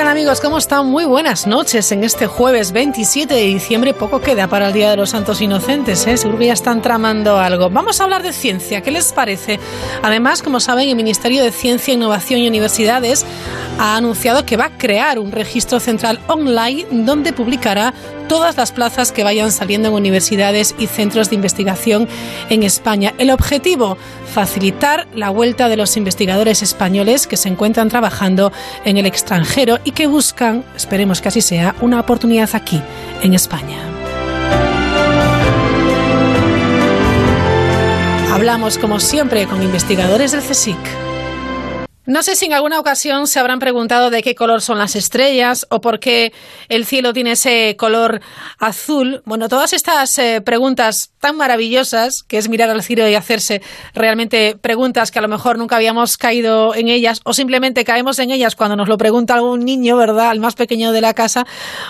¿Qué tal amigos? ¿Cómo están? Muy buenas noches en este jueves 27 de diciembre. Poco queda para el Día de los Santos Inocentes, ¿eh? Seguro que ya están tramando algo. Vamos a hablar de ciencia, ¿qué les parece? Además, como saben, el Ministerio de Ciencia, Innovación y Universidades ha anunciado que va a crear un registro central online donde publicará todas las plazas que vayan saliendo en universidades y centros de investigación en España. El objetivo, facilitar la vuelta de los investigadores españoles que se encuentran trabajando en el extranjero y que buscan, esperemos que así sea, una oportunidad aquí, en España. Hablamos, como siempre, con investigadores del CSIC. No sé si en alguna ocasión se habrán preguntado de qué color son las estrellas o por qué el cielo tiene ese color azul. Bueno, todas estas eh, preguntas tan maravillosas, que es mirar al cielo y hacerse realmente preguntas que a lo mejor nunca habíamos caído en ellas o simplemente caemos en ellas cuando nos lo pregunta algún niño, ¿verdad? El más pequeño de la casa.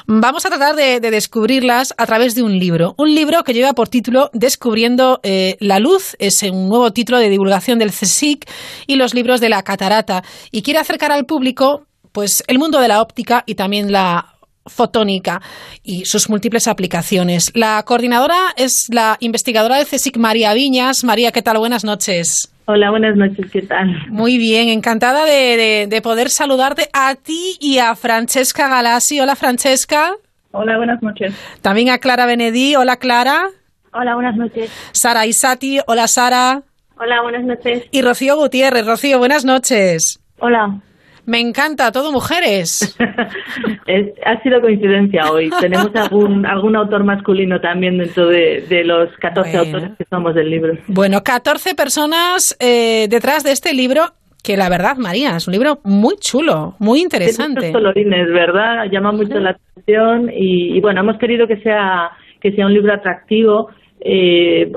Vamos a tratar de, descubrirlas a través de un libro. Un libro que lleva por título Descubriendo eh, la luz. Es un nuevo título de divulgación del CSIC y los libros de la catarata y quiere acercar al público pues el mundo de la óptica y también la fotónica y sus múltiples aplicaciones. La coordinadora es la investigadora de CSIC, María Viñas. María, ¿qué tal? Buenas noches. Hola, buenas noches, ¿qué tal? Muy bien, encantada de, de poder saludarte a ti y a Francesca Galassi. Hola, Francesca. Hola, buenas noches. También a Clara Benedí. Hola, Clara. Hola, buenas noches. Sara Isati. Hola, Sara. Hola, buenas noches. Y Rocío Gutiérrez. Rocío, buenas noches. Hola. Me encanta, todo mujeres. ha sido coincidencia hoy. Tenemos algún, algún autor masculino también dentro de, los 14 autores que somos del libro. Bueno, 14 personas eh, detrás de este libro que la verdad, María, es un libro muy chulo, muy interesante. Muchos colorines, ¿verdad? Llama mucho la atención y, y, bueno, hemos querido que sea que sea un libro atractivo eh,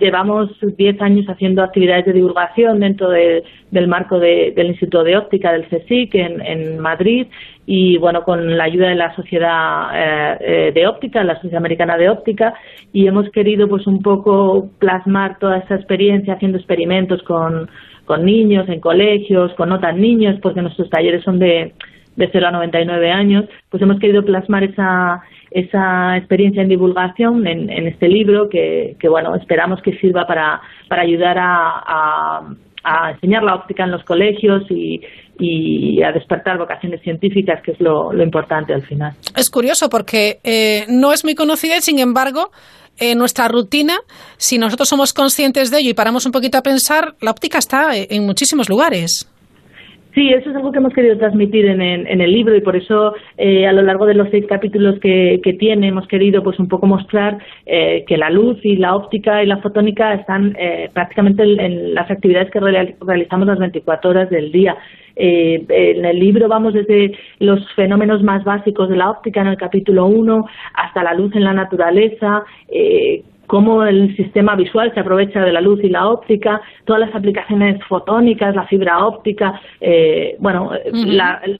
llevamos 10 años haciendo actividades de divulgación dentro del marco del Instituto de Óptica del CSIC en, Madrid y bueno con la ayuda de la Sociedad eh, eh, de Óptica, la Sociedad Americana de Óptica y hemos querido pues un poco plasmar toda esa experiencia haciendo experimentos con, con niños en colegios, con no tan niños porque nuestros talleres son de de 0 a 99 años, pues hemos querido plasmar esa, esa experiencia en divulgación en, este libro que, bueno, esperamos que sirva para, para ayudar a, enseñar la óptica en los colegios y, y a despertar vocaciones científicas, que es lo, importante al final. Es curioso porque eh, no es muy conocida y, sin embargo, en nuestra rutina, si nosotros somos conscientes de ello y paramos un poquito a pensar, la óptica está en muchísimos lugares. Sí, eso es algo que hemos querido transmitir en, el libro y por eso eh, a lo largo de los seis capítulos que, tiene hemos querido pues un poco mostrar eh, que la luz y la óptica y la fotónica están eh, prácticamente en, las actividades que realizamos las 24 horas del día. en el libro vamos desde los fenómenos más básicos de la óptica en el capítulo 1 hasta la luz en la naturaleza, cómo el sistema visual se aprovecha de la luz y la óptica, todas las aplicaciones fotónicas, la fibra óptica. Eh, bueno,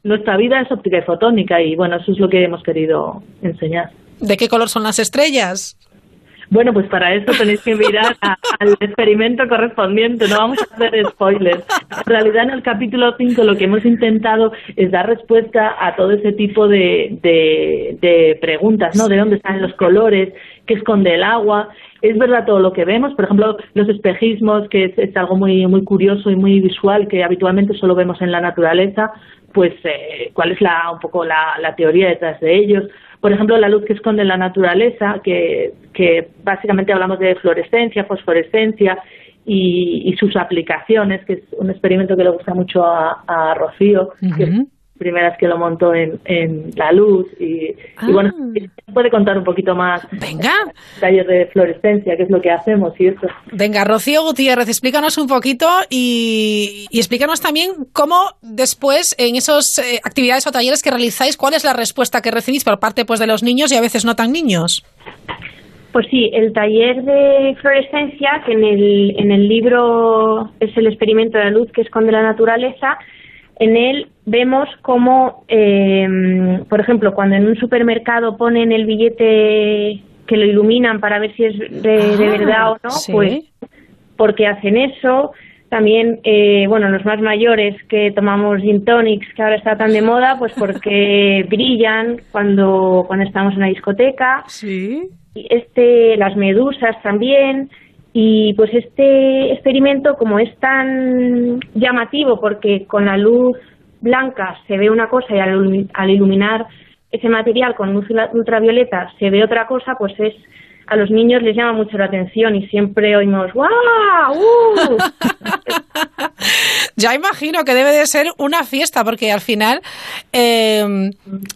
nuestra vida es óptica y fotónica y bueno, eso es lo que hemos querido enseñar. ¿De qué color son las estrellas? Bueno, pues para eso tenéis que mirar al experimento correspondiente, no vamos a hacer spoilers. En realidad en el capítulo 5 lo que hemos intentado es dar respuesta a todo ese tipo de, de, preguntas, ¿no? De dónde están los colores, qué esconde el agua. Es verdad todo lo que vemos, por ejemplo, los espejismos, que es, algo muy, muy curioso y muy visual que habitualmente solo vemos en la naturaleza, pues eh, cuál es la, un poco la, la teoría detrás de ellos por ejemplo, la luz que esconde la naturaleza, que, básicamente hablamos de fluorescencia, fosforescencia y, sus aplicaciones, que es un experimento que le gusta mucho a, Rocío, primeras que lo montó en, en la luz y, bueno, ah. puede contar un poquito más. Venga. Detalles de fluorescencia, qué es lo que hacemos y eso. Venga, Rocío Gutiérrez, explícanos un poquito y, y explícanos también cómo después en esas eh, actividades o talleres que realizáis, cuál es la respuesta que recibís por parte pues de los niños y a veces no tan niños. Pues sí, el taller de fluorescencia, que en el, en el libro es el experimento de la luz que esconde la naturaleza, en él vemos cómo, eh, por ejemplo, cuando en un supermercado ponen el billete que lo iluminan para ver si es de, Ah, verdad o no, sí. pues porque hacen eso. También, eh, bueno, los más mayores que tomamos gin tonics, que ahora está tan de moda, pues porque brillan cuando, cuando estamos en la discoteca Sí. este las medusas también y pues este experimento como es tan llamativo porque con la luz blanca se ve una cosa y al, ilumi- al iluminar ese material con luz ultravioleta se ve otra cosa pues es a los niños les llama mucho la atención y siempre oímos ¡guau! ¡Uh! Ya imagino que debe de ser una fiesta, porque al final eh,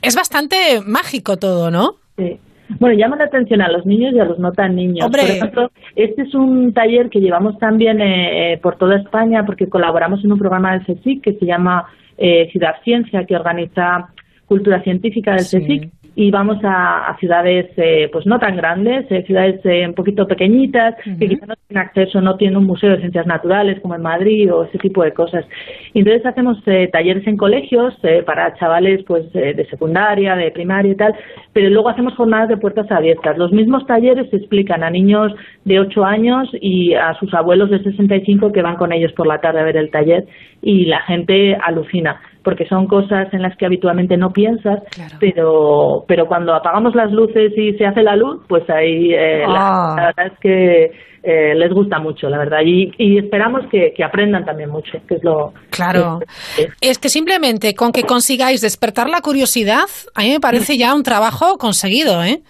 es bastante mágico todo, ¿no? Sí. Bueno, llama la atención a los niños y a los no tan niños. Hombre. Por ejemplo, este es un taller que llevamos también eh, por toda España porque colaboramos en un programa del CSIC que se llama eh, Ciudad Ciencia, que organiza cultura científica del Sí. CSIC y vamos a, a ciudades eh, pues no tan grandes, eh, ciudades eh, un poquito pequeñitas que quizás no tienen acceso, no tienen un museo de ciencias naturales como en Madrid o ese tipo de cosas. Y entonces hacemos eh, talleres en colegios eh, para chavales pues eh, de secundaria, de primaria y tal, pero luego hacemos jornadas de puertas abiertas. Los mismos talleres se explican a niños de 8 años y a sus abuelos de 65 que van con ellos por la tarde a ver el taller y la gente alucina porque son cosas en las que habitualmente no piensas, Claro. pero pero cuando apagamos las luces y se hace la luz, pues ahí eh, la- Ah. la, verdad es que eh, les gusta mucho, la verdad, y, y esperamos que, que aprendan también mucho, que es lo Claro. es- Es que simplemente con que consigáis despertar la curiosidad, a mí me parece ya un trabajo conseguido, ¿eh?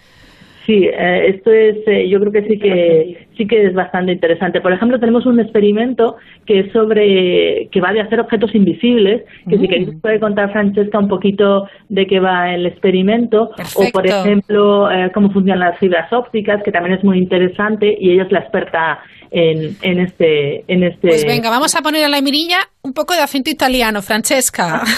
Sí, eh, esto es, eh, yo creo que sí que sí que es bastante interesante. Por ejemplo, tenemos un experimento que es sobre que va de hacer objetos invisibles. Que si Mm. queréis puede contar Francesca un poquito de qué va el experimento o, por ejemplo, eh, cómo funcionan las fibras ópticas, que también es muy interesante y ella es la experta en, en este en este. Pues venga, vamos a poner a la mirilla un poco de acento italiano, Francesca.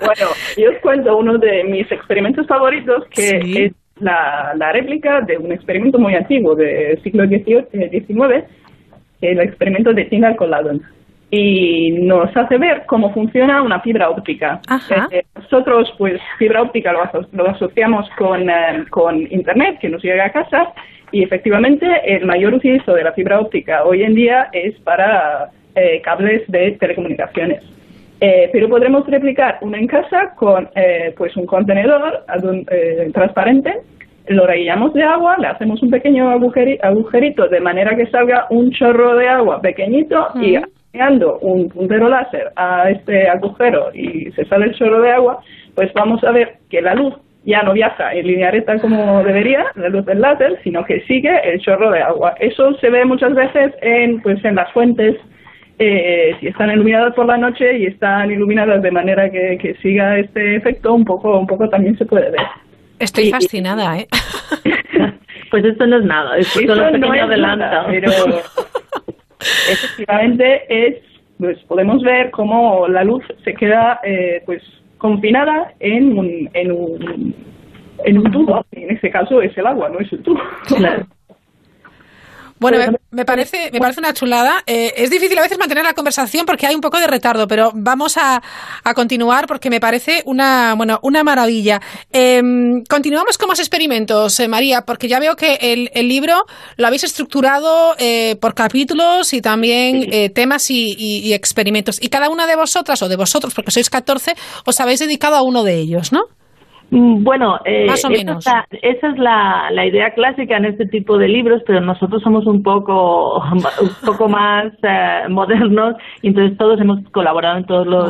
Bueno, yo os cuento uno de mis experimentos favoritos, que Sí. es la, la réplica de un experimento muy antiguo del siglo XVIII, eh, XIX, el experimento de Tyndall con Ladon. Y nos hace ver cómo funciona una fibra óptica. Ajá. Eh, nosotros, pues, fibra óptica lo, aso- lo asociamos con, eh, con Internet, que nos llega a casa, y efectivamente el mayor utilizo de la fibra óptica hoy en día es para eh, cables de telecomunicaciones. Eh, pero podremos replicar uno en casa con eh, pues un contenedor eh, transparente, lo rellenamos de agua, le hacemos un pequeño agujeri- agujerito de manera que salga un chorro de agua pequeñito y Ujú. aplicando un puntero láser a este agujero y se sale el chorro de agua, pues vamos a ver que la luz ya no viaja en línea recta como debería, la luz del láser, sino que sigue el chorro de agua. Eso se ve muchas veces en pues en las fuentes eh, si están iluminadas por la noche y están iluminadas de manera que, que siga este efecto, un poco, un poco también se puede ver. Estoy Y- fascinada, ¿eh? Pues esto no es nada, esto Eso solo un no es adelanto. nada, pero efectivamente es, pues podemos ver cómo la luz se queda eh, pues confinada en un, en un en un tubo. En este caso es el agua, no es el tubo. Claro. Bueno, me, me parece, me parece una chulada. Eh, es difícil a veces mantener la conversación porque hay un poco de retardo, pero vamos a, a continuar porque me parece una, bueno, una maravilla. Eh, continuamos con más experimentos, eh, María, porque ya veo que el, el libro lo habéis estructurado eh, por capítulos y también eh, temas y, y- y experimentos. Y cada una de vosotras, o de vosotros, porque sois 14, os habéis dedicado a uno de ellos, ¿no? Mm, Bueno, eh, Más o esa menos. es la- esa es la, la idea clásica en este tipo de libros, pero nosotros somos un poco un poco más eh, modernos y entonces todos hemos colaborado en todos los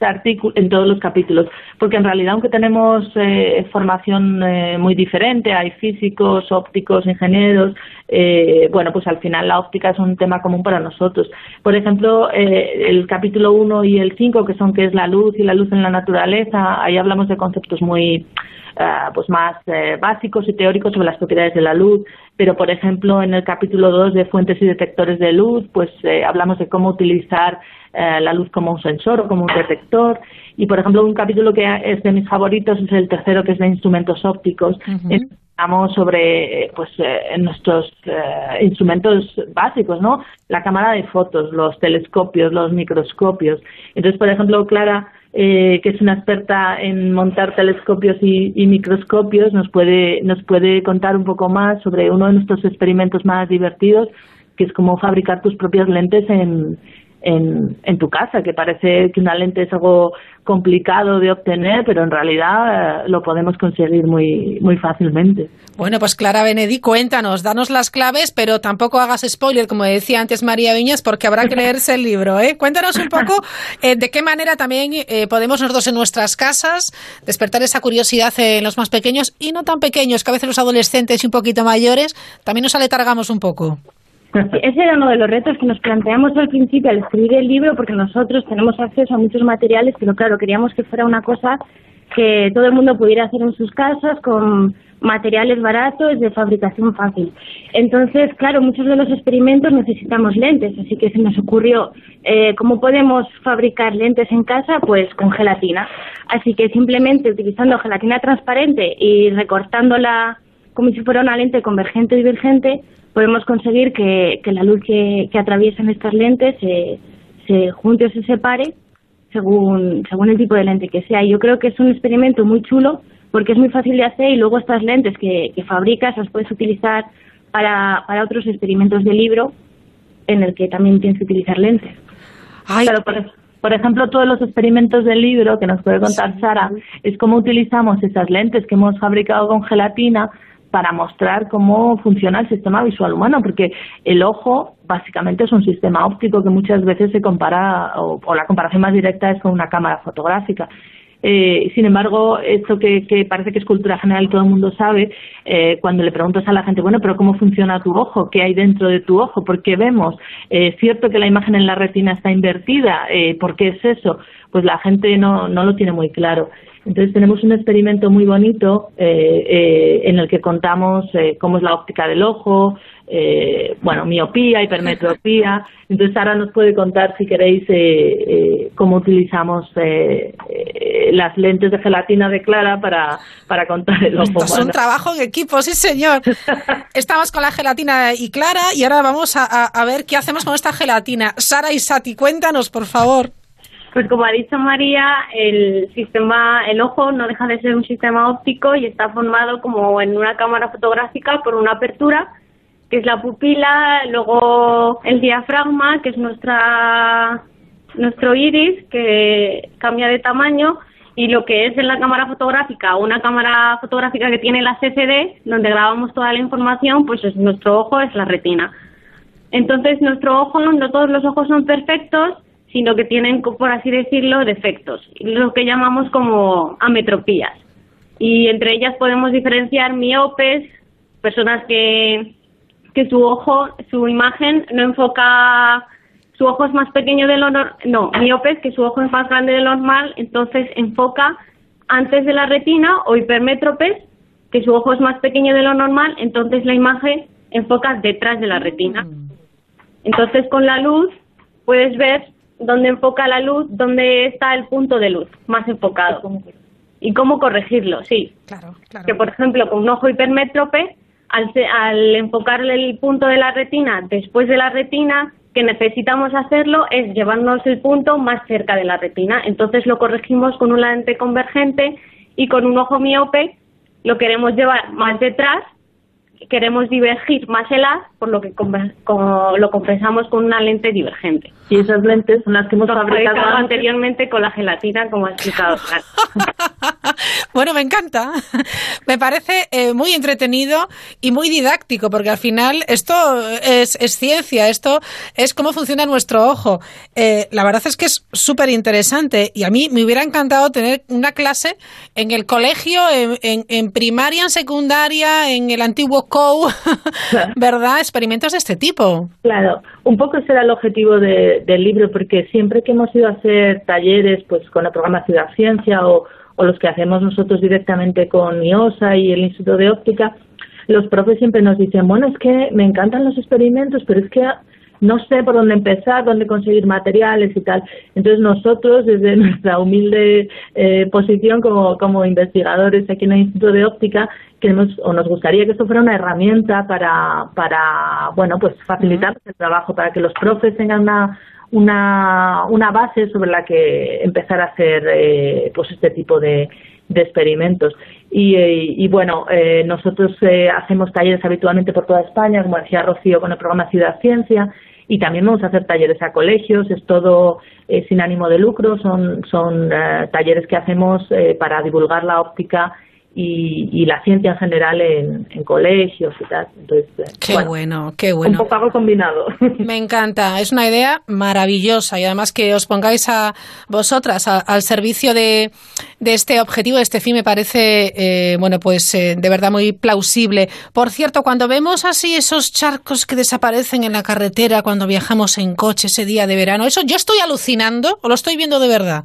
artículos, en todos los capítulos, porque en realidad aunque tenemos eh, formación eh, muy diferente, hay físicos, ópticos, ingenieros, eh, bueno, pues al final la óptica es un tema común para nosotros. Por ejemplo, eh, el capítulo 1 y el 5, que son qué es la luz y la luz en la naturaleza, ahí hablamos de conceptos muy ah, pues más eh, básicos y teóricos sobre las propiedades de la luz, pero por ejemplo en el capítulo 2 de fuentes y detectores de luz, pues eh, hablamos de cómo utilizar eh, la luz como un sensor o como un detector. Y por ejemplo, un capítulo que es de mis favoritos es el tercero, que es de instrumentos ópticos. Ujú. En- sobre pues eh, nuestros instrumentos básicos, ¿no? La cámara de fotos, los telescopios, los microscopios. Entonces, por ejemplo, Clara, eh, que es una experta en montar telescopios y, y, microscopios, nos puede nos puede contar un poco más sobre uno de nuestros experimentos más divertidos, que es cómo fabricar tus propias lentes en, en, en tu casa, que parece que una lente es algo complicado de obtener, pero en realidad eh, lo podemos conseguir muy, muy fácilmente. Bueno, pues Clara Benedí, cuéntanos, danos las claves, pero tampoco hagas spoiler, como decía antes María Viñas, porque habrá que leerse el libro. ¿eh? Cuéntanos un poco eh, de qué manera también eh, podemos nosotros en nuestras casas despertar esa curiosidad en los más pequeños y no tan pequeños, que a veces los adolescentes y un poquito mayores también nos aletargamos un poco. Ese era uno de los retos que nos planteamos al principio al escribir el libro, porque nosotros tenemos acceso a muchos materiales, pero claro, queríamos que fuera una cosa que todo el mundo pudiera hacer en sus casas con materiales baratos de fabricación fácil. Entonces, claro, muchos de los experimentos necesitamos lentes, así que se nos ocurrió eh, cómo podemos fabricar lentes en casa, pues con gelatina. Así que simplemente utilizando gelatina transparente y recortándola como si fuera una lente convergente o divergente, podemos conseguir que, que la luz que, que, atraviesan estas lentes se, se junte o se separe según, según el tipo de lente que sea. Yo creo que es un experimento muy chulo porque es muy fácil de hacer y luego estas lentes que, que fabricas las puedes utilizar para, para otros experimentos de libro en el que también tienes que utilizar lentes. Ay, claro, por, por ejemplo, todos los experimentos del libro que nos puede contar Sara es cómo utilizamos esas lentes que hemos fabricado con gelatina para mostrar cómo funciona el sistema visual humano, porque el ojo básicamente es un sistema óptico que muchas veces se compara, o, o la comparación más directa es con una cámara fotográfica. Eh, sin embargo, esto que, que, parece que es cultura general todo el mundo sabe, eh, cuando le preguntas a la gente, bueno, pero ¿cómo funciona tu ojo? ¿Qué hay dentro de tu ojo? Porque vemos, eh, es cierto que la imagen en la retina está invertida, eh, ¿por qué es eso? Pues la gente no, no lo tiene muy claro. Entonces tenemos un experimento muy bonito eh, eh, en el que contamos eh, cómo es la óptica del ojo, eh, bueno, miopía, hipermetropía. Entonces ahora nos puede contar, si queréis, eh, cómo utilizamos las lentes de gelatina de Clara para, para contar el ojo. Esto es un trabajo en equipo, sí señor. Estamos con la gelatina y Clara y ahora vamos a, a, a ver qué hacemos con esta gelatina. Sara y Sati, cuéntanos, por favor. Pues como ha dicho María, el sistema, el ojo no deja de ser un sistema óptico y está formado como en una cámara fotográfica por una apertura, que es la pupila, luego el diafragma, que es nuestra nuestro iris, que cambia de tamaño, y lo que es en la cámara fotográfica, una cámara fotográfica que tiene la CCD, donde grabamos toda la información, pues es nuestro ojo es la retina. Entonces, nuestro ojo, no todos los ojos son perfectos, sino que tienen, por así decirlo, defectos, lo que llamamos como ametropías. Y entre ellas podemos diferenciar miopes, personas que, que su ojo, su imagen no enfoca, su ojo es más pequeño de lo normal, no, miopes, que su ojo es más grande de lo normal, entonces enfoca antes de la retina, o hipermétropes, que su ojo es más pequeño de lo normal, entonces la imagen enfoca detrás de la retina. Mm. Entonces con la luz puedes ver dónde enfoca la luz, dónde está el punto de luz más enfocado. Y cómo corregirlo, sí. Claro, claro. Que, por ejemplo, con un ojo hipermétrope, al, al enfocar el punto de la retina después de la retina, que necesitamos hacerlo es llevarnos el punto más cerca de la retina. Entonces lo corregimos con una lente convergente y con un ojo miope lo queremos llevar más detrás queremos divergir más el haz, por lo que lo compensamos con una lente divergente. Y esas lentes son las que hemos fabricado anteriormente con la gelatina, como ha explicado. bueno, me encanta. Me parece eh, muy entretenido y muy didáctico, porque al final esto es, es ciencia, esto es cómo funciona nuestro ojo. Eh, la verdad es que es súper interesante y a mí me hubiera encantado tener una clase en el colegio, en, en, en primaria, en secundaria, en el antiguo ¿verdad? Experimentos de este tipo. Claro, un poco ese era el objetivo de, del libro, porque siempre que hemos ido a hacer talleres pues con el programa Ciudad Ciencia o, o los que hacemos nosotros directamente con IOSA y el Instituto de Óptica, los profes siempre nos dicen, bueno, es que me encantan los experimentos, pero es que no sé por dónde empezar, dónde conseguir materiales y tal. Entonces nosotros, desde nuestra humilde eh, posición como, como investigadores aquí en el Instituto de Óptica, queremos o nos gustaría que esto fuera una herramienta para, para bueno, pues facilitar el trabajo, para que los profes tengan una una, una base sobre la que empezar a hacer eh, pues este tipo de, de experimentos. Y, eh, y bueno, eh, nosotros eh, hacemos talleres habitualmente por toda España, como decía Rocío, con el programa Ciudad Ciencia, y también vamos a hacer talleres a colegios, es todo eh, sin ánimo de lucro, son, son eh, talleres que hacemos eh, para divulgar la óptica y, la ciencia en general en, colegios y tal. Entonces, eh, qué bueno, qué bueno. Un poco algo combinado. Me encanta, es una idea maravillosa y además que os pongáis a vosotras al servicio de, de, este objetivo, de este fin, me parece, eh, bueno, pues eh, de verdad muy plausible. Por cierto, cuando vemos así esos charcos que desaparecen en la carretera cuando viajamos en coche ese día de verano, ¿eso yo estoy alucinando o lo estoy viendo de verdad?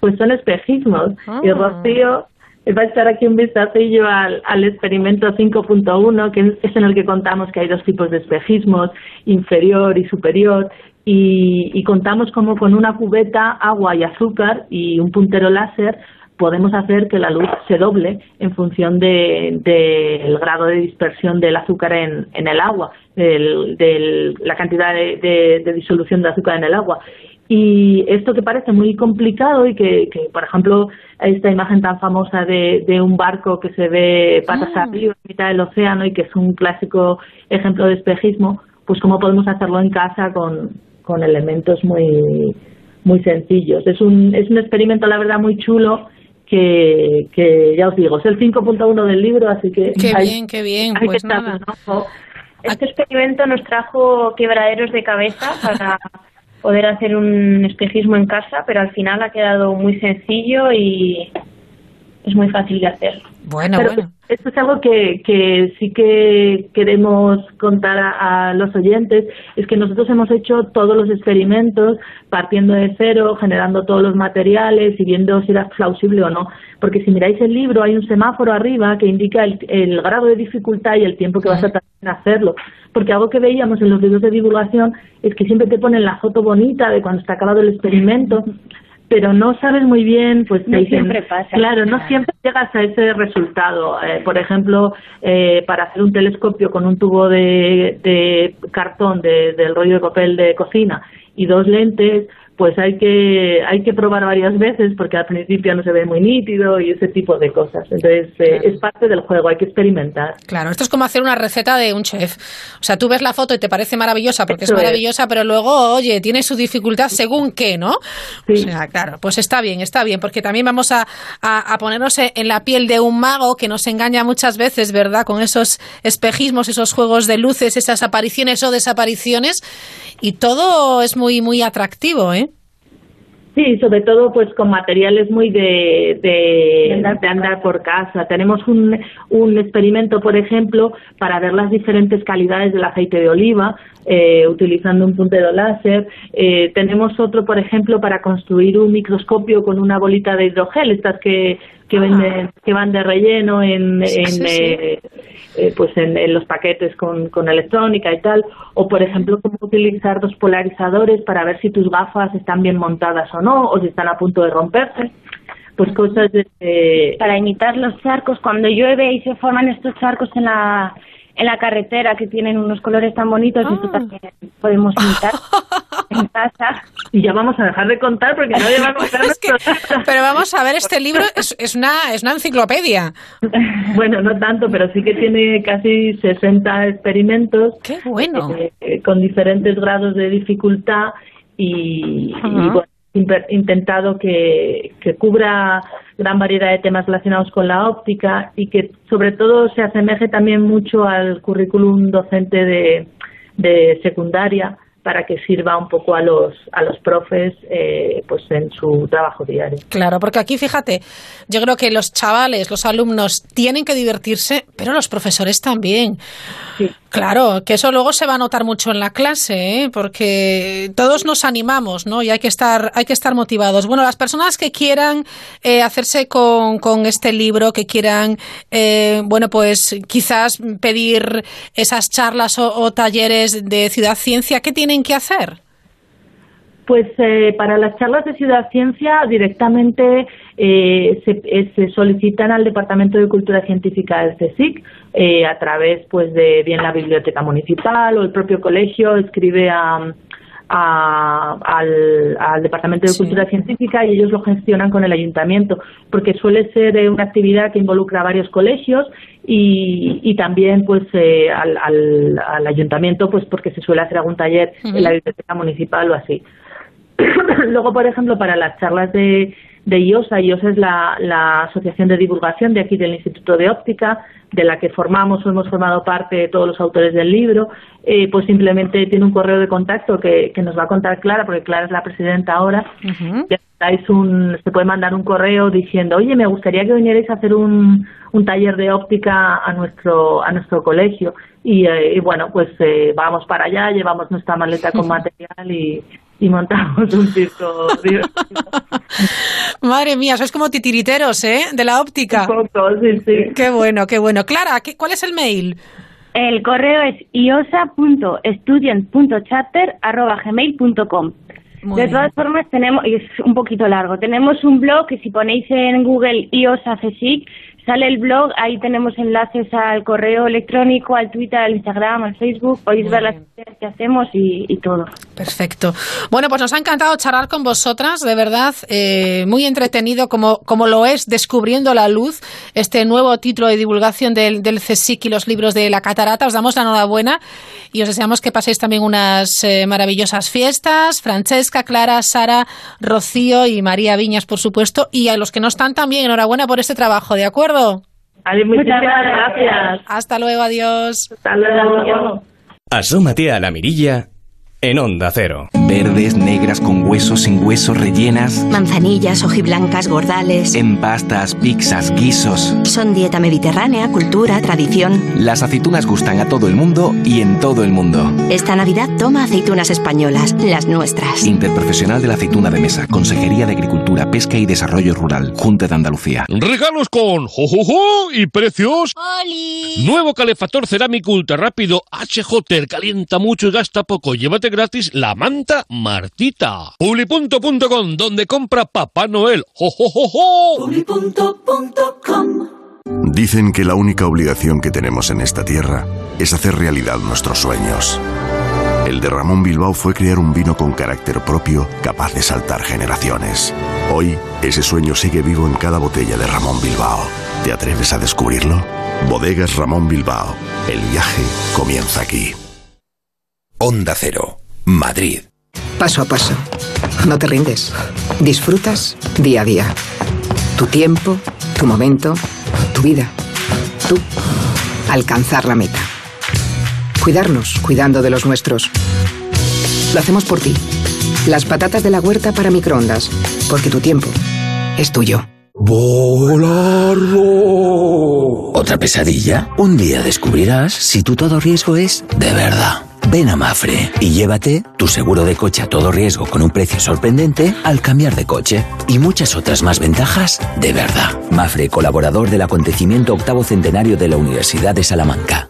Pues son espejismos. Y ah. Rocío va a echar aquí un vistacillo al, al experimento 5.1, que es en el que contamos que hay dos tipos de espejismos, inferior y superior, y, y contamos como con una cubeta, agua y azúcar y un puntero láser podemos hacer que la luz se doble en función del de, grado de dispersión del azúcar en, en el agua, de la cantidad de, de, disolución de azúcar en el agua. Y esto que parece muy complicado y que, que por ejemplo, esta imagen tan famosa de, de un barco que se ve patas ah. arriba en mitad del océano y que es un clásico ejemplo de espejismo, pues cómo podemos hacerlo en casa con, con elementos muy, muy sencillos. Es un, es un experimento, la verdad, muy chulo que, que ya os digo, es el 5.1 del libro, así que... Qué bien, qué bien, pues nada. Este experimento nos trajo quebraderos de cabeza para poder hacer un espejismo en casa, pero al final ha quedado muy sencillo y es muy fácil de hacer. Bueno, bueno. Esto es algo que, que sí que queremos contar a, los oyentes, es que nosotros hemos hecho todos los experimentos partiendo de cero, generando todos los materiales y viendo si era plausible o no. Porque si miráis el libro hay un semáforo arriba que indica el, el grado de dificultad y el tiempo que vas a tardar en hacerlo. Porque algo que veíamos en los libros de divulgación es que siempre te ponen la foto bonita de cuando está acabado el experimento pero no sabes muy bien, pues no siempre pasa. Claro, no siempre llegas a ese resultado. Eh, por ejemplo, eh, para hacer un telescopio con un tubo de, de cartón de, del rollo de papel de cocina y dos lentes, pues hay que hay que probar varias veces porque al principio no se ve muy nítido y ese tipo de cosas. Entonces eh, es parte del juego, hay que experimentar. Claro, esto es como hacer una receta de un chef. O sea, tú ves la foto y te parece maravillosa porque es maravillosa, pero luego, oye, tiene su dificultad según qué, ¿no? Sí. O sea, claro, pues está bien, está bien, porque también vamos a, a, a ponernos en la piel de un mago que nos engaña muchas veces, ¿verdad? Con esos espejismos, esos juegos de luces, esas apariciones o desapariciones y todo es muy, muy atractivo, ¿eh? Sí, sobre todo pues con materiales muy de, de, de, andar por casa. Tenemos un, un experimento, por ejemplo, para ver las diferentes calidades del aceite de oliva eh, utilizando un puntero láser. Eh, tenemos otro, por ejemplo, para construir un microscopio con una bolita de hidrogel, estas que, que, ah. venden, que van de relleno en, en, eh, eh, pues en, en, los paquetes con, con electrónica y tal. O, por ejemplo, cómo utilizar dos polarizadores para ver si tus gafas están bien montadas o no, o si están a punto de romperse pues cosas de... Para imitar los charcos, cuando llueve y se forman estos charcos en la, en la carretera que tienen unos colores tan bonitos y esto ah. también podemos imitar en casa. Y ya vamos a dejar de contar porque nadie va a contar. es que, pero vamos a ver, este libro es, es, una, es una enciclopedia. bueno, no tanto, pero sí que tiene casi 60 experimentos. ¡Qué bueno! Eh, con diferentes grados de dificultad y, uh -huh. y bueno, intentado que, que, cubra gran variedad de temas relacionados con la óptica y que sobre todo se asemeje también mucho al currículum docente de, de secundaria para que sirva un poco a los a los profes eh, pues en su trabajo diario. Claro, porque aquí fíjate, yo creo que los chavales, los alumnos tienen que divertirse, pero los profesores también. Sí. Claro, que eso luego se va a notar mucho en la clase, ¿eh? porque todos nos animamos, ¿no? Y hay que estar, hay que estar motivados. Bueno, las personas que quieran eh, hacerse con, con, este libro, que quieran, eh, bueno, pues quizás pedir esas charlas o, o, talleres de Ciudad Ciencia, ¿qué tienen que hacer? Pues eh, para las charlas de Ciudad Ciencia directamente eh, se, se, solicitan al Departamento de Cultura Científica del CSIC eh, a través pues de bien la biblioteca municipal o el propio colegio escribe a, a, al, al, Departamento de Cultura. Científica y ellos lo gestionan con el ayuntamiento, porque suele ser eh, una actividad que involucra a varios colegios y, y también pues eh, al, al, al, ayuntamiento pues porque se suele hacer algún taller uh -huh. en la biblioteca municipal o así. Luego, por ejemplo, para las charlas de, de IOSA, IOSA es la, la asociación de divulgación de aquí del Instituto de Óptica, de la que formamos o hemos formado parte todos los autores del libro, eh, pues simplemente tiene un correo de contacto que, que, nos va a contar Clara, porque Clara es la presidenta ahora. Uh -huh. un, se puede mandar un correo diciendo, oye, me gustaría que vinierais a hacer un, un taller de óptica a nuestro, a nuestro colegio. Y, eh, y bueno, pues eh, vamos para allá, llevamos nuestra maleta con material y, y montamos un circo. Madre mía, sois como titiriteros, ¿eh? De la óptica. Un poco, sí, sí. Qué bueno, qué bueno. Clara, ¿qué, ¿cuál es el mail? El correo es iosa.student.chatter.gmail.com de todas formas, tenemos, y es un poquito largo, tenemos un blog que si ponéis en Google IOSA CSIC, sale el blog, ahí tenemos enlaces al correo electrónico, al Twitter, al Instagram, al Facebook, podéis Muy ver bien. las cosas que hacemos y, y, todo. Perfecto. Bueno, pues nos ha encantado charlar con vosotras, de verdad, eh, muy entretenido como, como lo es Descubriendo la Luz, este nuevo título de divulgación del, del CSIC y los libros de la catarata. Os damos la enhorabuena y os deseamos que paséis también unas eh, maravillosas fiestas. Francesca, Clara, Sara, Rocío y María Viñas, por supuesto, y a los que no están también, enhorabuena por este trabajo, ¿de acuerdo? Adiós, muchas gracias. Hasta luego, adiós. Hasta luego. Asómate a la mirilla en Onda Cero. Verdes, negras, con huesos, sin huesos, rellenas. Manzanillas, hojiblancas, gordales. En pastas, pizzas, guisos. Son dieta mediterránea, cultura, tradición. Las aceitunas gustan a todo el mundo y en todo el mundo. Esta Navidad toma aceitunas españolas, las nuestras. Interprofesional de la aceituna de mesa, Consejería de Agricultura, Pesca y Desarrollo Rural, Junta de Andalucía. Regalos con jojojo y precios. ¡Oli! Nuevo calefactor cerámico ultra rápido HJ, calienta mucho y gasta poco. Llévate gratis la manta Martita. Publi.com, donde compra Papá Noel. ¡Jo, jo, jo, jo! Publi.com Dicen que la única obligación que tenemos en esta tierra es hacer realidad nuestros sueños. El de Ramón Bilbao fue crear un vino con carácter propio capaz de saltar generaciones. Hoy, ese sueño sigue vivo en cada botella de Ramón Bilbao. ¿Te atreves a descubrirlo? Bodegas Ramón Bilbao. El viaje comienza aquí. Onda Cero, Madrid. Paso a paso. No te rindes. Disfrutas día a día. Tu tiempo, tu momento, tu vida. Tú. Alcanzar la meta. Cuidarnos, cuidando de los nuestros. Lo hacemos por ti. Las patatas de la huerta para microondas. Porque tu tiempo es tuyo. ¡Volarlo! ¿Otra pesadilla? Un día descubrirás si tu todo riesgo es de verdad. Ven a Mafre y llévate tu seguro de coche a todo riesgo con un precio sorprendente al cambiar de coche y muchas otras más ventajas de verdad. Mafre, colaborador del acontecimiento octavo centenario de la Universidad de Salamanca.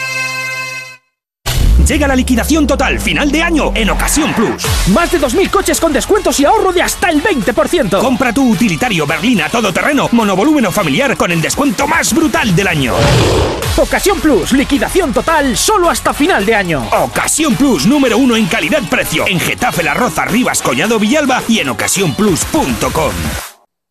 Llega la liquidación total final de año en Ocasión Plus. Más de 2.000 coches con descuentos y ahorro de hasta el 20%. Compra tu utilitario berlina todoterreno, monovolumen o familiar con el descuento más brutal del año. Ocasión Plus, liquidación total solo hasta final de año. Ocasión Plus, número uno en calidad-precio. En Getafe, La Roza, Rivas, Collado, Villalba y en ocasiónplus.com.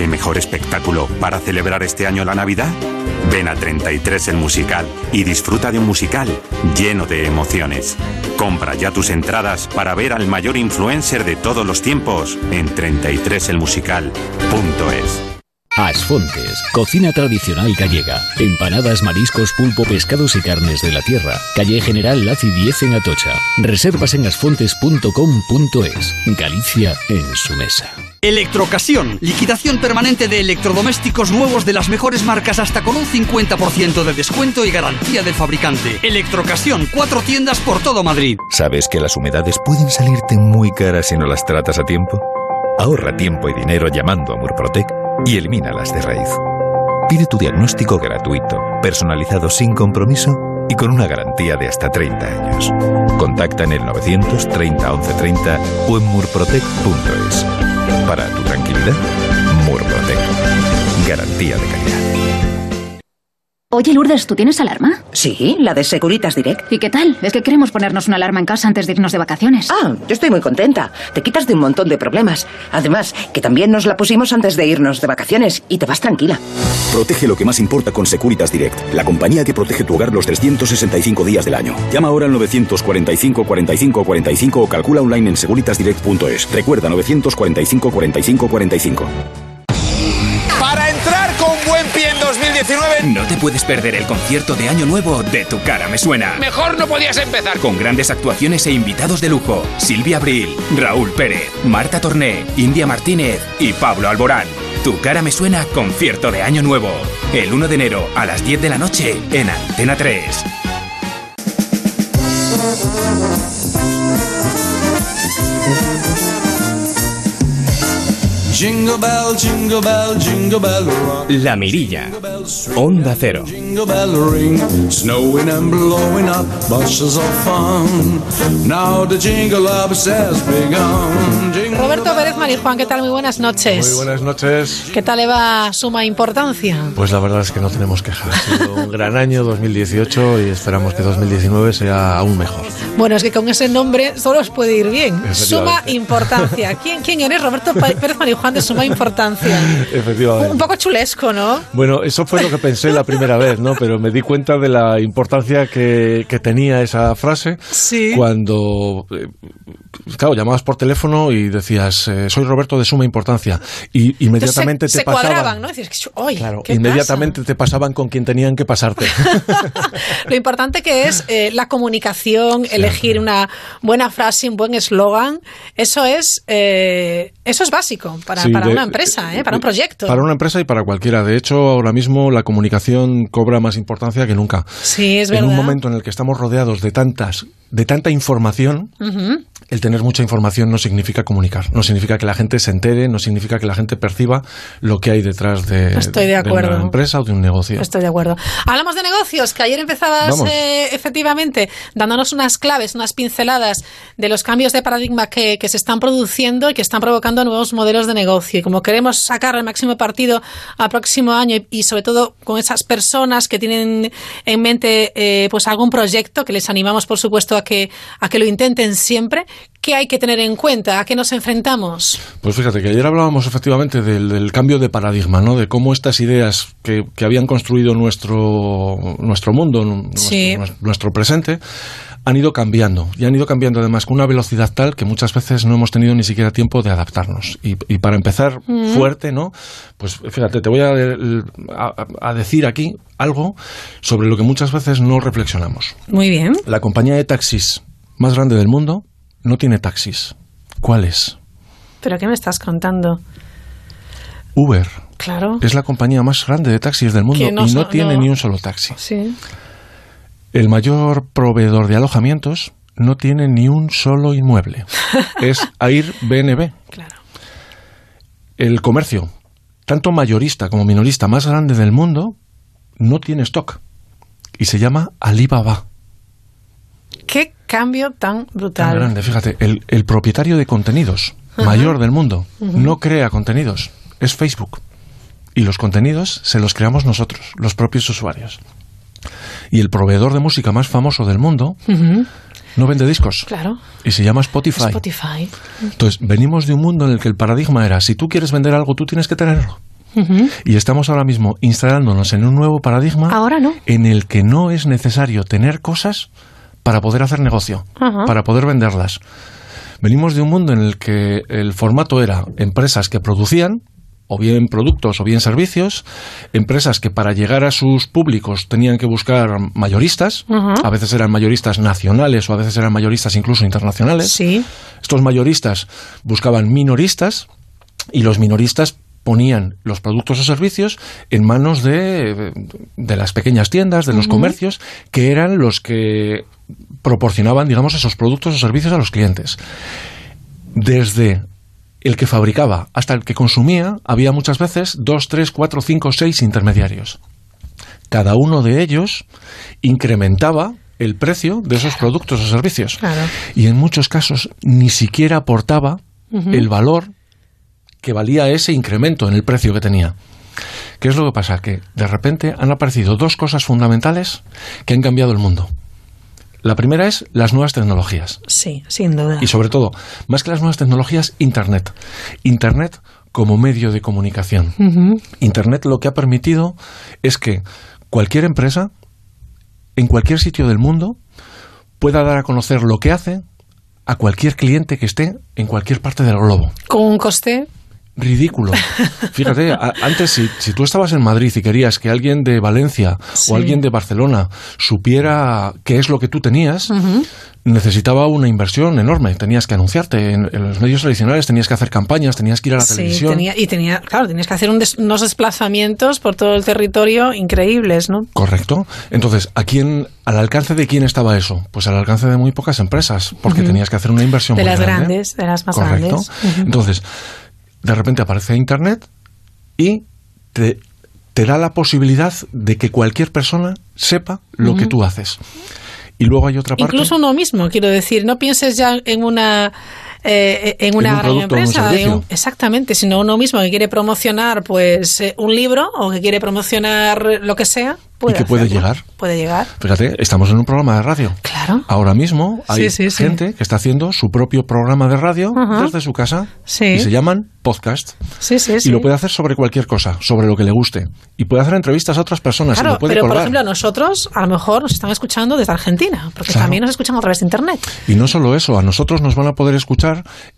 ¿Qué mejor espectáculo para celebrar este año la Navidad? Ven a 33 el musical y disfruta de un musical lleno de emociones. Compra ya tus entradas para ver al mayor influencer de todos los tiempos en 33elmusical.es. Asfontes, cocina tradicional gallega. Empanadas, mariscos, pulpo, pescados y carnes de la tierra. Calle General Laci 10 en Atocha. Reservas en asfontes.com.es. Galicia en su mesa. Electrocasión, liquidación permanente de electrodomésticos nuevos de las mejores marcas hasta con un 50% de descuento y garantía del fabricante. Electrocasión, cuatro tiendas por todo Madrid. ¿Sabes que las humedades pueden salirte muy caras si no las tratas a tiempo? Ahorra tiempo y dinero llamando a Murprotec y elimínalas de raíz. Pide tu diagnóstico gratuito, personalizado sin compromiso y con una garantía de hasta 30 años. Contacta en el 930 1130 o en murprotec.es. Para tu tranquilidad, Murprotec. Garantía de calidad. Oye, Lourdes, ¿tú tienes alarma? Sí, la de Securitas Direct. ¿Y qué tal? Es que queremos ponernos una alarma en casa antes de irnos de vacaciones. Ah, yo estoy muy contenta. Te quitas de un montón de problemas. Además, que también nos la pusimos antes de irnos de vacaciones y te vas tranquila. Protege lo que más importa con Securitas Direct, la compañía que protege tu hogar los 365 días del año. Llama ahora al 945 45 45 o calcula online en securitasdirect.es. Recuerda 945 45 45. No te puedes perder el concierto de Año Nuevo de Tu Cara Me Suena. Mejor no podías empezar. Con grandes actuaciones e invitados de lujo. Silvia Abril, Raúl Pérez, Marta Torné, India Martínez y Pablo Alborán. Tu cara me suena concierto de Año Nuevo. El 1 de enero a las 10 de la noche en Antena 3. Ups has begun. Jingle Roberto Pérez Marijuán, ¿qué tal? Muy buenas noches. Muy buenas noches. ¿Qué tal le va suma importancia? Pues la verdad es que no tenemos quejas. Ha sido un gran año 2018 y esperamos que 2019 sea aún mejor. Bueno, es que con ese nombre solo os puede ir bien. Suma importancia. ¿Quién, quién eres? Roberto Pérez Marijuán de Suma Importancia. Efectivamente. Un poco chulesco, ¿no? Bueno, eso fue lo que pensé la primera vez, ¿no? Pero me di cuenta de la importancia que, que tenía esa frase Sí. cuando, eh, claro, llamabas por teléfono y decías, eh, soy Roberto de suma importancia. Y inmediatamente Entonces se, te se pasaban. cuadraban, ¿no? Dices, "Oye, Claro, ¿qué inmediatamente te pasaban con quien tenían que pasarte. pasa?". Lo importante que es eh, la comunicación, elegir una buena frase, un buen eslogan, eso es eh, eso es básico para, Sí, para de- una empresa, ¿eh? para un proyecto. Para una empresa y para cualquiera. De hecho, ahora mismo la comunicación cobra más importancia que nunca. Sí, es en verdad. un momento en el que estamos rodeados de tantas, de tanta información, Ujú. El tener mucha información no significa comunicar, no significa que la gente se entere, no significa que la gente perciba lo que hay detrás de, Estoy de acuerdo. una empresa o de un negocio. Estoy de acuerdo. Hablamos de negocios, que ayer empezabas eh, efectivamente dándonos unas claves, unas pinceladas de los cambios de paradigma que, que se están produciendo y que están provocando nuevos modelos de negocio. Y como queremos sacar el máximo partido al próximo año y, y sobre todo con esas personas que tienen en mente eh, pues algún proyecto, que les animamos por supuesto a que, a que lo intenten siempre, ¿qué hay que tener en cuenta? ¿A qué nos enfrentamos? Pues fíjate que ayer hablábamos efectivamente del, del cambio de paradigma, ¿no? De cómo estas ideas que, que habían construido nuestro, nuestro mundo, Sí. nuestro, nuestro presente, han ido cambiando. Y han ido cambiando además con una velocidad tal que muchas veces no hemos tenido ni siquiera tiempo de adaptarnos. Y, y para empezar Mm. fuerte, ¿no? Pues fíjate, te voy a, a- a decir aquí algo sobre lo que muchas veces no reflexionamos. Muy bien. La compañía de taxis más grande del mundo no tiene taxis. ¿Cuál es? ¿Pero qué me estás contando? Uber. Claro. Es la compañía más grande de taxis del mundo no y no tiene no. ni un solo taxi. Sí. El mayor proveedor de alojamientos no tiene ni un solo inmueble. es Airbnb. Claro. El comercio tanto mayorista como minorista más grande del mundo, no tiene stock. Y se llama Alibaba. Qué cambio tan brutal. Tan grande, fíjate, el, el propietario de contenidos mayor del mundo no crea contenidos, es Facebook. Y los contenidos se los creamos nosotros, los propios usuarios. Y el proveedor de música más famoso del mundo no vende discos. Claro. Y se llama Spotify. Spotify. Entonces, venimos de un mundo en el que el paradigma era, si tú quieres vender algo, tú tienes que tenerlo. Y estamos ahora mismo instalándonos en un nuevo paradigma Ahora no. en el que no es necesario tener cosas para poder hacer negocio, Ajá. para poder venderlas. Venimos de un mundo en el que el formato era empresas que producían, o bien productos o bien servicios, empresas que para llegar a sus públicos tenían que buscar mayoristas, a veces eran mayoristas nacionales o a veces eran mayoristas incluso internacionales. Sí. Estos mayoristas buscaban minoristas y los minoristas ponían los productos o servicios en manos de, de las pequeñas tiendas, de los comercios, que eran los que proporcionaban, digamos, esos productos o servicios a los clientes. Desde el que fabricaba hasta el que consumía, había muchas veces dos, tres, cuatro, cinco, seis intermediarios. Cada uno de ellos incrementaba el precio de esos productos o servicios. Claro. Y en muchos casos ni siquiera aportaba el valor que valía ese incremento en el precio que tenía. ¿Qué es lo que pasa? Que de repente han aparecido dos cosas fundamentales que han cambiado el mundo. La primera es las nuevas tecnologías. Sí, sin duda. Y sobre todo, más que las nuevas tecnologías, Internet. Internet como medio de comunicación. Internet lo que ha permitido es que cualquier empresa, en cualquier sitio del mundo, pueda dar a conocer lo que hace a cualquier cliente que esté en cualquier parte del globo. Con un coste. Ridículo. Fíjate, a- antes si, si tú estabas en Madrid y querías que alguien de Valencia Sí. o alguien de Barcelona supiera qué es lo que tú tenías, necesitaba una inversión enorme. Tenías que anunciarte en, en los medios tradicionales, tenías que hacer campañas, tenías que ir a la Sí, televisión. tenía, y tenía, claro, tenías que hacer un des- unos desplazamientos por todo el territorio increíbles, ¿no? Correcto. Entonces, ¿a quién, al alcance de quién estaba eso? Pues al alcance de muy pocas empresas, porque tenías que hacer una inversión De muy las grande. grandes, de las más Correcto. grandes. Entonces, de repente aparece Internet y te, te da la posibilidad de que cualquier persona sepa lo que tú haces. Y luego hay otra parte. Incluso uno mismo, quiero decir, no pienses ya en una eh, en una En un gran producto empresa, en un- exactamente, sino uno mismo que quiere promocionar pues eh, un libro o que quiere promocionar lo que sea, puede y que puede llegar. Puede llegar. Fíjate, estamos en un programa de radio. Claro. Ahora mismo hay Sí, sí, sí. gente que está haciendo su propio programa de radio desde su casa y se llaman podcast. Sí, sí, sí. Y lo puede hacer sobre cualquier cosa, sobre lo que le guste. Y puede hacer entrevistas a otras personas y Claro, lo puede pero por ejemplo nosotros a lo mejor nos están escuchando desde Argentina, porque Claro. también nos escuchan a través de internet. Y no solo eso, a nosotros nos van a poder escuchar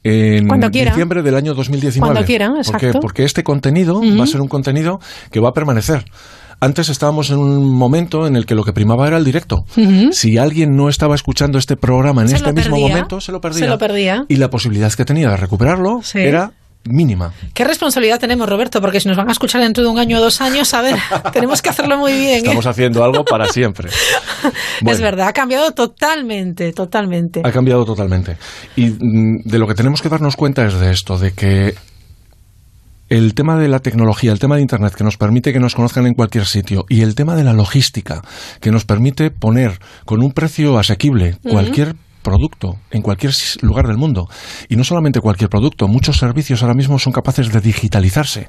en Cuando diciembre del año 2019. Cuando quieran, ¿Por qué? exacto. Porque este contenido va a ser un contenido que va a permanecer. Antes estábamos en un momento en el que lo que primaba era el directo. Si alguien no estaba escuchando este programa en Se este mismo perdía. momento, se lo perdía. Se lo perdía. Y la posibilidad que tenía de recuperarlo Sí. era mínima. ¿Qué responsabilidad tenemos, Roberto? Porque si nos van a escuchar dentro de un año o dos años, a ver, tenemos que hacerlo muy bien. ¿eh? Estamos haciendo algo para siempre. Es verdad, ha cambiado totalmente, totalmente. Ha cambiado totalmente. Y mm, de lo que tenemos que darnos cuenta es de esto, de que el tema de la tecnología, el tema de Internet, que nos permite que nos conozcan en cualquier sitio, y el tema de la logística, que nos permite poner con un precio asequible cualquier producto en cualquier lugar del mundo. Y no solamente cualquier producto, muchos servicios ahora mismo son capaces de digitalizarse.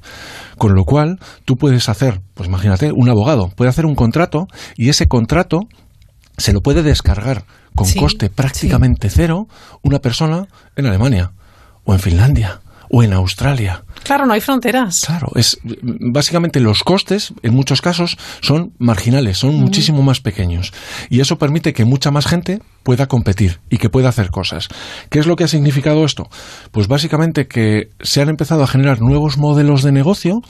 Con lo cual, tú puedes hacer, pues imagínate, un abogado puede hacer un contrato y ese contrato se lo puede descargar con Sí, coste prácticamente cero una persona en Alemania o en Finlandia o en Australia. Claro, no hay fronteras. Claro, es básicamente los costes en muchos casos son marginales, son muchísimo más pequeños y eso permite que mucha más gente pueda competir y que pueda hacer cosas. ¿Qué es lo que ha significado esto? Pues básicamente que se han empezado a generar nuevos modelos de negocio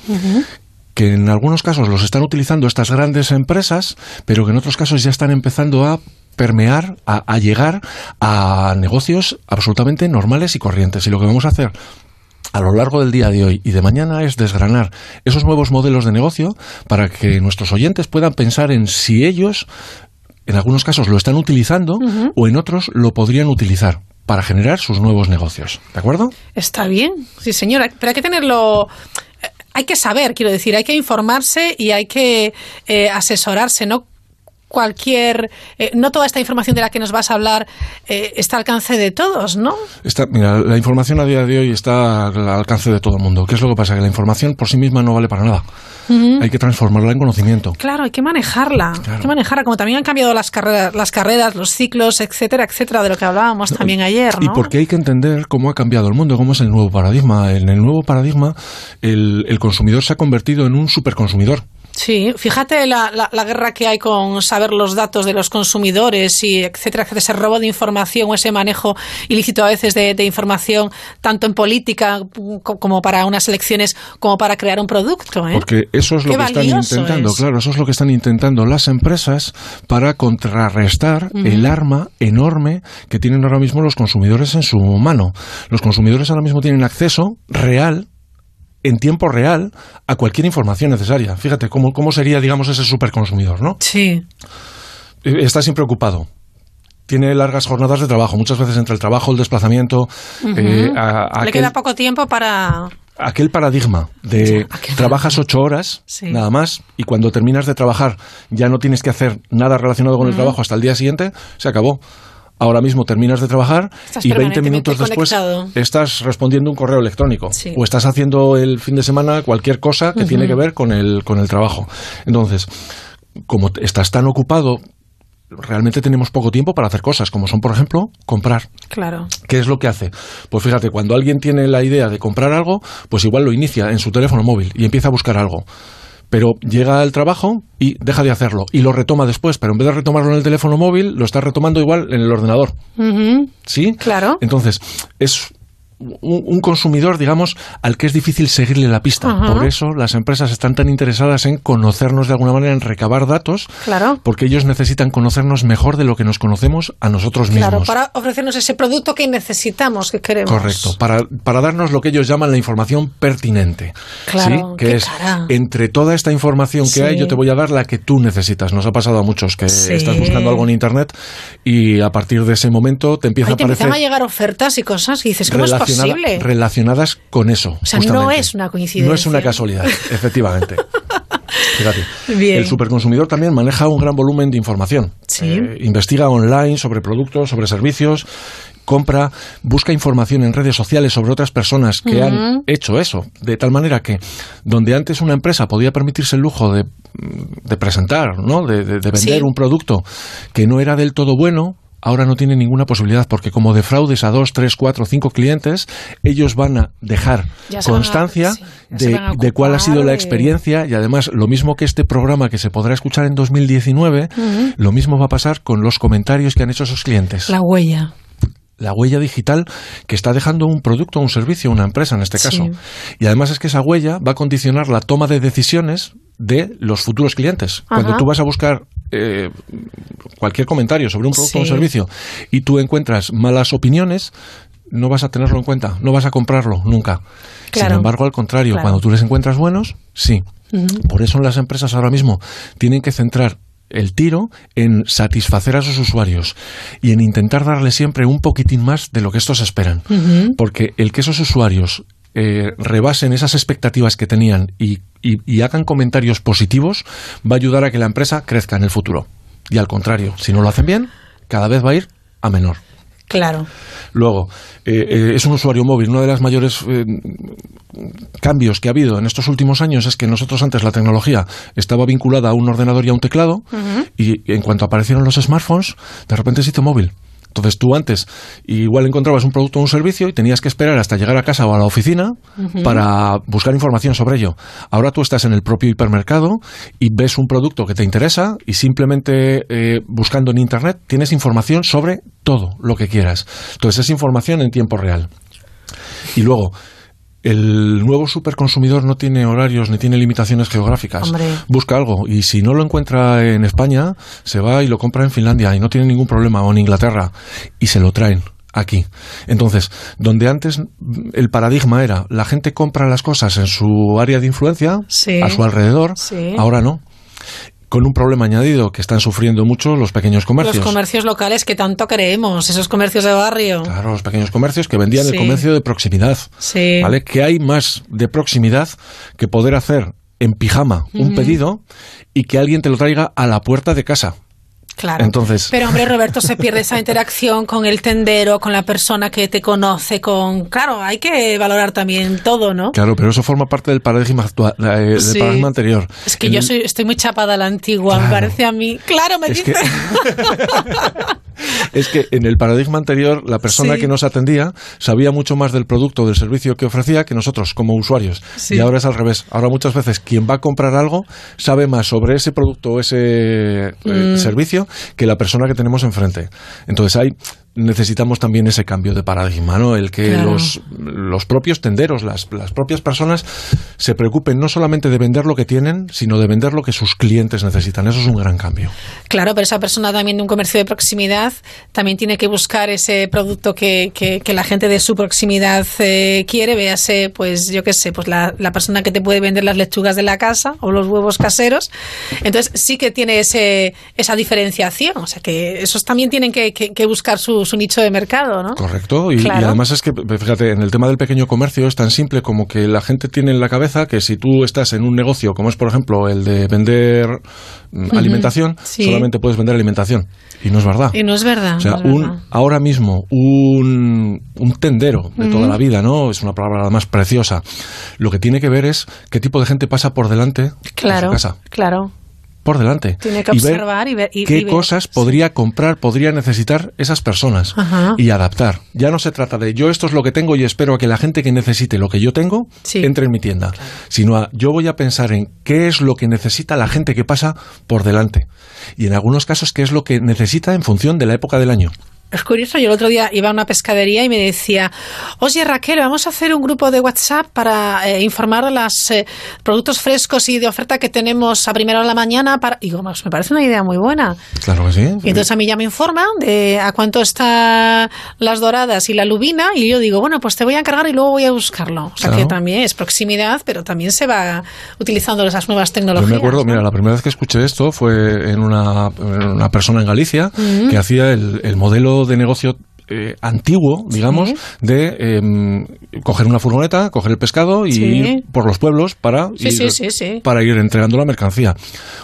que en algunos casos los están utilizando estas grandes empresas, pero que en otros casos ya están empezando a permear, a, a llegar a negocios absolutamente normales y corrientes. Y lo que vamos a hacer a lo largo del día de hoy y de mañana es desgranar esos nuevos modelos de negocio para que nuestros oyentes puedan pensar en si ellos, en algunos casos, lo están utilizando o en otros lo podrían utilizar para generar sus nuevos negocios. ¿De acuerdo? Está bien, sí señora, pero hay que tenerlo... eh, hay que saber, quiero decir, hay que informarse y hay que eh, asesorarse, ¿no? Cualquier, eh, no toda esta información de la que nos vas a hablar eh, está al alcance de todos, ¿no? Está, mira, la información a día de hoy está al alcance de todo el mundo. ¿Qué es lo que pasa? Que la información por sí misma no vale para nada. Hay que transformarla en conocimiento. Claro, hay que manejarla. Hay que manejarla, como también han cambiado las carreras, las carreras, los ciclos, etcétera, etcétera, de lo que hablábamos también ayer, ¿no? Y porque hay que entender cómo ha cambiado el mundo, cómo es el nuevo paradigma. En el nuevo paradigma, el, el consumidor se ha convertido en un superconsumidor. Sí, fíjate la, la, guerra que hay con saber los datos de los consumidores y etcétera, etcétera, ese robo de información o ese manejo ilícito a veces de, información, tanto en política como para unas elecciones, como para crear un producto. ¿eh? Porque eso es lo que están intentando, claro, eso es lo que están intentando las empresas para contrarrestar el arma enorme que tienen ahora mismo los consumidores en su mano. Los consumidores ahora mismo tienen acceso real en tiempo real a cualquier información necesaria. Fíjate cómo, cómo sería, digamos, ese superconsumidor, ¿no? Sí. Eh, está siempre ocupado. Tiene largas jornadas de trabajo, muchas veces entre el trabajo, el desplazamiento. Eh, Le queda poco tiempo para. Aquel paradigma de trabajas ocho horas, nada más, y cuando terminas de trabajar ya no tienes que hacer nada relacionado con el trabajo hasta el día siguiente, se acabó ahora mismo terminas de trabajar y 20 minutos después estás respondiendo un correo electrónico o estás haciendo el fin de semana cualquier cosa que tiene que ver con el, con el trabajo. Entonces, como estás tan ocupado, realmente tenemos poco tiempo para hacer cosas, como son, por ejemplo, comprar. Claro. ¿Qué es lo que hace? Pues fíjate, cuando alguien tiene la idea de comprar algo, pues igual lo inicia en su teléfono móvil y empieza a buscar algo pero llega al trabajo y deja de hacerlo y lo retoma después, pero en vez de retomarlo en el teléfono móvil, lo está retomando igual en el ordenador. ¿Sí? Claro. Entonces, es un, consumidor, digamos, al que es difícil seguirle la pista. Por eso las empresas están tan interesadas en conocernos de alguna manera, en recabar datos, claro. porque ellos necesitan conocernos mejor de lo que nos conocemos a nosotros mismos. Claro, para ofrecernos ese producto que necesitamos, que queremos. Correcto, para, para darnos lo que ellos llaman la información pertinente. Claro, que es entre toda esta información que hay, yo te voy a dar la que tú necesitas. Nos ha pasado a muchos que estás buscando algo en internet y a partir de ese momento te empieza a aparecer. a llegar ofertas y cosas y dices, ¿cómo es relacionadas con eso. O sea, no es una coincidencia. No es una casualidad, efectivamente. Fíjate. El superconsumidor también maneja un gran volumen de información. Eh, investiga online sobre productos, sobre servicios, compra, busca información en redes sociales sobre otras personas que han hecho eso. De tal manera que donde antes una empresa podía permitirse el lujo de, presentar, ¿no? de, vender un producto que no era del todo bueno, ahora no tiene ninguna posibilidad porque como defraudes a dos, tres, cuatro, cinco clientes, ellos van a dejar constancia de, cuál ha sido la experiencia y además lo mismo que este programa que se podrá escuchar en 2019, lo mismo va a pasar con los comentarios que han hecho esos clientes. La huella la huella digital que está dejando un producto, un servicio, una empresa en este caso. Y además es que esa huella va a condicionar la toma de decisiones de los futuros clientes. Cuando tú vas a buscar eh, cualquier comentario sobre un producto o un servicio y tú encuentras malas opiniones, no vas a tenerlo en cuenta, no vas a comprarlo nunca. Sin embargo, al contrario, cuando tú les encuentras buenos, sí. Por eso las empresas ahora mismo tienen que centrar el tiro en satisfacer a sus usuarios y en intentar darle siempre un poquitín más de lo que estos esperan. Porque el que esos usuarios eh, rebasen esas expectativas que tenían y, hagan comentarios positivos va a ayudar a que la empresa crezca en el futuro. Y al contrario, si no lo hacen bien, cada vez va a ir a menor. Claro. Luego, eh, eh, es un usuario móvil. Uno de los mayores cambios que ha habido en estos últimos años es que nosotros antes la tecnología estaba vinculada a un ordenador y a un teclado y en cuanto aparecieron los smartphones, de repente se hizo móvil. Entonces tú antes igual encontrabas un producto o un servicio y tenías que esperar hasta llegar a casa o a la oficina para buscar información sobre ello. Ahora tú estás en el propio hipermercado y ves un producto que te interesa y simplemente eh, buscando en Internet tienes información sobre todo lo que quieras. Entonces es información en tiempo real. Y luego, el nuevo superconsumidor no tiene horarios ni tiene limitaciones geográficas. Busca algo y si no lo encuentra en España, se va y lo compra en Finlandia y no tiene ningún problema o en Inglaterra y se lo traen aquí. Entonces, donde antes el paradigma era la gente compra las cosas en su área de influencia, a su alrededor, ahora no con un problema añadido que están sufriendo mucho los pequeños comercios. Los comercios locales que tanto creemos, esos comercios de barrio. Claro, los pequeños comercios que vendían Sí. el comercio de proximidad. Sí. ¿Vale? Que hay más de proximidad que poder hacer en pijama un pedido y que alguien te lo traiga a la puerta de casa. Claro. Entonces, Pero hombre, Roberto, se pierde esa interacción con el tendero, con la persona que te conoce, con... Claro, hay que valorar también todo, ¿no? claro, pero eso forma parte del paradigma actual, eh, del Sí. paradigma anterior. Es que El- yo soy, estoy muy chapada a la antigua, me parece a mí. Claro, me Es dice. Es que en el paradigma anterior, la persona Sí. que nos atendía sabía mucho más del producto o del servicio que ofrecía que nosotros como usuarios. Sí. Y ahora es al revés. Ahora muchas veces quien va a comprar algo sabe más sobre ese producto o ese eh, Mm. servicio que la persona que tenemos enfrente. Entonces hay necesitamos también ese cambio de paradigma, ¿no? El que Claro. los, los propios tenderos, las, las propias personas se preocupen no solamente de vender lo que tienen, sino de vender lo que sus clientes necesitan. Eso es un gran cambio. Claro, pero esa persona también de un comercio de proximidad también tiene que buscar ese producto que, que, que la gente de su proximidad eh, quiere. Véase, pues yo qué sé, pues la, la persona que te puede vender las lechugas de la casa o los huevos caseros. Entonces sí que tiene ese, esa diferenciación. O sea que esos también tienen que, que- buscar su, su nicho de mercado, ¿no? Correcto, y, y Claro. además es que, fíjate, en el tema del pequeño comercio es tan simple como que la gente tiene en la cabeza que si tú estás en un negocio, como es por ejemplo el de vender mm, alimentación, sí. solamente puedes vender alimentación. Y no es verdad. Y no es verdad. O sea, no es verdad. un, ahora mismo un, un tendero de toda la vida, ¿no? Es una palabra además preciosa. Lo que tiene que ver es qué tipo de gente pasa por delante Claro, de su casa. claro. Por delante. Tiene que Y ver observar y ver. y- qué y ver. cosas podría comprar, podría necesitar esas personas Ajá. y adaptar. Ya no se trata de yo esto es lo que tengo y espero a que la gente que necesite lo que yo tengo Sí. entre en mi tienda, sino a yo voy a pensar en qué es lo que necesita la gente que pasa por delante y en algunos casos qué es lo que necesita en función de la época del año. Es curioso, yo el otro día iba a una pescadería y me decía, oye Raquel, vamos a hacer un grupo de WhatsApp para eh, informar de los eh, productos frescos y de oferta que tenemos a primera hora de la mañana. Para... Y digo, pues me parece una idea muy buena. Claro que sí. Y entonces a mí ya me informan de a cuánto están las doradas y la lubina y yo digo, bueno, pues te voy a encargar y luego voy a buscarlo. O sea Claro. que también es proximidad, pero también se va utilizando esas nuevas Yo tecnologías. me acuerdo, mira, la primera vez que escuché esto fue en una, en una persona en Galicia que hacía el, el modelo de negocio eh, antiguo, digamos, Sí. de em, coger una furgoneta, coger el pescado y Sí. ir por los pueblos para, Sí, ir, para ir entregando la mercancía.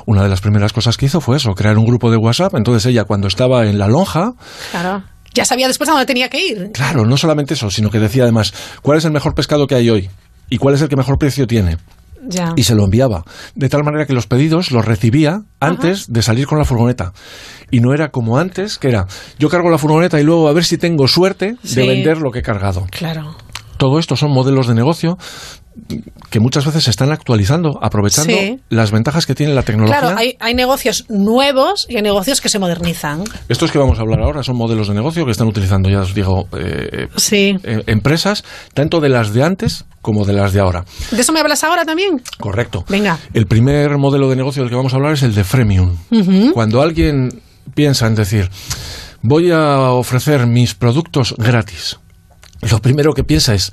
Una de las primeras cosas que hizo fue eso, crear un grupo de WhatsApp. Entonces ella, cuando estaba en la lonja, Claro. Ya sabía después a dónde tenía que ir. Claro, no solamente eso, sino que decía además cuál es el mejor pescado que hay hoy y cuál es el que mejor precio tiene. Ya. Y se lo enviaba. De tal manera que los pedidos los recibía antes de salir con la furgoneta. Y no era como antes, que era yo cargo la furgoneta y luego a ver si tengo suerte Sí. de vender lo que he cargado. Claro. Todo esto son modelos de negocio que muchas veces se están actualizando, aprovechando Sí. las ventajas que tiene la tecnología. Claro, hay, hay negocios nuevos y hay negocios que se modernizan. Estos que vamos a hablar ahora son modelos de negocio que están utilizando, ya os digo, eh, Sí. eh, empresas, tanto de las de antes como de las de ahora. ¿De eso me hablas ahora también? Correcto. Venga. El primer modelo de negocio del que vamos a hablar es el de freemium. Cuando alguien piensa en decir, voy a ofrecer mis productos gratis, lo primero que piensa es,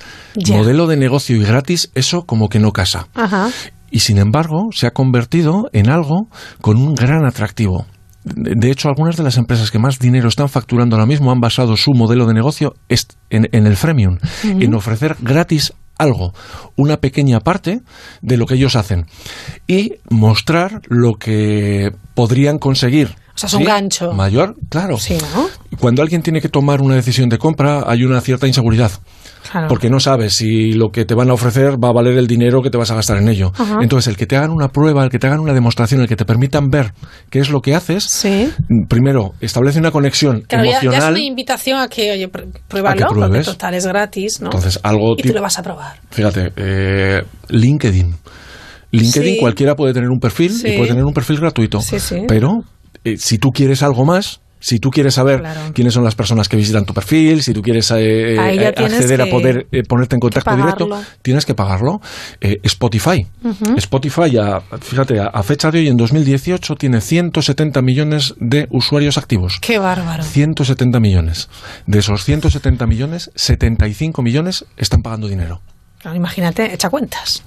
modelo de negocio y gratis, eso como que no casa. Ajá. Y sin embargo, se ha convertido en algo con un gran atractivo. De hecho, algunas de las empresas que más dinero están facturando ahora mismo han basado su modelo de negocio en, en el freemium, en ofrecer gratis algo, una pequeña parte de lo que ellos hacen y mostrar lo que podrían conseguir. O sea, es un gancho. Mayor, claro. Sí, ¿no? Cuando alguien tiene que tomar una decisión de compra, hay una cierta inseguridad. Claro. Porque no sabes si lo que te van a ofrecer va a valer el dinero que te vas a gastar en ello. Ajá. Entonces, el que te hagan una prueba, el que te hagan una demostración, el que te permitan ver qué es lo que haces, Sí. primero, establece una conexión Claro, ya, ya es emocional. una invitación a que, oye, pr- pruébalo, porque total es gratis, ¿no? Entonces, algo y tú lo vas a probar. Fíjate, eh, LinkedIn. LinkedIn Sí. cualquiera puede tener un perfil Sí. y puede tener un perfil gratuito. Sí, sí. Pero eh, si tú quieres algo más, si tú quieres saber Claro. quiénes son las personas que visitan tu perfil, si tú quieres eh, eh, acceder a poder eh, ponerte en contacto directo, tienes que pagarlo. Eh, Spotify. Spotify, a, fíjate, a, a fecha de hoy, en 2018, tiene 170 millones de usuarios activos. Qué bárbaro. 170 millones. De esos 170 millones, 75 millones están pagando dinero. Claro, imagínate, echa cuentas.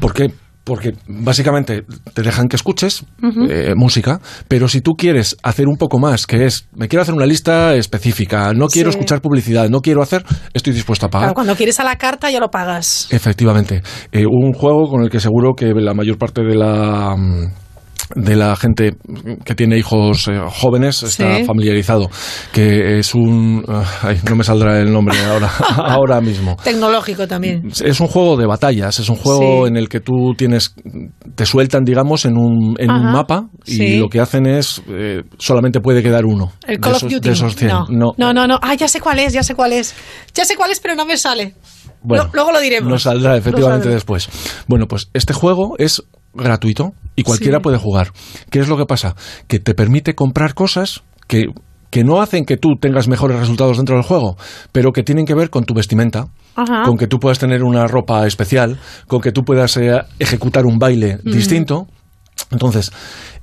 ¿Por qué? Porque básicamente te dejan que escuches eh, música, pero si tú quieres hacer un poco más, que es, me quiero hacer una lista específica, no quiero Sí. escuchar publicidad, no quiero hacer, estoy dispuesto a pagar. Claro, cuando quieres a la carta ya lo pagas. Efectivamente. Eh, un juego con el que seguro que la mayor parte de la mm, de la gente que tiene hijos eh, jóvenes está Sí. familiarizado que es un ah, ay, no me saldrá el nombre ahora ahora mismo Tecnológico también. es un juego de batallas, es un juego Sí. en el que tú tienes, te sueltan, digamos, en un, en un mapa y sí. lo que hacen es, eh, solamente puede quedar uno. El de Call esos, of Duty. de esos 100. no. No. no, no, no. Ah, ya sé cuál es, ya sé cuál es. Ya sé cuál es, pero no me sale. Bueno, Lo- luego lo diremos. Nos saldrá efectivamente después. Bueno, pues este juego es gratuito y cualquiera Sí. puede jugar. ¿Qué es lo que pasa? Que te permite comprar cosas que que no hacen que tú tengas mejores resultados dentro del juego, pero que tienen que ver con tu vestimenta, Ajá. con que tú puedas tener una ropa especial, con que tú puedas eh, ejecutar un baile Mm. distinto. Entonces,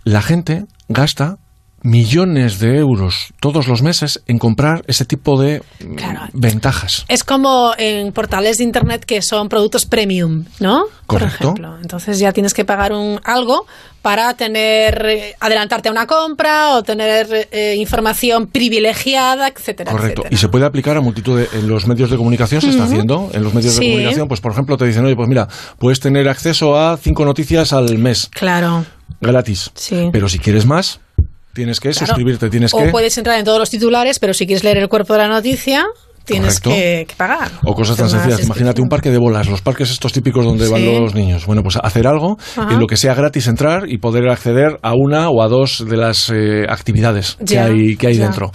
la gente gasta millones de euros todos los meses en comprar ese tipo de mm, ventajas. Es como en portales de internet que son productos premium, ¿no? Por Correcto. ejemplo. Entonces ya tienes que pagar un algo para tener eh, adelantarte a una compra o tener eh, información privilegiada, etcétera, Correcto. etcétera. Y se puede aplicar a multitud de. En los medios de comunicación se está haciendo. En los medios Sí. de comunicación, pues por ejemplo, te dicen, oye, pues mira, puedes tener acceso a cinco noticias al mes Claro. gratis. Sí. Pero si quieres más, tienes que Claro. suscribirte, tienes o que. puedes entrar en todos los titulares, pero si quieres leer el cuerpo de la noticia, tienes que, que pagar. O cosas tan sencillas. Imagínate un parque de bolas, los parques estos típicos donde van Sí. los niños. Bueno, pues hacer algo Ajá. en lo que sea gratis entrar y poder acceder a una o a dos de las eh, actividades que hay, que hay ya. dentro.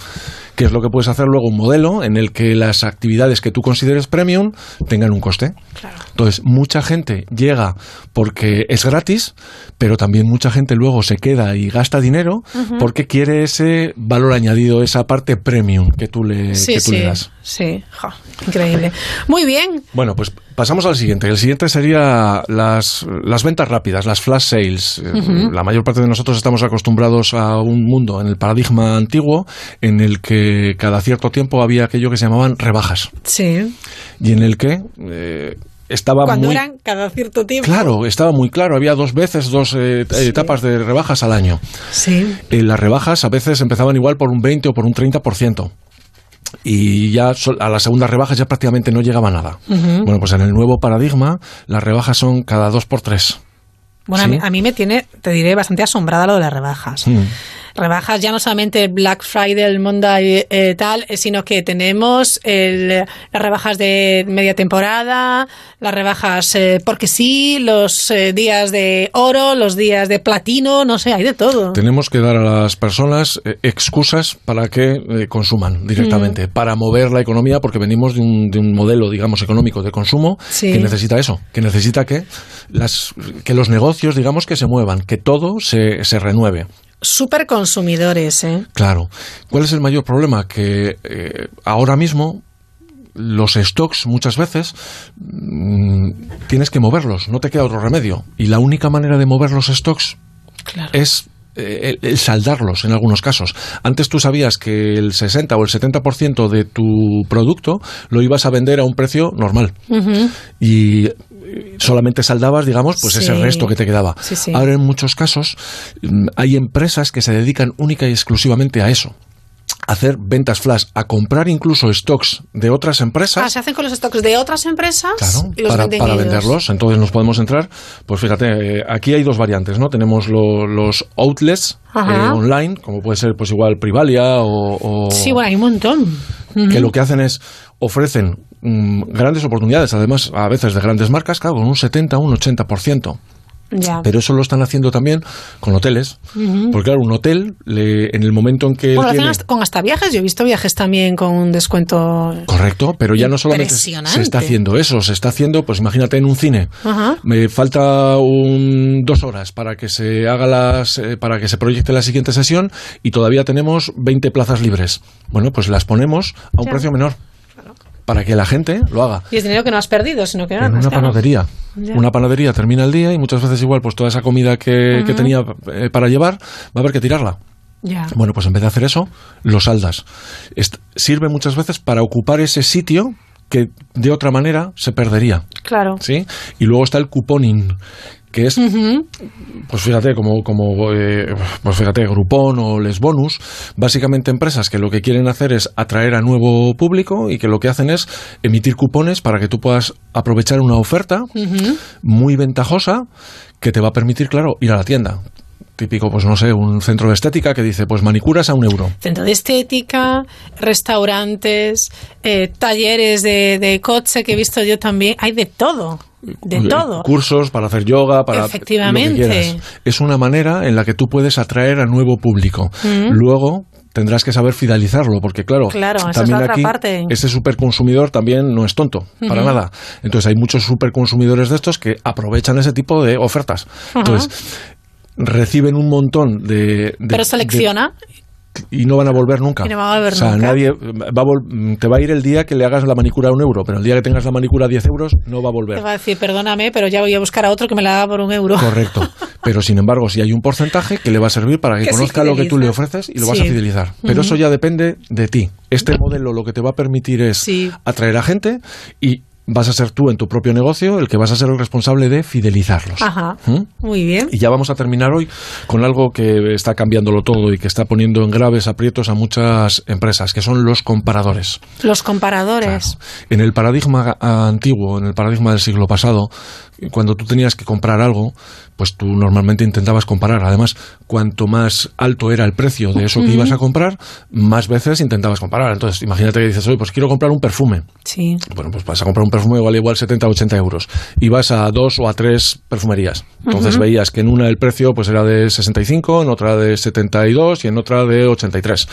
Que es lo que puedes hacer luego un modelo en el que las actividades que tú consideres premium tengan un coste. Entonces, mucha gente llega porque es gratis, pero también mucha gente luego se queda y gasta dinero porque quiere ese valor añadido, esa parte premium que tú le, Sí, que tú sí, le das. sí. Increíble. Muy bien. Bueno, pues pasamos al siguiente. El siguiente sería las, las ventas rápidas, las flash sales. Eh. La mayor parte de nosotros estamos acostumbrados a un mundo en el paradigma antiguo en el que cada cierto tiempo había aquello que se llamaban rebajas Sí. y en el que eh, estaba Cuando muy... eran cada cierto tiempo. Claro, estaba muy claro. Había dos veces, dos eh, etapas de rebajas al año. Sí. Eh, las rebajas a veces empezaban igual por un 20 o por un 30%. Y ya a las segundas rebajas ya prácticamente no llegaba nada. Bueno, pues en el nuevo paradigma las rebajas son cada dos por tres. Bueno, a, mí, a mí me tiene, te diré, bastante asombrada lo de las rebajas. Mm. Rebajas ya no solamente el Black Friday, el Monday eh, tal, eh, sino que tenemos el- las rebajas de media temporada, las rebajas eh, porque sí, los eh, días de oro, los días de platino, no sé, hay de todo. Tenemos que dar a las personas eh, excusas para que consuman directamente, para mover la economía, porque venimos de un, de un modelo, digamos, económico de consumo Sí. que necesita eso, que necesita que, las, que los negocios, digamos, que se muevan, que todo se, se renueve. Súper consumidores, ¿eh? Claro. ¿Cuál es el mayor problema? Que eh, ahora mismo los stocks muchas veces mm, tienes que moverlos, no te queda otro remedio. Y la única manera de mover los stocks es eh, el, el saldarlos en algunos casos. Antes tú sabías que el 60 o el 70% de tu producto lo ibas a vender a un precio normal y solamente saldabas, digamos, pues ese resto que te quedaba. Sí, sí. Ahora en muchos casos mm, hay empresas que se dedican única y exclusivamente a eso. Hacer ventas flash, a comprar incluso stocks de otras Ah, empresas se hacen con los stocks de otras empresas y los para, venden para ellos. venderlos. Entonces nos podemos entrar, pues fíjate, eh, aquí hay dos variantes, ¿no? Tenemos lo- los outlets eh, online, como puede ser pues igual Privalia o, o- Sí, bueno, hay un montón. que lo que hacen es ofrecen mm, grandes oportunidades, además a veces de grandes marcas, claro, con un 70 o un 80%. Ya. Pero eso lo están haciendo también con hoteles. Ujú. Porque claro, un hotel, le- en el momento en que... Bueno, lo hacen tiene- hasta- con hasta viajes. Yo he visto viajes también con un descuento. Correcto, pero ya no solamente se está haciendo eso, se está haciendo, pues imagínate en un cine. Ajá. Me falta un, dos horas para que se haga las, eh, para que se proyecte la siguiente sesión y todavía tenemos 20 plazas libres. Bueno, pues las ponemos a un Ya. precio menor para que la gente lo haga. Y es dinero que no has perdido, sino que En ganas. una panadería. Una panadería termina el día y muchas veces igual pues toda esa comida que, que tenía eh, para llevar va a haber que tirarla. Ya. Bueno, pues en vez de hacer eso, lo saldas. Est- sirve muchas veces para ocupar ese sitio que de otra manera se perdería. Claro. ¿sí? Y luego está el couponing, que es, pues fíjate, como, como eh, pues fíjate, Groupon o Les Bonus, básicamente empresas que lo que quieren hacer es atraer a nuevo público y que lo que hacen es emitir cupones para que tú puedas aprovechar una oferta muy ventajosa que te va a permitir, claro, ir a la tienda típico, pues no sé, un centro de estética que dice, pues manicuras a un euro. Centro de estética, restaurantes, eh, talleres de, de coche que he visto yo también, hay de todo. De todo. Cursos para hacer yoga, para Efectivamente. lo que quieras. Es una manera en la que tú puedes atraer a nuevo público. Mm. Luego tendrás que saber fidelizarlo, porque claro, Claro, esa es también la otra aquí parte. ese superconsumidor también no es tonto, para nada. Entonces hay muchos superconsumidores de estos que aprovechan ese tipo de ofertas. Entonces reciben un montón de, de- Pero selecciona. de- y no van a volver nunca. Y no van a volver o sea, nunca. nadie va a vol- te va a ir el día que le hagas la manicura a un euro, pero el día que tengas la manicura a 10 euros no va a volver. Te va a decir, perdóname, pero ya voy a buscar a otro que me la haga por un euro. Correcto. Pero sin embargo, si hay un porcentaje que le va a servir para que, conozca lo que tú le ofreces y lo vas a fidelizar. Pero eso ya depende de ti. Este modelo lo que te va a permitir es Sí. atraer a gente y vas a ser tú en tu propio negocio el que vas a ser el responsable de fidelizarlos. Ajá. ¿Mm? Muy bien. Y ya vamos a terminar hoy con algo que está cambiándolo todo y que está poniendo en graves aprietos a muchas empresas, que son los comparadores. Los comparadores. En el paradigma antiguo, en el paradigma del siglo pasado, cuando tú tenías que comprar algo, pues tú normalmente intentabas comparar. Además, cuanto más alto era el precio de eso que ibas a comprar, más veces intentabas comparar. Entonces, imagínate que dices, oye, pues quiero comprar un perfume. Sí. Bueno, pues vas a comprar un perfume vale igual 70 o 80 euros. Y vas a dos o a tres perfumerías. Entonces veías que en una el precio pues era de 65, en otra de 72 y en otra de 83.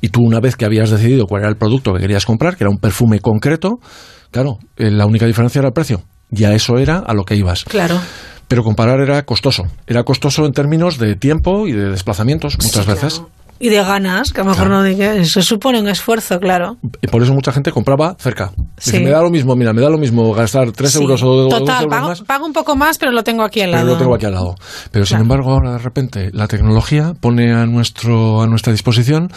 Y tú una vez que habías decidido cuál era el producto que querías comprar, que era un perfume concreto, claro, eh, la única diferencia era el precio. Ya eso era a lo que ibas. Claro. Pero comparar era costoso. Era costoso en términos de tiempo y de desplazamientos muchas veces. Y de ganas, que a lo mejor no diga- eso supone un esfuerzo, claro. Y por eso mucha gente compraba cerca. Dice, Sí. me da lo mismo, mira, me da lo mismo gastar 3 Sí. euros o, o dos Total, euros pago, más. pago un poco más, pero lo tengo aquí al Pero lado. lo tengo aquí al lado. Pero sin embargo, ahora de repente la tecnología pone a, nuestro, a nuestra disposición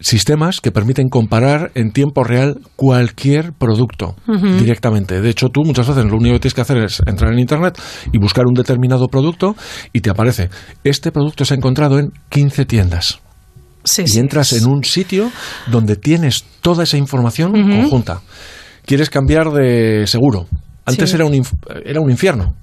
sistemas que permiten comparar en tiempo real cualquier producto directamente. De hecho, tú muchas veces lo único que tienes que hacer es entrar en Internet y buscar un determinado producto y te aparece, este producto se ha encontrado en 15 tiendas. y entras en un sitio donde tienes toda esa información conjunta. Quieres cambiar de seguro. Antes era, un, era un infierno.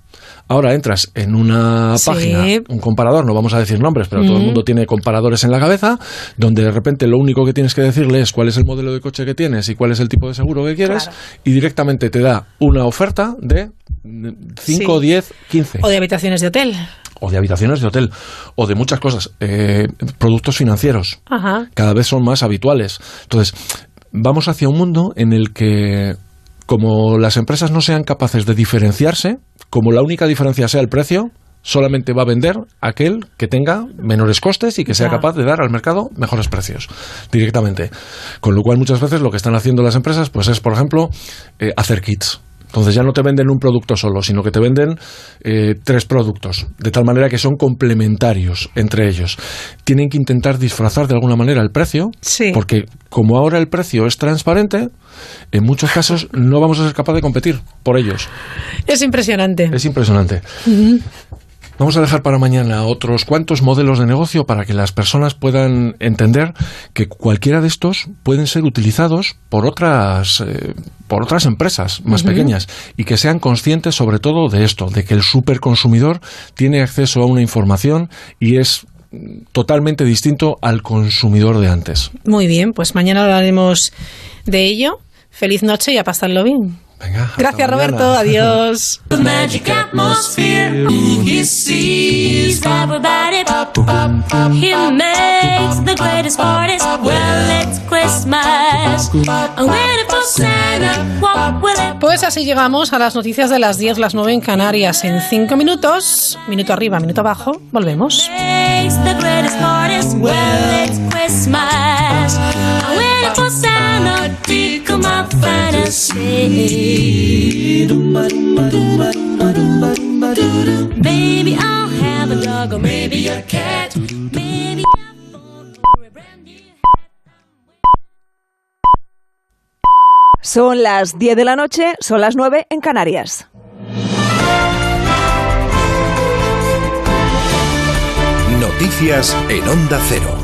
Ahora entras en una Sí. página, un comparador, no vamos a decir nombres, pero todo el Mm. mundo tiene comparadores en la cabeza, donde de repente lo único que tienes que decirle es cuál es el modelo de coche que tienes y cuál es el tipo de seguro que quieres, y directamente te da una oferta de 5, Sí. 10, 15 O de habitaciones de hotel. o de habitaciones de hotel, o de muchas cosas, eh, productos financieros, Ajá. cada vez son más habituales. Entonces, vamos hacia un mundo en el que, como las empresas no sean capaces de diferenciarse, como la única diferencia sea el precio, solamente va a vender aquel que tenga menores costes y que sea capaz de dar al mercado mejores precios directamente. Con lo cual muchas veces lo que están haciendo las empresas pues es, por ejemplo, eh, hacer kits. Entonces ya no te venden un producto solo, sino que te venden eh, tres productos, de tal manera que son complementarios entre ellos. Tienen que intentar disfrazar de alguna manera el precio, porque como ahora el precio es transparente, en muchos casos no vamos a ser capaces de competir por ellos. Es impresionante. Es impresionante. Vamos a dejar para mañana otros cuantos modelos de negocio para que las personas puedan entender que cualquiera de estos pueden ser utilizados por otras, eh, por otras empresas más pequeñas y que sean conscientes sobre todo de esto, de que el superconsumidor tiene acceso a una información y es totalmente distinto al consumidor de antes. Muy bien, pues mañana hablaremos de ello. Feliz noche y a pasarlo bien. Gracias, Roberto. Adiós. Pues así llegamos a las noticias de las 10, las 9 en Canarias. En 5 minutos, minuto arriba, minuto abajo, volvemos. Son las 10 de la noche, son las 9 en Canarias. Noticias en Onda Cero.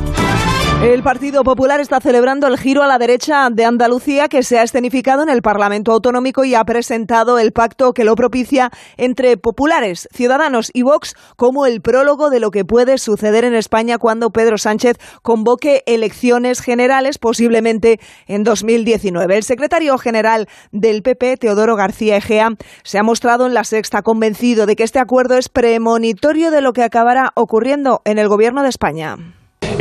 El Partido Popular está celebrando el giro a la derecha de Andalucía que se ha escenificado en el Parlamento Autonómico y ha presentado el pacto que lo propicia entre populares, ciudadanos y Vox como el prólogo de lo que puede suceder en España cuando Pedro Sánchez convoque elecciones generales, posiblemente en 2019. El secretario general del PP, Teodoro García Egea, se ha mostrado en la sexta convencido de que este acuerdo es premonitorio de lo que acabará ocurriendo en el Gobierno de España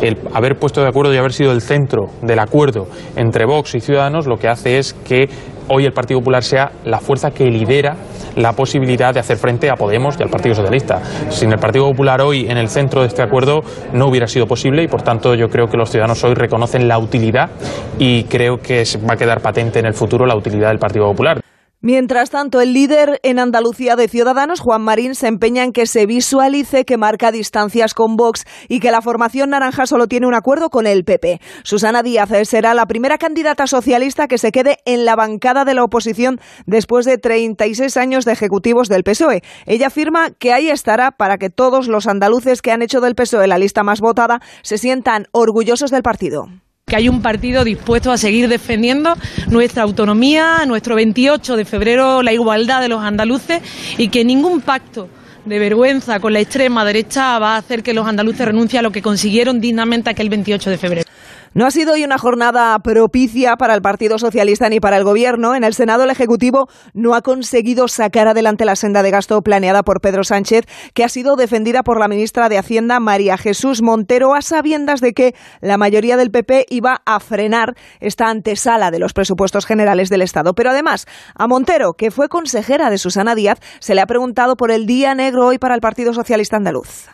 el haber puesto de acuerdo y haber sido el centro del acuerdo entre Vox y Ciudadanos lo que hace es que hoy el Partido Popular sea la fuerza que lidera la posibilidad de hacer frente a Podemos y al Partido Socialista. Sin el Partido Popular hoy en el centro de este acuerdo no hubiera sido posible y por tanto yo creo que los ciudadanos hoy reconocen la utilidad y creo que va a quedar patente en el futuro la utilidad del Partido Popular. Mientras tanto, el líder en Andalucía de Ciudadanos, Juan Marín, se empeña en que se visualice que marca distancias con Vox y que la formación naranja solo tiene un acuerdo con el PP. Susana Díaz será la primera candidata socialista que se quede en la bancada de la oposición después de 36 años de ejecutivos del PSOE. Ella afirma que ahí estará para que todos los andaluces que han hecho del PSOE la lista más votada se sientan orgullosos del partido que hay un partido dispuesto a seguir defendiendo nuestra autonomía, nuestro 28 de febrero, la igualdad de los andaluces y que ningún pacto de vergüenza con la extrema derecha va a hacer que los andaluces renuncien a lo que consiguieron dignamente aquel 28 de febrero. No ha sido hoy una jornada propicia para el Partido Socialista ni para el Gobierno. En el Senado el Ejecutivo no ha conseguido sacar adelante la senda de gasto planeada por Pedro Sánchez, que ha sido defendida por la ministra de Hacienda, María Jesús Montero, a sabiendas de que la mayoría del PP iba a frenar esta antesala de los presupuestos generales del Estado. Pero además, a Montero, que fue consejera de Susana Díaz, se le ha preguntado por el día negro hoy para el Partido Socialista Andaluz.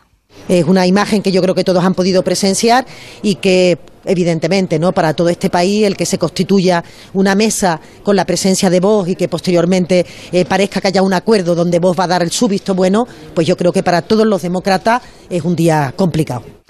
Es una imagen que yo creo que todos han podido presenciar y que evidentemente, ¿no? Para todo este país, el que se constituya una mesa con la presencia de vos y que posteriormente eh, parezca que haya un acuerdo donde vos va a dar el su visto bueno, pues yo creo que para todos los demócratas es un día complicado.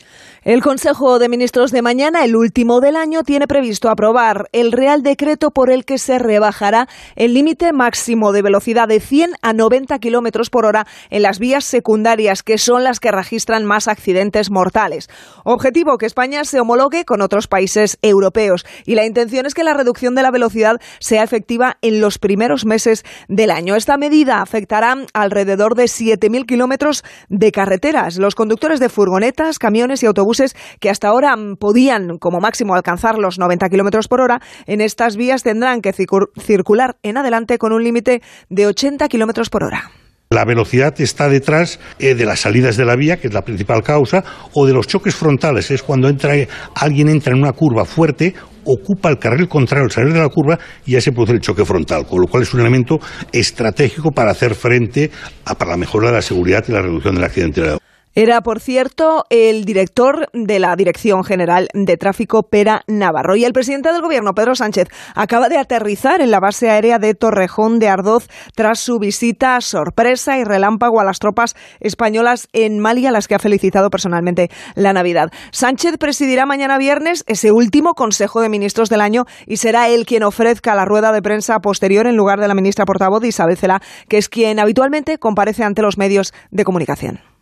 El Consejo de Ministros de mañana, el último del año, tiene previsto aprobar el Real Decreto por el que se rebajará el límite máximo de velocidad de 100 a 90 kilómetros por hora en las vías secundarias, que son las que registran más accidentes mortales. Objetivo que España se homologue con otros países europeos. Y la intención es que la reducción de la velocidad sea efectiva en los primeros meses del año. Esta medida afectará alrededor de 7.000 kilómetros de carreteras. Los conductores de furgonetas, camiones y autobuses que hasta ahora podían como máximo alcanzar los 90 kilómetros por hora, en estas vías tendrán que circular en adelante con un límite de 80 kilómetros por hora. La velocidad está detrás eh, de las salidas de la vía, que es la principal causa, o de los choques frontales. Es cuando entra, alguien entra en una curva fuerte, ocupa el carril contrario al salir de la curva y ya se produce el choque frontal, con lo cual es un elemento estratégico para hacer frente a para la mejora de la seguridad y la reducción del accidentalidad. Era, por cierto, el director de la Dirección General de Tráfico, Pera Navarro. Y el presidente del Gobierno, Pedro Sánchez, acaba de aterrizar en la base aérea de Torrejón de Ardoz tras su visita sorpresa y relámpago a las tropas españolas en Mali, a las que ha felicitado personalmente la Navidad. Sánchez presidirá mañana viernes ese último Consejo de Ministros del año y será él quien ofrezca la rueda de prensa posterior en lugar de la ministra portavoz Isabel Cela, que es quien habitualmente comparece ante los medios de comunicación.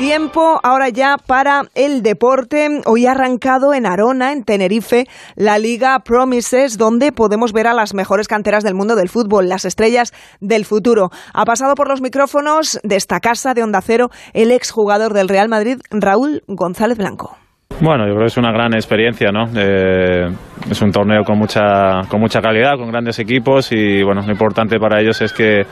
Tiempo ahora ya para el deporte. Hoy ha arrancado en Arona, en Tenerife, la Liga Promises, donde podemos ver a las mejores canteras del mundo del fútbol, las estrellas del futuro. Ha pasado por los micrófonos de esta casa de Onda Cero el exjugador del Real Madrid, Raúl González Blanco. Bueno, yo creo que es una gran experiencia, ¿no? Eh, es un torneo con mucha, con mucha calidad, con grandes equipos y bueno, lo importante para ellos es que,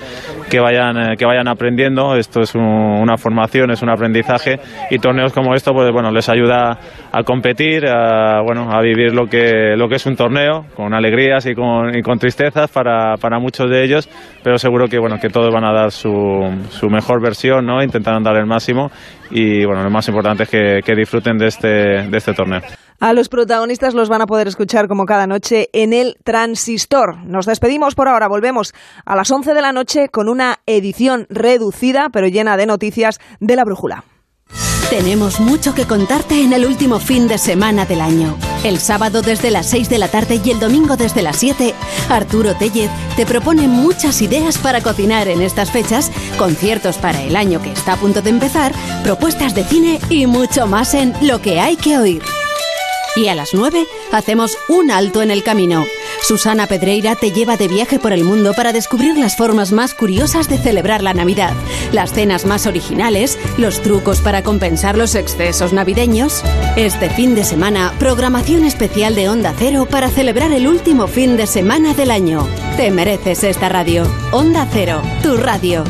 que vayan, eh, que vayan aprendiendo. Esto es una formación, es un aprendizaje y torneos como esto, pues bueno, les ayuda a competir, a, bueno, a vivir lo que, lo que es un torneo, con alegrías y con, y con tristezas para, para muchos de ellos, pero seguro que bueno, que todos van a dar su, su mejor versión, ¿no? Intentarán dar el máximo y bueno, lo más importante es que, que disfruten de este, de este torneo. A los protagonistas los van a poder escuchar como cada noche en el Transistor. Nos despedimos por ahora, volvemos a las 11 de la noche con una edición reducida pero llena de noticias de la brújula. Tenemos mucho que contarte en el último fin de semana del año. El sábado desde las 6 de la tarde y el domingo desde las 7, Arturo Tellez te propone muchas ideas para cocinar en estas fechas conciertos para el año que está a punto de empezar, propuestas de cine y mucho más en Lo que hay que oír. Y a las 9 hacemos un alto en el camino. Susana Pedreira te lleva de viaje por el mundo para descubrir las formas más curiosas de celebrar la Navidad, las cenas más originales, los trucos para compensar los excesos navideños. Este fin de semana, programación especial de Onda Cero para celebrar el último fin de semana del año. Te mereces esta radio. Onda Cero, tu radio.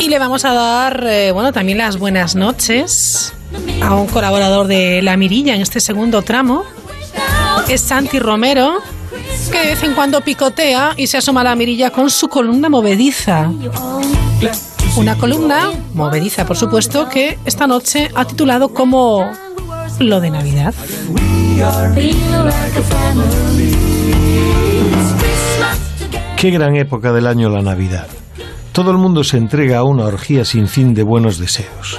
Y le vamos a dar, eh, bueno, también las buenas noches a un colaborador de La Mirilla en este segundo tramo. Es Santi Romero, que de vez en cuando picotea y se asoma a la mirilla con su columna movediza. Una columna movediza, por supuesto, que esta noche ha titulado como Lo de Navidad. Qué gran época del año la Navidad. Todo el mundo se entrega a una orgía sin fin de buenos deseos.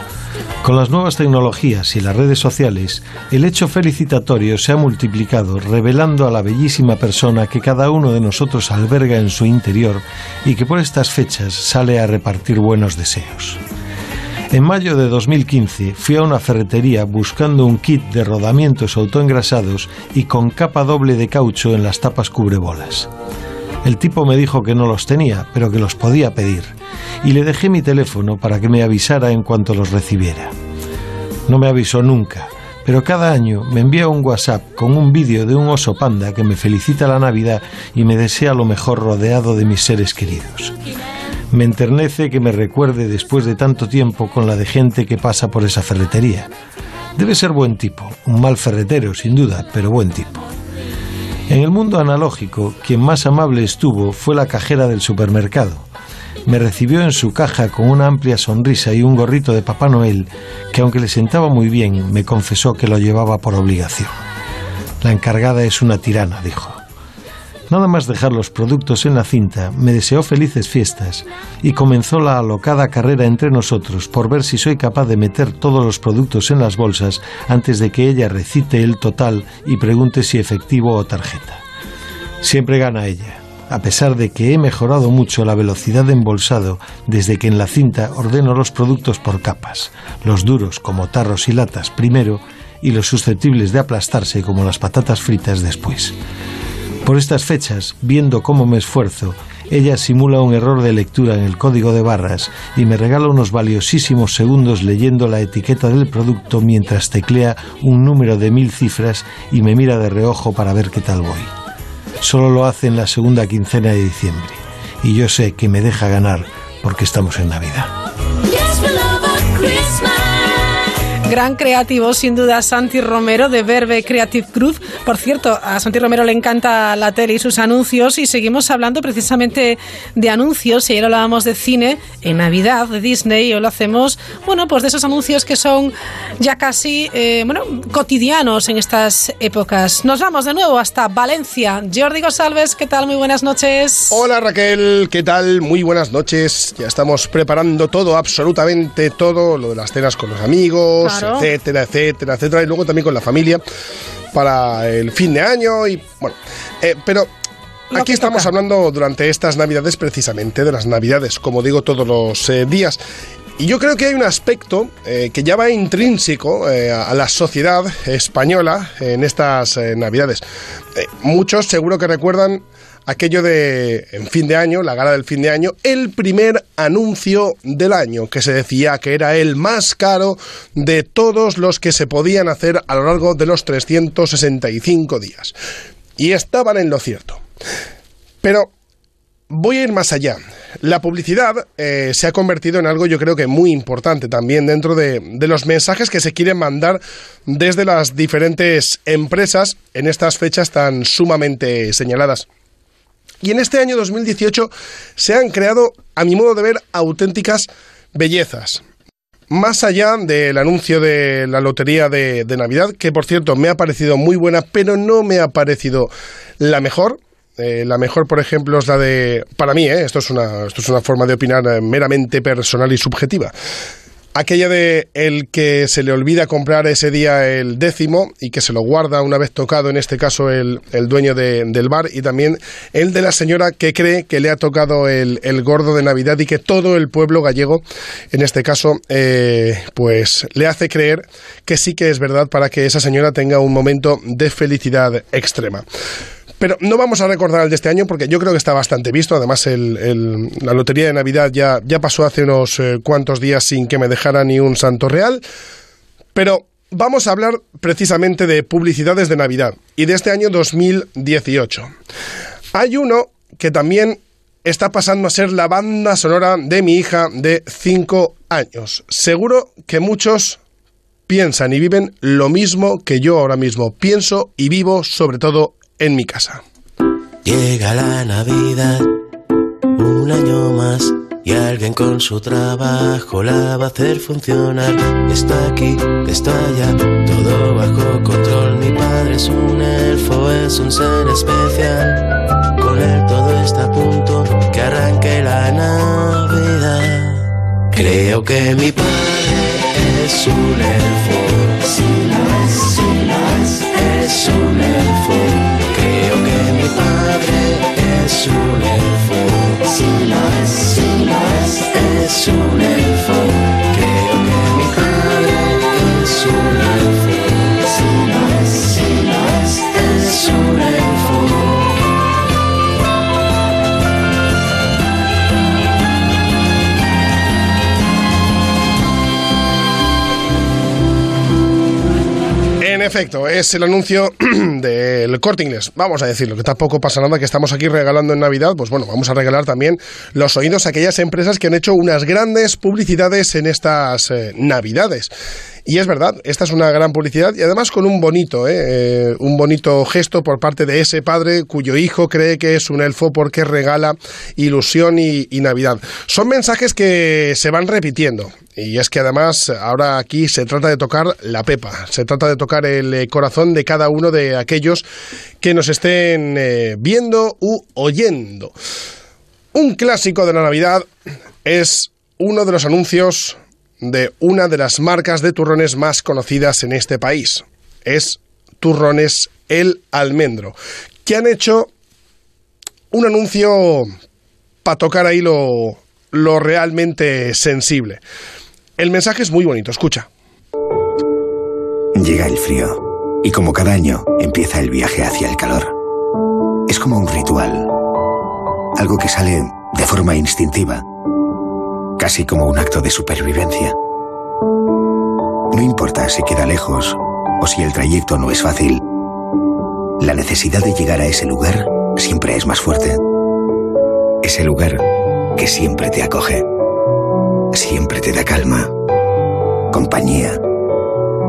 Con las nuevas tecnologías y las redes sociales, el hecho felicitatorio se ha multiplicado, revelando a la bellísima persona que cada uno de nosotros alberga en su interior y que por estas fechas sale a repartir buenos deseos. En mayo de 2015 fui a una ferretería buscando un kit de rodamientos autoengrasados y con capa doble de caucho en las tapas cubrebolas. El tipo me dijo que no los tenía, pero que los podía pedir, y le dejé mi teléfono para que me avisara en cuanto los recibiera. No me avisó nunca, pero cada año me envía un WhatsApp con un vídeo de un oso panda que me felicita la Navidad y me desea lo mejor rodeado de mis seres queridos. Me enternece que me recuerde después de tanto tiempo con la de gente que pasa por esa ferretería. Debe ser buen tipo, un mal ferretero sin duda, pero buen tipo. En el mundo analógico, quien más amable estuvo fue la cajera del supermercado. Me recibió en su caja con una amplia sonrisa y un gorrito de Papá Noel, que aunque le sentaba muy bien, me confesó que lo llevaba por obligación. La encargada es una tirana, dijo. Nada más dejar los productos en la cinta, me deseó felices fiestas y comenzó la alocada carrera entre nosotros por ver si soy capaz de meter todos los productos en las bolsas antes de que ella recite el total y pregunte si efectivo o tarjeta. Siempre gana ella, a pesar de que he mejorado mucho la velocidad de embolsado desde que en la cinta ordeno los productos por capas, los duros como tarros y latas primero y los susceptibles de aplastarse como las patatas fritas después. Por estas fechas, viendo cómo me esfuerzo, ella simula un error de lectura en el código de barras y me regala unos valiosísimos segundos leyendo la etiqueta del producto mientras teclea un número de mil cifras y me mira de reojo para ver qué tal voy. Solo lo hace en la segunda quincena de diciembre y yo sé que me deja ganar porque estamos en Navidad. Gran creativo, sin duda, Santi Romero de Verbe Creative Cruz. Por cierto, a Santi Romero le encanta la tele y sus anuncios y seguimos hablando precisamente de anuncios. Ayer hablábamos de cine en Navidad de Disney y hoy lo hacemos, bueno, pues de esos anuncios que son ya casi, eh, bueno, cotidianos en estas épocas. Nos vamos de nuevo hasta Valencia. Jordi González, ¿qué tal? Muy buenas noches. Hola Raquel, ¿qué tal? Muy buenas noches. Ya estamos preparando todo, absolutamente todo, lo de las cenas con los amigos, Claro. etcétera, etcétera, etcétera, y luego también con la familia para el fin de año y bueno, eh, pero Aquí estamos hablando durante estas navidades precisamente de las navidades, como digo todos los eh, días. Y yo creo que hay un aspecto eh, que ya va intrínseco eh, a la sociedad española en estas navidades. Muchos seguro que recuerdan aquello de en fin de año, la gala del fin de año, el primer anuncio del año, que se decía que era el más caro de todos los que se podían hacer a lo largo de los 365 días. Y estaban en lo cierto. Pero voy a ir más allá. La publicidad eh, se ha convertido en algo yo creo que muy importante también dentro de, de los mensajes que se quieren mandar desde las diferentes empresas en estas fechas tan sumamente señaladas. Y en este año 2018 se han creado, a mi modo de ver, auténticas bellezas. Más allá del anuncio de la lotería de, Navidad, que por cierto me ha parecido muy buena, pero no me ha parecido la mejor. Eh, la mejor, por ejemplo, es la de, para mí, eh, esto, es una, esto es una forma de opinar eh, meramente personal y subjetiva. Aquella de el que se le olvida comprar ese día el décimo y que se lo guarda una vez tocado, en este caso el, el dueño de- del bar, y también el de la señora que cree que le ha tocado el, el gordo de Navidad y que todo el pueblo gallego, en este caso, eh, pues le hace creer que sí que es verdad para que esa señora tenga un momento de felicidad extrema. Pero no vamos a recordar el de este año porque yo creo que está bastante visto. Además, el- la lotería de Navidad ya, ya pasó hace unos eh, cuantos días sin que me dejara ni un santo real. Pero vamos a hablar precisamente de publicidades de Navidad y de este año 2018. Hay uno que también está pasando a ser la banda sonora de mi hija de 5 años. Seguro que muchos piensan y viven lo mismo que yo ahora mismo pienso y vivo, sobre todo en mi casa. Llega la Navidad, un año más, y alguien con su trabajo la va a hacer funcionar. Está aquí, está allá, todo bajo control. Mi padre es un elfo, es un ser especial. Con él todo está a punto, que arranque la Navidad. Creo que mi padre es un elfo. Sí lo es, sí lo es, es un elfo. Mi padre es un elfo. Sí lo es, sí lo es, es un elfo. Creo que mi padre es un elfo. Sí lo es, sí lo es, es un elfo. Efecto, es el anuncio del corte inglés. Vamos a decirlo, que tampoco pasa nada que estamos aquí regalando en Navidad. Pues bueno, vamos a regalar también los oídos a aquellas empresas que han hecho unas grandes publicidades en estas eh, Navidades. Y es verdad, esta es una gran publicidad y además con un bonito, eh, eh, un bonito gesto por parte de ese padre cuyo hijo cree que es un elfo porque regala ilusión y, Navidad. Son mensajes que se van repitiendo. Y es que además ahora aquí se trata de tocar la pepa, se trata de tocar el eh, corazón de cada uno de aquellos que nos estén eh, viendo u oyendo. Un clásico de la Navidad es uno de los anuncios de una de las marcas de turrones más conocidas en este país. Es Turrones El Almendro, que han hecho un anuncio para tocar ahí lo, lo realmente sensible. El mensaje es muy bonito, escucha. Llega el frío y como cada año empieza el viaje hacia el calor. Es como un ritual, algo que sale de forma instintiva, casi como un acto de supervivencia. No importa si queda lejos o si el trayecto no es fácil, la necesidad de llegar a ese lugar siempre es más fuerte. Ese lugar que siempre te acoge, siempre te da calma, compañía,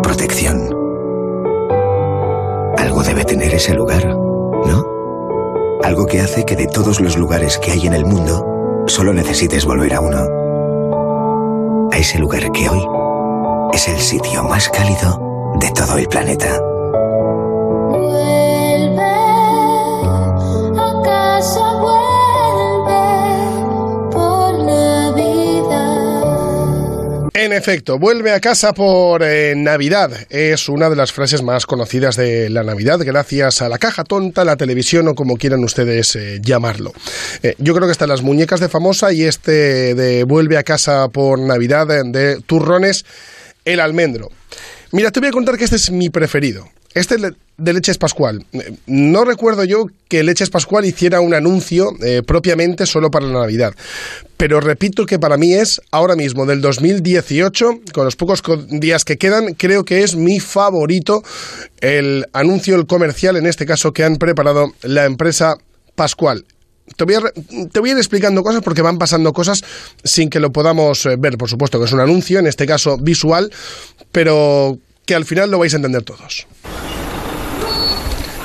protección. Algo debe tener ese lugar, ¿no? Algo que hace que de todos los lugares que hay en el mundo, solo necesites volver a uno. Ese lugar que hoy es el sitio más cálido de todo el planeta. En efecto, vuelve a casa por eh, Navidad. Es una de las frases más conocidas de la Navidad, gracias a la caja tonta, la televisión o como quieran ustedes eh, llamarlo. Eh, yo creo que están las muñecas de famosa y este de vuelve a casa por Navidad de turrones el almendro. Mira, te voy a contar que este es mi preferido. Este de Leches Pascual. Eh, No recuerdo yo que Leches Pascual hiciera un anuncio eh, propiamente solo para la Navidad. Pero repito que para mí es, ahora mismo, del 2018, con los pocos co- días que quedan, creo que es mi favorito el anuncio, el comercial, en este caso, que han preparado la empresa Pascual. Te voy, a, te voy a ir explicando cosas porque van pasando cosas sin que lo podamos eh, ver. Por supuesto que es un anuncio, en este caso visual, pero que al final lo vais a entender todos.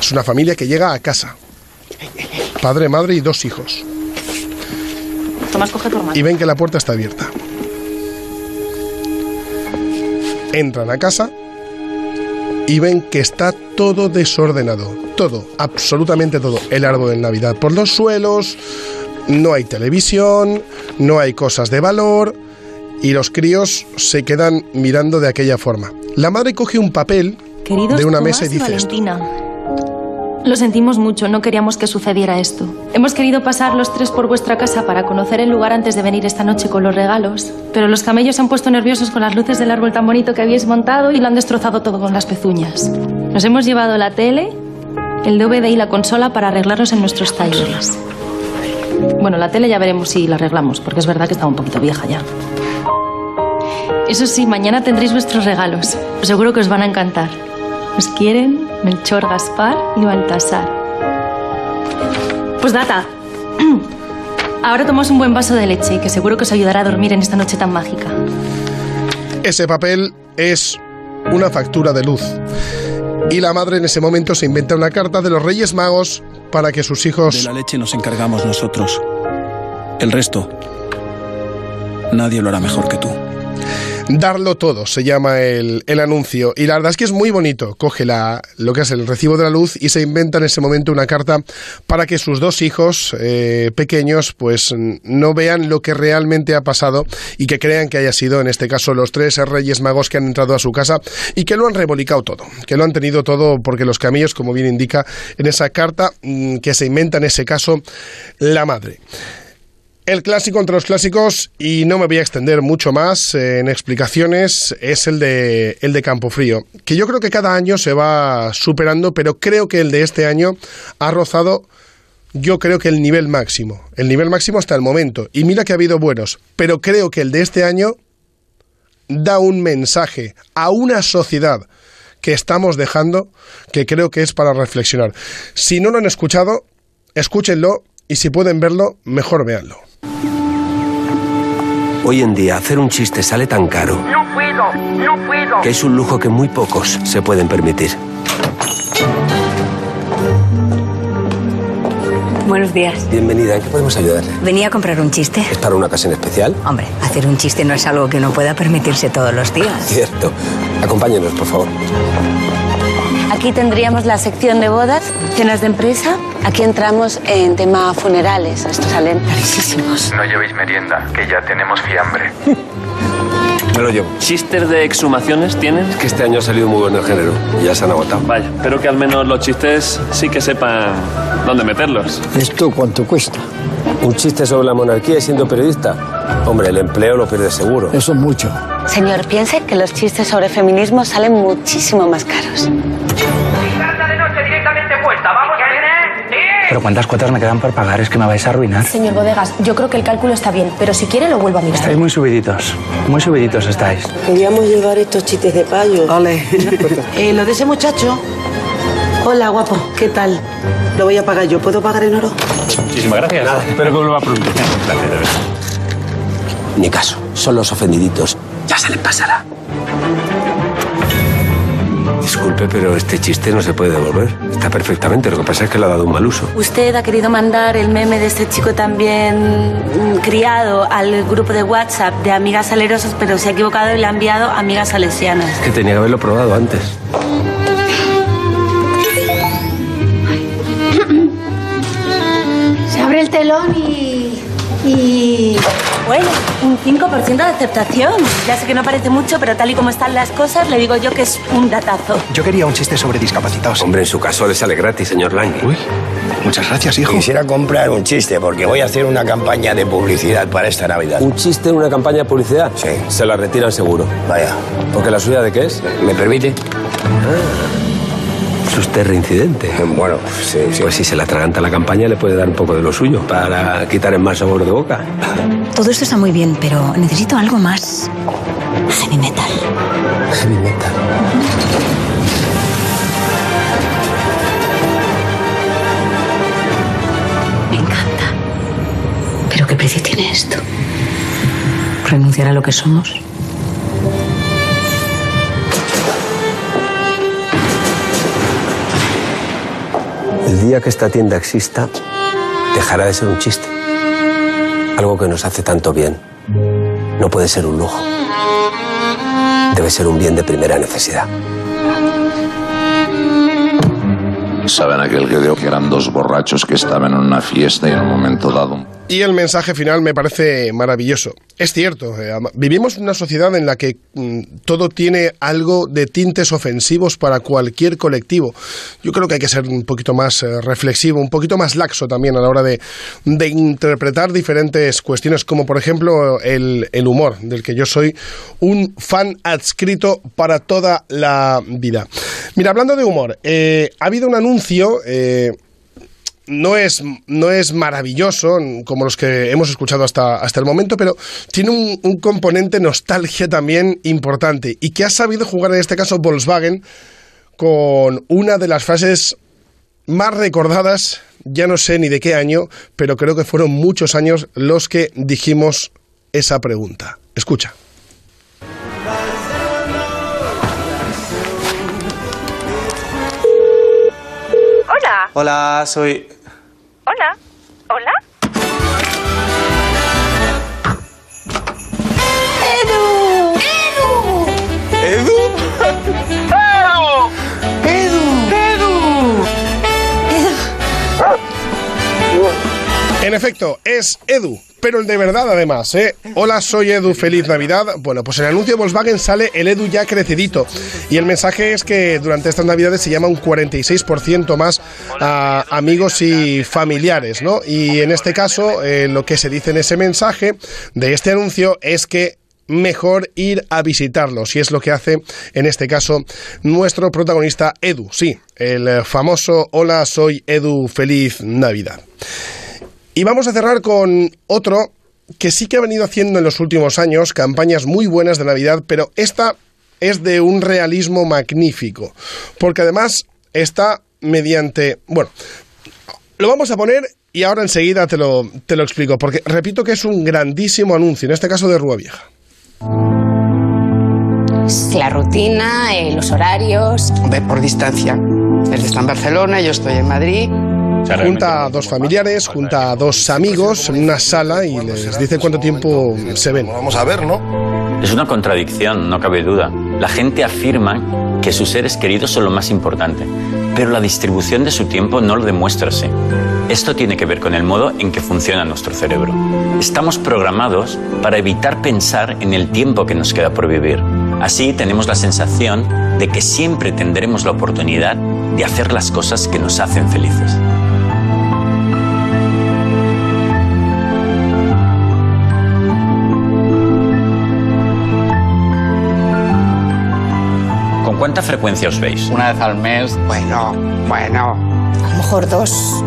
Es una familia que llega a casa. Padre, madre y dos hijos. Tomás, coge tu hermano. Y ven que la puerta está abierta. Entran a casa y ven que está todo desordenado. Todo, absolutamente todo. El árbol de Navidad por los suelos, no hay televisión, no hay cosas de valor y los críos se quedan mirando de aquella forma. La madre coge un papel Queridos de una Tomás mesa y y dice esto. Lo sentimos mucho, no queríamos que sucediera esto. Hemos querido pasar los tres por vuestra casa para conocer el lugar antes de venir esta noche con los regalos, pero los camellos se han puesto nerviosos con las luces del árbol tan bonito que habéis montado y lo han destrozado todo con las pezuñas. Nos hemos llevado la tele, el DVD y la consola para arreglarlos en nuestros talleres. Bueno, la tele ya veremos si la arreglamos, porque es verdad que está un poquito vieja ya. Eso sí, mañana tendréis vuestros regalos. Os seguro que os van a encantar. Os quieren Melchor, Gaspar y Baltasar. Pues data. Ahora tomamos un buen vaso de leche, que seguro que os ayudará a dormir en esta noche tan mágica. Ese papel es una factura de luz. Y la madre en ese momento se inventa una carta de los Reyes Magos para que sus hijos... De la leche nos encargamos nosotros. El resto, nadie lo hará mejor que tú. Darlo todo se llama el, el anuncio. Y la verdad es que es muy bonito. Coge la, lo que es el recibo de la luz y se inventa en ese momento una carta para que sus dos hijos eh, pequeños pues no vean lo que realmente ha pasado y que crean que haya sido en este caso los tres reyes magos que han entrado a su casa y que lo han revolicado todo. Que lo han tenido todo porque los camellos, como bien indica en esa carta mm, que se inventa en ese caso la madre. El clásico entre los clásicos, y no me voy a extender mucho más en explicaciones, es el de, el de Campofrío, que yo creo que cada año se va superando, pero creo que el de este año ha rozado, yo creo que el nivel máximo, el nivel máximo hasta el momento. Y mira que ha habido buenos, pero creo que el de este año da un mensaje a una sociedad que estamos dejando que creo que es para reflexionar. Si no lo han escuchado, escúchenlo y si pueden verlo, mejor véanlo. Hoy en día hacer un chiste sale tan caro No puedo, no puedo. que es un lujo que muy pocos se pueden permitir. Buenos días. Bienvenida, ¿en qué podemos ayudarle? Venía a comprar un chiste. ¿Es para una ocasión especial? Hombre, hacer un chiste no es algo que uno pueda permitirse todos los días. Cierto. Acompáñenos, por favor. Aquí tendríamos la sección de bodas, cenas de empresa. Aquí entramos en tema funerales. Estos salen carísimos. No llevéis merienda, que ya tenemos fiambre. Me lo llevo. ¿Chistes de exhumaciones tienen? Es que este año ha salido muy bueno el género y ya se han agotado. Vaya, pero que al menos los chistes sí que sepan dónde meterlos. ¿Esto cuánto cuesta? Un chiste sobre la monarquía y siendo periodista. Hombre, el empleo lo pierde seguro. Eso es mucho. Señor, piense que los chistes sobre feminismo salen muchísimo más caros. Pero ¿cuántas cuotas me quedan por pagar? Es que me vais a arruinar. Señor Bodegas, yo creo que el cálculo está bien, pero si quiere lo vuelvo a mirar. Estáis muy subiditos. Muy subiditos estáis. Queríamos llevar estos chistes de payo. Ole. eh, lo de ese muchacho. Hola, guapo. ¿Qué tal? Lo voy a pagar yo. ¿Puedo pagar en oro? Muchísimas gracias. Espero que vuelva pronto. Un placer, de verdad. Ni caso. Son los ofendiditos. Ya se les pasará. Disculpe, pero este chiste no se puede devolver. Está perfectamente. Lo que pasa es que le ha dado un mal uso. Usted ha querido mandar el meme de este chico también mm, criado al grupo de WhatsApp de amigas salerosas, pero se ha equivocado y le ha enviado amigas salesianas. Es que tenía que haberlo probado antes. Se abre el telón y. y. Bueno, un 5% de aceptación. Ya sé que no parece mucho, pero tal y como están las cosas, le digo yo que es un datazo. Yo quería un chiste sobre discapacitados. Hombre, en su caso le sale gratis, señor Lang. Uy, muchas gracias, hijo. Quisiera comprar un chiste porque voy a hacer una campaña de publicidad para esta Navidad. ¿Un chiste en una campaña de publicidad? Sí. Se la retiran seguro. Vaya. ¿Porque la suya de qué es? ¿Me permite? ¿Es usted reincidente? Bueno, sí, sí. Pues si se la atraganta la campaña le puede dar un poco de lo suyo para quitar el mal sabor de boca. Todo esto está muy bien, pero necesito algo más. heavy metal. Heavy metal. Me encanta. ¿Pero qué precio tiene esto? ¿Renunciar a lo que somos? día que esta tienda exista, dejará de ser un chiste. Algo que nos hace tanto bien. No puede ser un lujo. Debe ser un bien de primera necesidad. ¿Saben aquel que dio que eran dos borrachos que estaban en una fiesta y en un momento dado y el mensaje final me parece maravilloso. Es cierto, eh, vivimos una sociedad en la que mm, todo tiene algo de tintes ofensivos para cualquier colectivo. Yo creo que hay que ser un poquito más eh, reflexivo, un poquito más laxo también a la hora de, interpretar diferentes cuestiones, como por ejemplo el, el humor, del que yo soy un fan adscrito para toda la vida. Mira, hablando de humor, eh, ha habido un anuncio... eh, no es, no es maravilloso como los que hemos escuchado hasta, hasta el momento, pero tiene un, un componente nostalgia también importante y que ha sabido jugar en este caso Volkswagen con una de las frases más recordadas, ya no sé ni de qué año, pero creo que fueron muchos años los que dijimos esa pregunta. Escucha. Hola, soy... hola, hola. Edu, Edu, ¿Edu? Edu, En efecto, es Edu, pero el de verdad además, ¿eh? Hola, soy Edu, feliz Navidad. Bueno, pues en el anuncio de Volkswagen sale el Edu ya crecidito. Y el mensaje es que durante estas Navidades se llama un 46% más a amigos y familiares, ¿no? Y en este caso, eh, lo que se dice en ese mensaje de este anuncio es que mejor ir a visitarlos y es lo que hace en este caso nuestro protagonista Edu, sí, el famoso Hola, soy Edu, feliz Navidad. Y vamos a cerrar con otro que sí que ha venido haciendo en los últimos años campañas muy buenas de Navidad, pero esta es de un realismo magnífico, porque además está mediante, bueno, lo vamos a poner y ahora enseguida te lo, te lo explico, porque repito que es un grandísimo anuncio, en este caso de Rúa Vieja. La rutina, eh, los horarios. Ve por distancia. Él está en Barcelona, yo estoy en Madrid. Junta a dos familiares, junta a dos amigos en una sala y les dice cuánto tiempo se ven. Vamos a ver, ¿no? Es una contradicción, no cabe duda. La gente afirma que sus seres queridos son lo más importante, pero la distribución de su tiempo no lo demuestra así. Esto tiene que ver con el modo en que funciona nuestro cerebro. Estamos programados para evitar pensar en el tiempo que nos queda por vivir. Así tenemos la sensación de que siempre tendremos la oportunidad de hacer las cosas que nos hacen felices. Cuánta frecuencia os veis? Una vez al mes. Bueno, bueno. A lo mejor dos.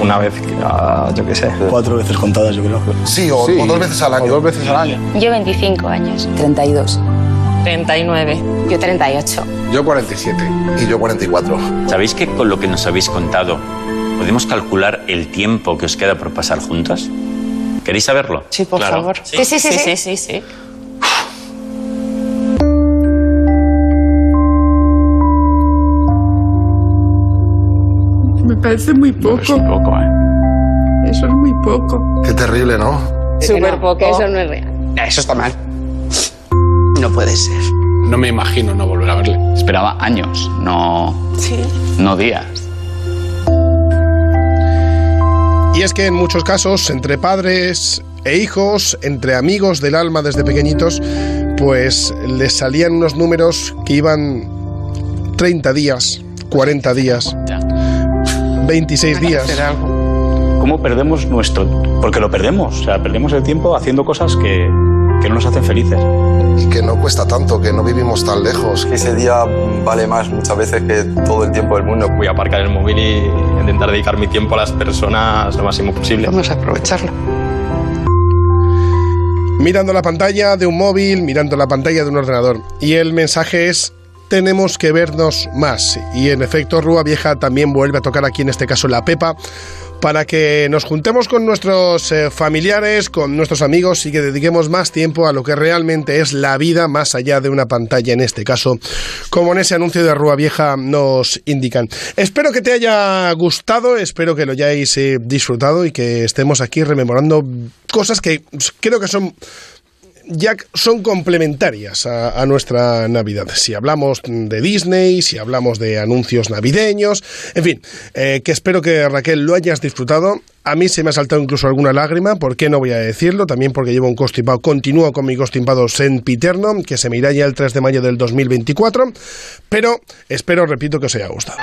Una vez, ah, yo qué sé, cuatro veces contadas, yo creo. Sí, o, o dos veces al año. O dos veces al año. Yo 25 años. 32. 39. Yo 38. Yo 47. Y yo 44. ¿Sabéis que con lo que nos habéis contado podemos calcular el tiempo que os queda por pasar juntos? ¿Queréis saberlo? Sí, por Claro. favor. Sí, sí, sí. sí, sí, sí. Me parece muy poco. Es poco, ¿eh? Eso es muy poco. Qué terrible, ¿no? Súper poco. Eso no es real. Eso está mal. No puede ser. No me imagino no volver a verle. Esperaba años, no, Sí. no días. Y es que en muchos casos, entre padres e hijos, entre amigos del alma desde pequeñitos, pues les salían unos números que iban 30 días, 40 días, 26 días. ¿Cómo perdemos nuestro...? Porque lo perdemos, o sea, perdemos el tiempo haciendo cosas que, que no nos hacen felices. Y que no cuesta tanto, que no vivimos tan lejos. Ese día vale más muchas veces que todo el tiempo del mundo. Voy a aparcar el móvil y intentar dedicar mi tiempo a las personas lo máximo posible. Vamos a aprovecharlo. Mirando la pantalla de un móvil, mirando la pantalla de un ordenador. Y el mensaje es tenemos que vernos más. Y en efecto, Rúa Vieja también vuelve a tocar aquí, en este caso, la Pepa, para que nos juntemos con nuestros eh, familiares, con nuestros amigos y que dediquemos más tiempo a lo que realmente es la vida más allá de una pantalla, en este caso, como en ese anuncio de Rúa Vieja nos indican. Espero que te haya gustado, espero que lo hayáis eh, disfrutado y que estemos aquí rememorando cosas que creo que son ya son complementarias a, a nuestra Navidad. Si hablamos de Disney, si hablamos de anuncios navideños, en fin, eh, que espero que Raquel lo hayas disfrutado. A mí se me ha saltado incluso alguna lágrima, ¿por qué no voy a decirlo? También porque llevo un constipado, continúo con mi constipado sempiterno, que se me irá ya el 3 de mayo del 2024, pero espero, repito, que os haya gustado.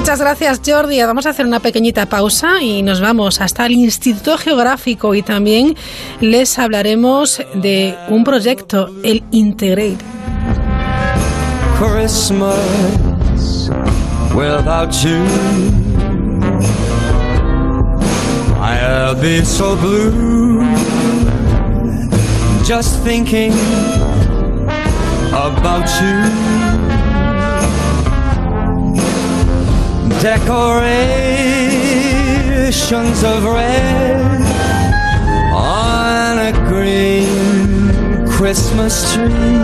Muchas gracias Jordi. Vamos a hacer una pequeñita pausa y nos vamos hasta el Instituto Geográfico y también les hablaremos de un proyecto, el Integrate. Just thinking about you. Decorations of red on a green Christmas tree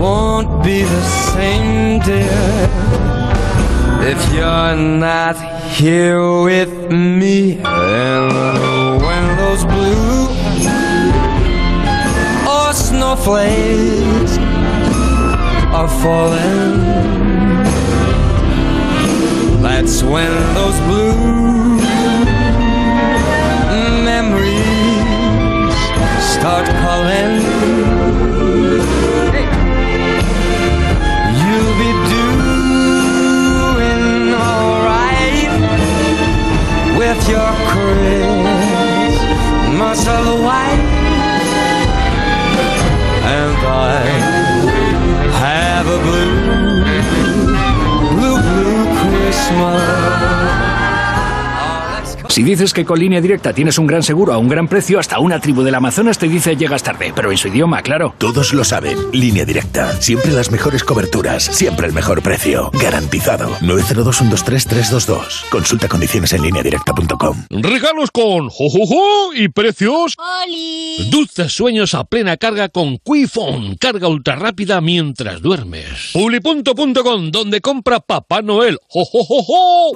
won't be the same, dear, if you're not here with me. And when those blue or snowflakes are falling, that's when those blue memories start calling. You'll be doing alright with your Christmas of white, and I Christmas. Si dices que con línea directa tienes un gran seguro a un gran precio, hasta una tribu del Amazonas te dice llegas tarde, pero en su idioma, claro. Todos lo saben. Línea directa. Siempre las mejores coberturas. Siempre el mejor precio. Garantizado. 902-123-322. Consulta condiciones en lineadirecta.com. Regalos con jojojo y precios. Dulces sueños a plena carga con Quifon. Carga ultra rápida mientras duermes. Publipunto.com, donde compra Papá Noel. ¡Jojojojo!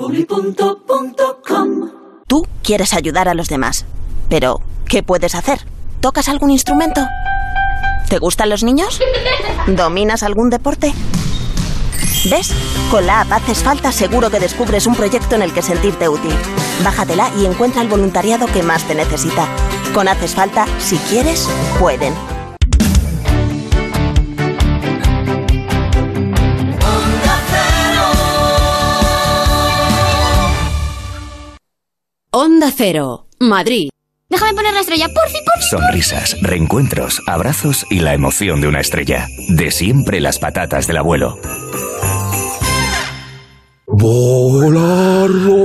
Tú quieres ayudar a los demás. Pero, ¿qué puedes hacer? ¿Tocas algún instrumento? ¿Te gustan los niños? ¿Dominas algún deporte? ¿Ves? Con la app Haces Falta seguro que descubres un proyecto en el que sentirte útil. Bájatela y encuentra el voluntariado que más te necesita. Con Haces Falta, si quieres, pueden. Onda Cero, Madrid. Déjame poner la estrella, por fin, por Sonrisas, reencuentros, abrazos y la emoción de una estrella. De siempre las patatas del abuelo. ¡Volarlo!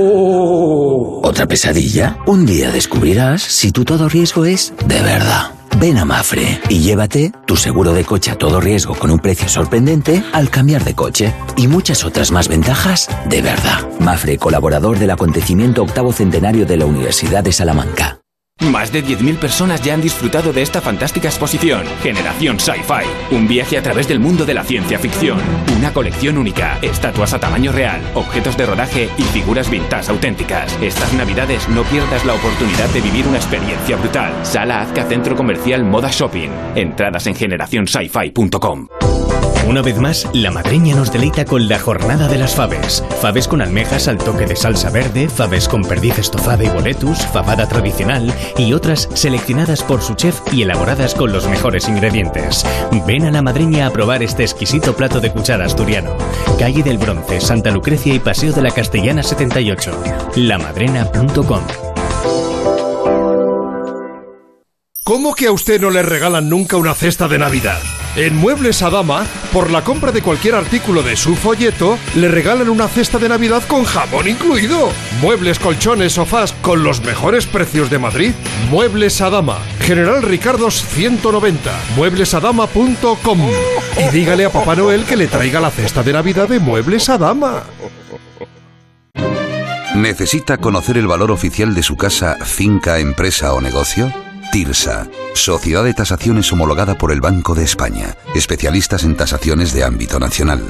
¿Otra pesadilla? Un día descubrirás si tu todo riesgo es de verdad. Ven a Mafre y llévate tu seguro de coche a todo riesgo con un precio sorprendente al cambiar de coche y muchas otras más ventajas de verdad. Mafre, colaborador del acontecimiento octavo centenario de la Universidad de Salamanca. Más de 10.000 personas ya han disfrutado de esta fantástica exposición, Generación Sci-Fi. Un viaje a través del mundo de la ciencia ficción. Una colección única, estatuas a tamaño real, objetos de rodaje y figuras vintage auténticas. Estas navidades no pierdas la oportunidad de vivir una experiencia brutal. Sala Azca Centro Comercial Moda Shopping. Entradas en generacionsci-fi.com. Una vez más, la madreña nos deleita con la jornada de las faves. Faves con almejas al toque de salsa verde, faves con perdiz estofada y boletus, fabada tradicional y otras seleccionadas por su chef y elaboradas con los mejores ingredientes. Ven a la madreña a probar este exquisito plato de cuchara asturiano. Calle del Bronce, Santa Lucrecia y Paseo de la Castellana 78. lamadrena.com ¿Cómo que a usted no le regalan nunca una cesta de Navidad? En Muebles Adama, por la compra de cualquier artículo de su folleto, le regalan una cesta de Navidad con jamón incluido. Muebles, colchones, sofás con los mejores precios de Madrid. Muebles Adama, General Ricardos 190, mueblesadama.com. Y dígale a Papá Noel que le traiga la cesta de Navidad de Muebles Adama. ¿Necesita conocer el valor oficial de su casa, finca, empresa o negocio? TIRSA, Sociedad de Tasaciones homologada por el Banco de España, especialistas en tasaciones de ámbito nacional.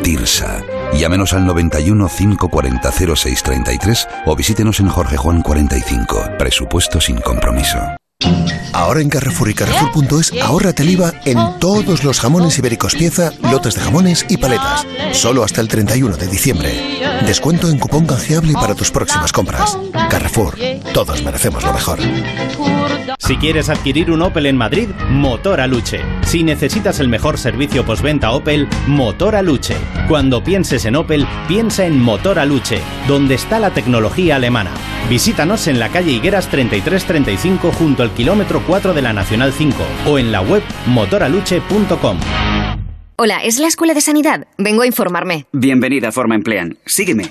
TIRSA. Llámenos al 91 540 0633 o visítenos en Jorge Juan 45. Presupuesto sin compromiso. Ahora en Carrefour y Carrefour.es ahórrate el IVA en todos los jamones ibéricos pieza, lotes de jamones y paletas. Solo hasta el 31 de diciembre. Descuento en cupón canjeable para tus próximas compras. Carrefour. Todos merecemos lo mejor. Si quieres adquirir un Opel en Madrid, Motor Aluche. Si necesitas el mejor servicio postventa Opel, Motor Aluche. Cuando pienses en Opel, piensa en Motor Aluche, donde está la tecnología alemana. Visítanos en la calle Higueras 3335 junto al kilómetro 4 de la Nacional 5 o en la web motoraluche.com. Hola, ¿es la Escuela de Sanidad? Vengo a informarme. Bienvenida a Forma Emplean. Sígueme.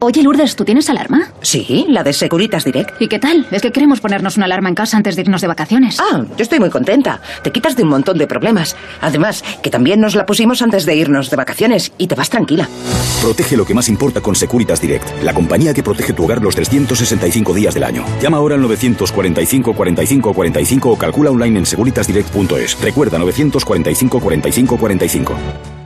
Oye, Lourdes, ¿tú tienes alarma? Sí, la de Securitas Direct. ¿Y qué tal? Es que queremos ponernos una alarma en casa antes de irnos de vacaciones. Ah, yo estoy muy contenta. Te quitas de un montón de problemas. Además, que también nos la pusimos antes de irnos de vacaciones y te vas tranquila. Protege lo que más importa con Securitas Direct, la compañía que protege tu hogar los 365 días del año. Llama ahora al 945 45 45 o calcula online en securitasdirect.es. Recuerda 945 45 45.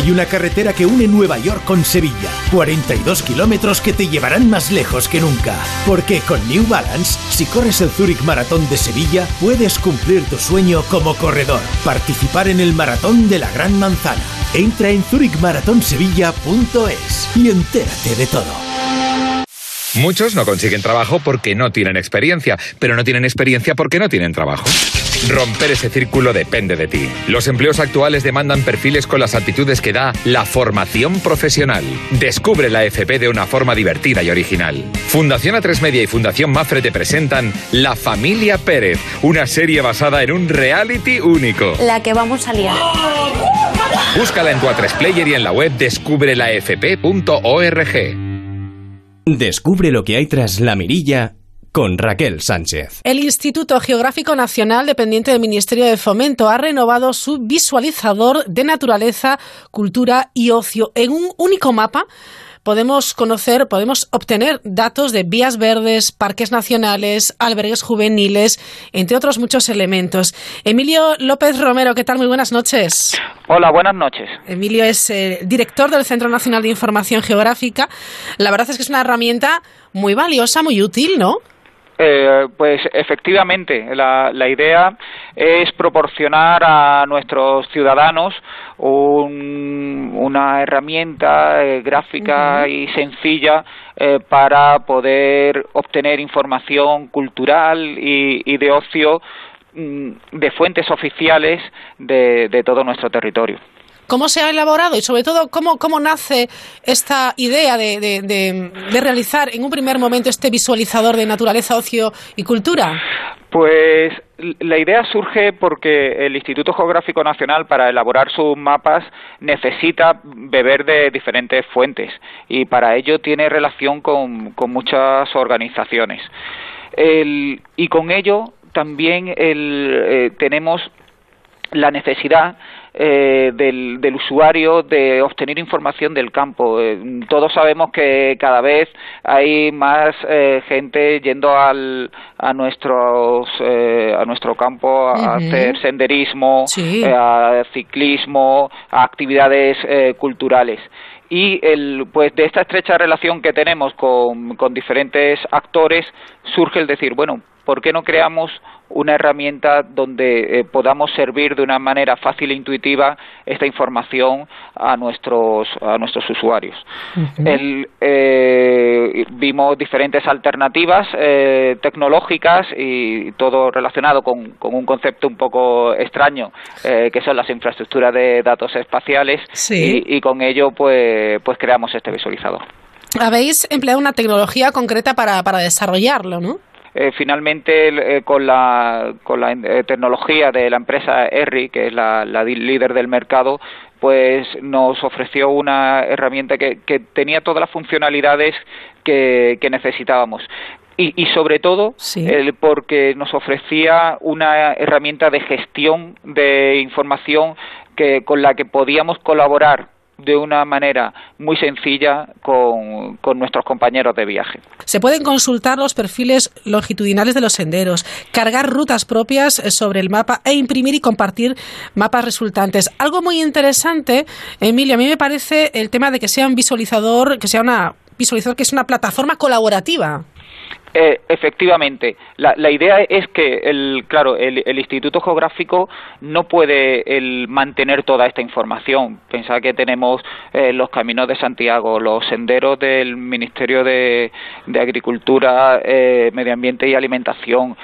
Hay una carretera que une Nueva York con Sevilla. 42 kilómetros que te llevarán más lejos que nunca. Porque con New Balance, si corres el Zurich Maratón de Sevilla, puedes cumplir tu sueño como corredor. Participar en el Maratón de la Gran Manzana. Entra en zurichmaratonsevilla.es y entérate de todo. Muchos no consiguen trabajo porque no tienen experiencia, pero no tienen experiencia porque no tienen trabajo. Romper ese círculo depende de ti. Los empleos actuales demandan perfiles con las aptitudes que da la formación profesional. Descubre la FP de una forma divertida y original. Fundación A3 Media y Fundación Mafre te presentan La Familia Pérez, una serie basada en un reality único. La que vamos a liar. Búscala en tu A3 Player y en la web descubrelafp.org. Descubre lo que hay tras la mirilla con Raquel Sánchez. El Instituto Geográfico Nacional, dependiente del Ministerio de Fomento, ha renovado su visualizador de naturaleza, cultura y ocio en un único mapa podemos conocer, podemos obtener datos de vías verdes, parques nacionales, albergues juveniles, entre otros muchos elementos. Emilio López Romero, ¿qué tal? Muy buenas noches. Hola, buenas noches. Emilio es eh, director del Centro Nacional de Información Geográfica. La verdad es que es una herramienta muy valiosa, muy útil, ¿no? Eh, pues efectivamente, la, la, idea es proporcionar a nuestros ciudadanos un, una herramienta eh, gráfica uh -huh. y sencilla eh, para poder obtener información cultural y, y de ocio mm, de fuentes oficiales de, de todo nuestro territorio cómo se ha elaborado y sobre todo cómo, cómo nace esta idea de, de, de, realizar en un primer momento este visualizador de naturaleza, ocio y cultura? Pues la idea surge porque el Instituto Geográfico Nacional para elaborar sus mapas necesita beber de diferentes fuentes y para ello tiene relación con, con muchas organizaciones. El, y con ello también el, eh, tenemos la necesidad eh, del, del, usuario de obtener información del campo. Eh, todos sabemos que cada vez hay más eh, gente yendo al, a, nuestros, eh, a nuestro campo a uh -huh. hacer senderismo, sí. a ciclismo, a actividades culturales y el, pues de esta estrecha relación que tenemos con, con diferentes actores surge el decir bueno ¿por qué no creamos una herramienta donde eh, podamos servir de una manera fácil e intuitiva esta información a nuestros a nuestros usuarios. Uh -huh. El, eh, vimos diferentes alternativas eh, tecnológicas y todo relacionado con, con, un concepto un poco extraño que son las infraestructuras de datos espaciales sí. y, y, con ello pues pues creamos este visualizador. Habéis empleado una tecnología concreta para, para desarrollarlo, ¿no? Eh, finalmente eh, con la, con la eh, tecnología de la empresa ERRI, que es la, la, líder del mercado, pues nos ofreció una herramienta que, que tenía todas las funcionalidades que, que necesitábamos. Y, sobre todo porque nos ofrecía una herramienta de gestión de información que, con la que podíamos colaborar de una manera muy sencilla con, con, nuestros compañeros de viaje. Se pueden consultar los perfiles longitudinales de los senderos, cargar rutas propias sobre el mapa e imprimir y compartir mapas resultantes. Algo muy interesante, Emilio, a mí me parece el tema de que sea un visualizador, que sea una visualizador que es una plataforma colaborativa. Eh, efectivamente, la, la, idea es que, el, claro, el, Instituto Geográfico no puede el, mantener toda esta información. Pensad que tenemos eh, los caminos de Santiago, los senderos del Ministerio de, Agricultura, eh, Medio Ambiente y Alimentación,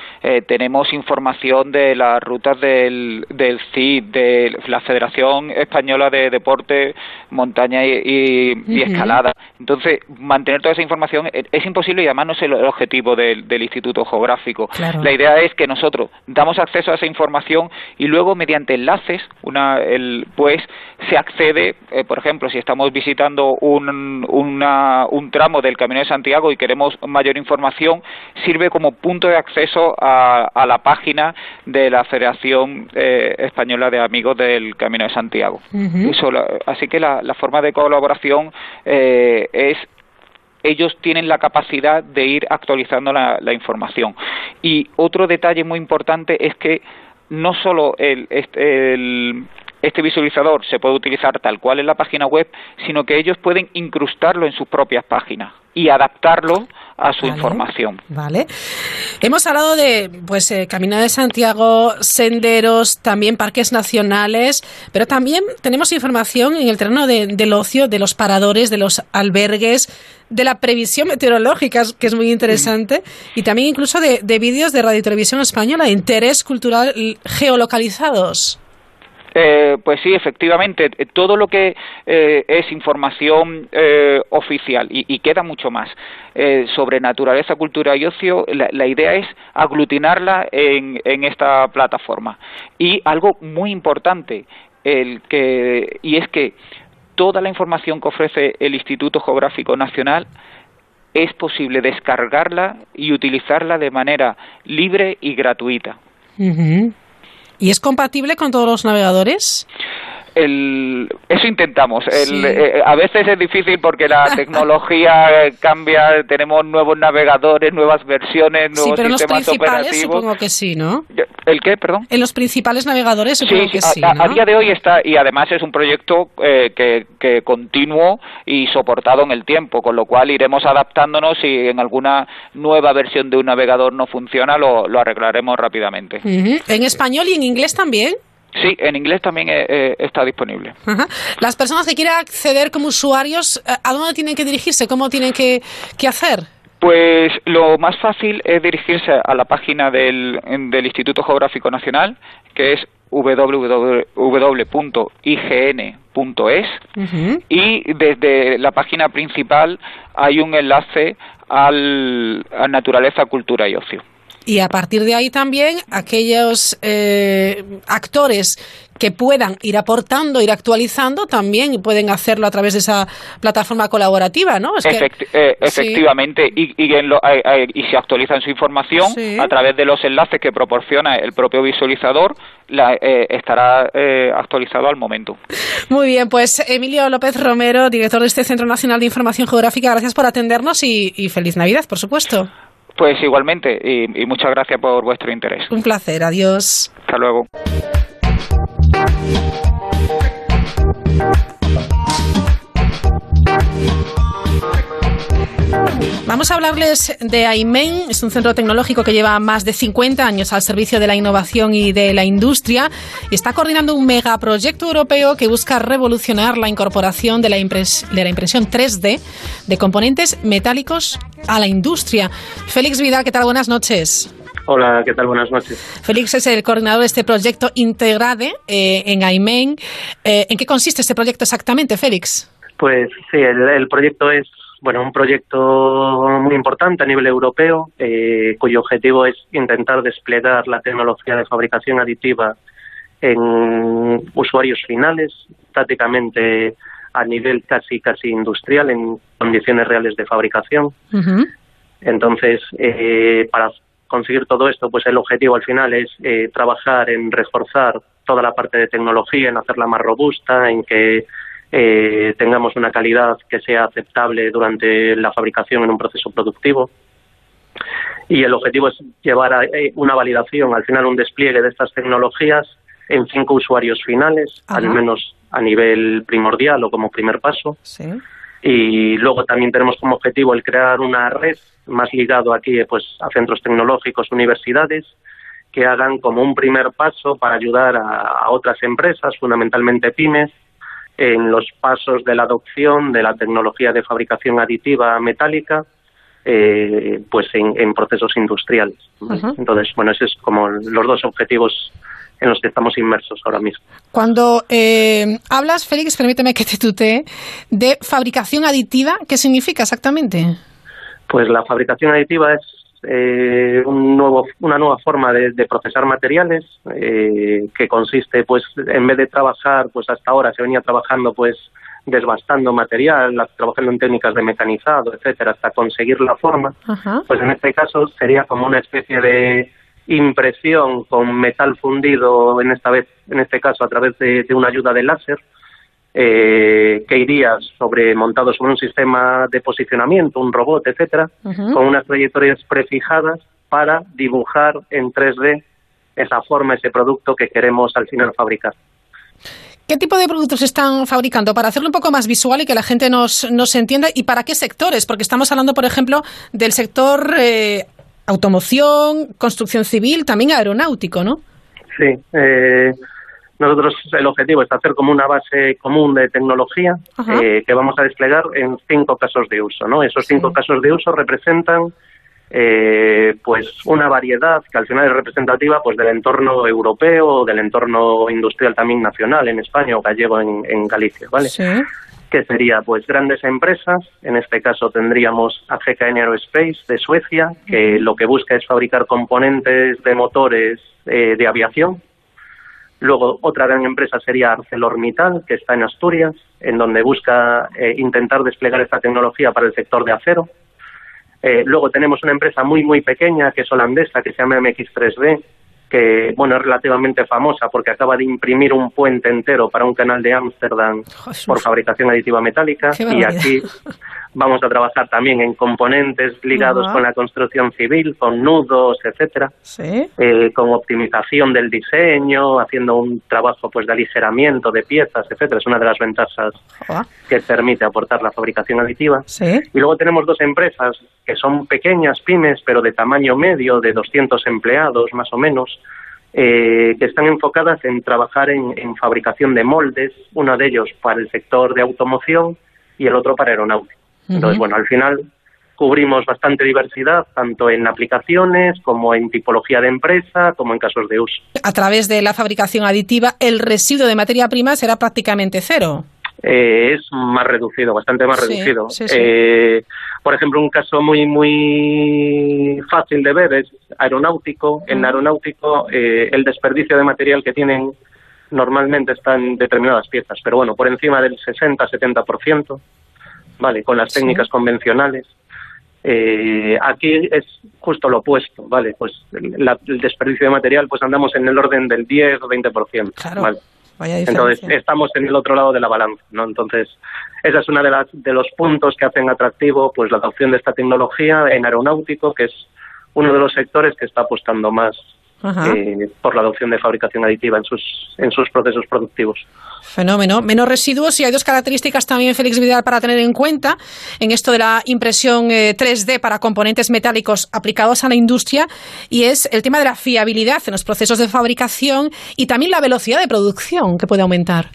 tenemos información de las rutas del, del CID, de la Federación Española de Deporte, Montaña y, Escalada. Entonces, mantener toda esa información es, es imposible y además no es el objetivo del, Instituto Geográfico. La idea es que nosotros damos acceso a esa información y luego mediante enlaces, una, el, pues se accede, eh, por ejemplo, si estamos visitando un, un tramo del Camino de Santiago y queremos mayor información, sirve como punto de acceso a, la página de la Federación eh, Española de Amigos del Camino de Santiago. así que la, forma de colaboración eh, es ellos tienen la capacidad de ir actualizando la, información. Y otro detalle muy importante es que no solo el, este visualizador se puede utilizar tal cual en la página web, sino que ellos pueden incrustarlo en sus propias páginas y adaptarlo a su información. Vale. Hemos hablado de pues eh, Camino de Santiago, senderos, también parques nacionales, pero también tenemos información en el terreno del ocio, de los paradores, de los albergues, de la previsión meteorológica, que es muy interesante, y también incluso de, de vídeos de Radio y Televisión Española, interés cultural geolocalizados. Eh, pues sí, efectivamente, eh, todo lo que eh, es información oficial y, queda mucho más sobre naturaleza, cultura y ocio, la, idea es aglutinarla en, esta plataforma. Y algo muy importante, el que, y es que toda la información que ofrece el Instituto Geográfico Nacional es posible descargarla y utilizarla de manera libre y gratuita. ¿Y es compatible con todos los navegadores? El, eso intentamos. Eh, a veces es difícil porque la tecnología cambia, tenemos nuevos navegadores, nuevas versiones, nuevos sí, pero sistemas en los principales supongo que sí, ¿no? ¿El qué, perdón? En los principales navegadores supongo que sí. A, día de hoy está, y además es un proyecto eh, que, que continuo y soportado en el tiempo, con lo cual iremos adaptándonos y en alguna nueva versión de un navegador no funciona, lo, lo arreglaremos rápidamente. ¿En español y en inglés también? Sí, en inglés también eh, eh, está disponible. Las personas que quieran acceder como usuarios, eh, ¿a dónde tienen que dirigirse? ¿Cómo tienen que, hacer? Pues lo más fácil es dirigirse a la página del, del Instituto Geográfico Nacional, que es www.ign.es y desde la página principal hay un enlace al, a Naturaleza, Cultura y Ocio. Y a partir de ahí también aquellos eh, actores que puedan ir aportando, ir actualizando, también pueden hacerlo a través de esa plataforma colaborativa, ¿no? Eh, efectivamente, y, y, se actualizan su información a través de los enlaces que proporciona el propio visualizador, la, eh, estará actualizado al momento. Muy bien, pues Emilio López Romero, director de este Centro Nacional de Información Geográfica, gracias por atendernos y feliz Navidad, por supuesto. Pues igualmente, y, muchas gracias por vuestro interés. Un placer, adiós. Hasta luego. Vamos a hablarles de AIMEN, es un centro tecnológico que lleva más de 50 años al servicio de la innovación y de la industria y está coordinando un megaproyecto europeo que busca revolucionar la incorporación de la, de la impresión 3D de componentes metálicos a la industria. Félix Vidal, ¿qué tal? Buenas noches. Hola, ¿qué tal? Buenas noches. Félix es el coordinador de este proyecto Integrade eh, en AIMEN. Eh, ¿En qué consiste este proyecto exactamente, Félix? Pues sí, el proyecto es bueno, un proyecto muy importante a nivel europeo, eh, cuyo objetivo es intentar desplegar la tecnología de fabricación aditiva en usuarios finales, prácticamente a nivel casi casi industrial, en condiciones reales de fabricación. Entonces, eh, para conseguir todo esto, pues el objetivo al final es eh, trabajar en reforzar toda la parte de tecnología, en hacerla más robusta, en que eh, tengamos una calidad que sea aceptable durante la fabricación en un proceso productivo. Y el objetivo es llevar a eh, una validación, al final un despliegue de estas tecnologías en cinco usuarios finales, al menos a nivel primordial o como primer paso. Y luego también tenemos como objetivo el crear una red más ligado aquí pues a centros tecnológicos, universidades, que hagan como un primer paso para ayudar a, otras empresas, fundamentalmente pymes, en los pasos de la adopción de la tecnología de fabricación aditiva metálica, eh, pues en, procesos industriales. Entonces, bueno, esos es como los dos objetivos en los que estamos inmersos ahora mismo. Cuando eh, hablas, Félix, permíteme que te tutee, de fabricación aditiva, ¿qué significa exactamente? Pues la fabricación aditiva es eh, un nuevo, una nueva forma de, procesar materiales eh, que consiste, pues, en vez de trabajar, pues hasta ahora se venía trabajando, pues, desbastando material, trabajando en técnicas de mecanizado, etcétera, hasta conseguir la forma. Pues en este caso sería como una especie de impresión con metal fundido, en esta vez, en este caso a través de, una ayuda de láser, eh, que iría sobre montado sobre un sistema de posicionamiento, un robot, etcétera, con unas trayectorias prefijadas para dibujar en 3D esa forma, ese producto que queremos al final fabricar. ¿Qué tipo de productos están fabricando? Para hacerlo un poco más visual y que la gente nos, nos entienda. ¿Y para qué sectores? Porque estamos hablando, por ejemplo, del sector eh, automoción, construcción civil, también aeronáutico, ¿no? Sí. Eh, nosotros el objetivo es hacer como una base común de tecnología eh, que vamos a desplegar en cinco casos de uso, ¿no? Esos cinco casos de uso representan eh, pues una variedad que al final es representativa pues del entorno europeo, del entorno industrial también nacional en España o gallego en, en Galicia, ¿vale? Sí que sería pues grandes empresas, en este caso tendríamos a GKN Aerospace de Suecia, que lo que busca es fabricar componentes de motores eh, de aviación. Luego otra gran empresa sería ArcelorMittal, que está en Asturias, en donde busca eh, intentar desplegar esta tecnología para el sector de acero. Eh, luego tenemos una empresa muy muy pequeña que es holandesa, que se llama MX3D, que bueno es relativamente famosa porque acaba de imprimir un puente entero para un canal de Ámsterdam por fabricación aditiva metálica. Y aquí vamos a trabajar también en componentes ligados con la construcción civil, con nudos, etcétera, eh, con optimización del diseño, haciendo un trabajo pues de aligeramiento de piezas, etcétera. Es una de las ventajas que permite aportar la fabricación aditiva. Y luego tenemos dos empresas que son pequeñas pymes, pero de tamaño medio, de 200 empleados más o menos, eh, que están enfocadas en trabajar en, en fabricación de moldes, uno de ellos para el sector de automoción y el otro para aeronáutica. Entonces, bueno, al final cubrimos bastante diversidad, tanto en aplicaciones como en tipología de empresa, como en casos de uso. A través de la fabricación aditiva, el residuo de materia prima será prácticamente cero. Eh, es más reducido, bastante más reducido. Eh, por ejemplo, un caso muy muy fácil de ver es aeronáutico. En aeronáutico, eh, el desperdicio de material que tienen normalmente está en determinadas piezas, pero bueno, por encima del 60-70%. ¿Vale? Con las técnicas convencionales. Eh, aquí es justo lo opuesto, ¿vale? Pues el desperdicio de material, pues andamos en el orden del 10 o 20%, claro. Entonces estamos en el otro lado de la balanza, ¿no? Entonces esa es una de las de los puntos que hacen atractivo, pues la adopción de esta tecnología en aeronáutico, que es uno de los sectores que está apostando más eh, por la adopción de fabricación aditiva en sus, en sus procesos productivos. Fenómeno. Menos residuos y hay dos características también, Félix Vidal, para tener en cuenta en esto de la impresión 3D eh, para componentes metálicos aplicados a la industria y es el tema de la fiabilidad en los procesos de fabricación y también la velocidad de producción que puede aumentar.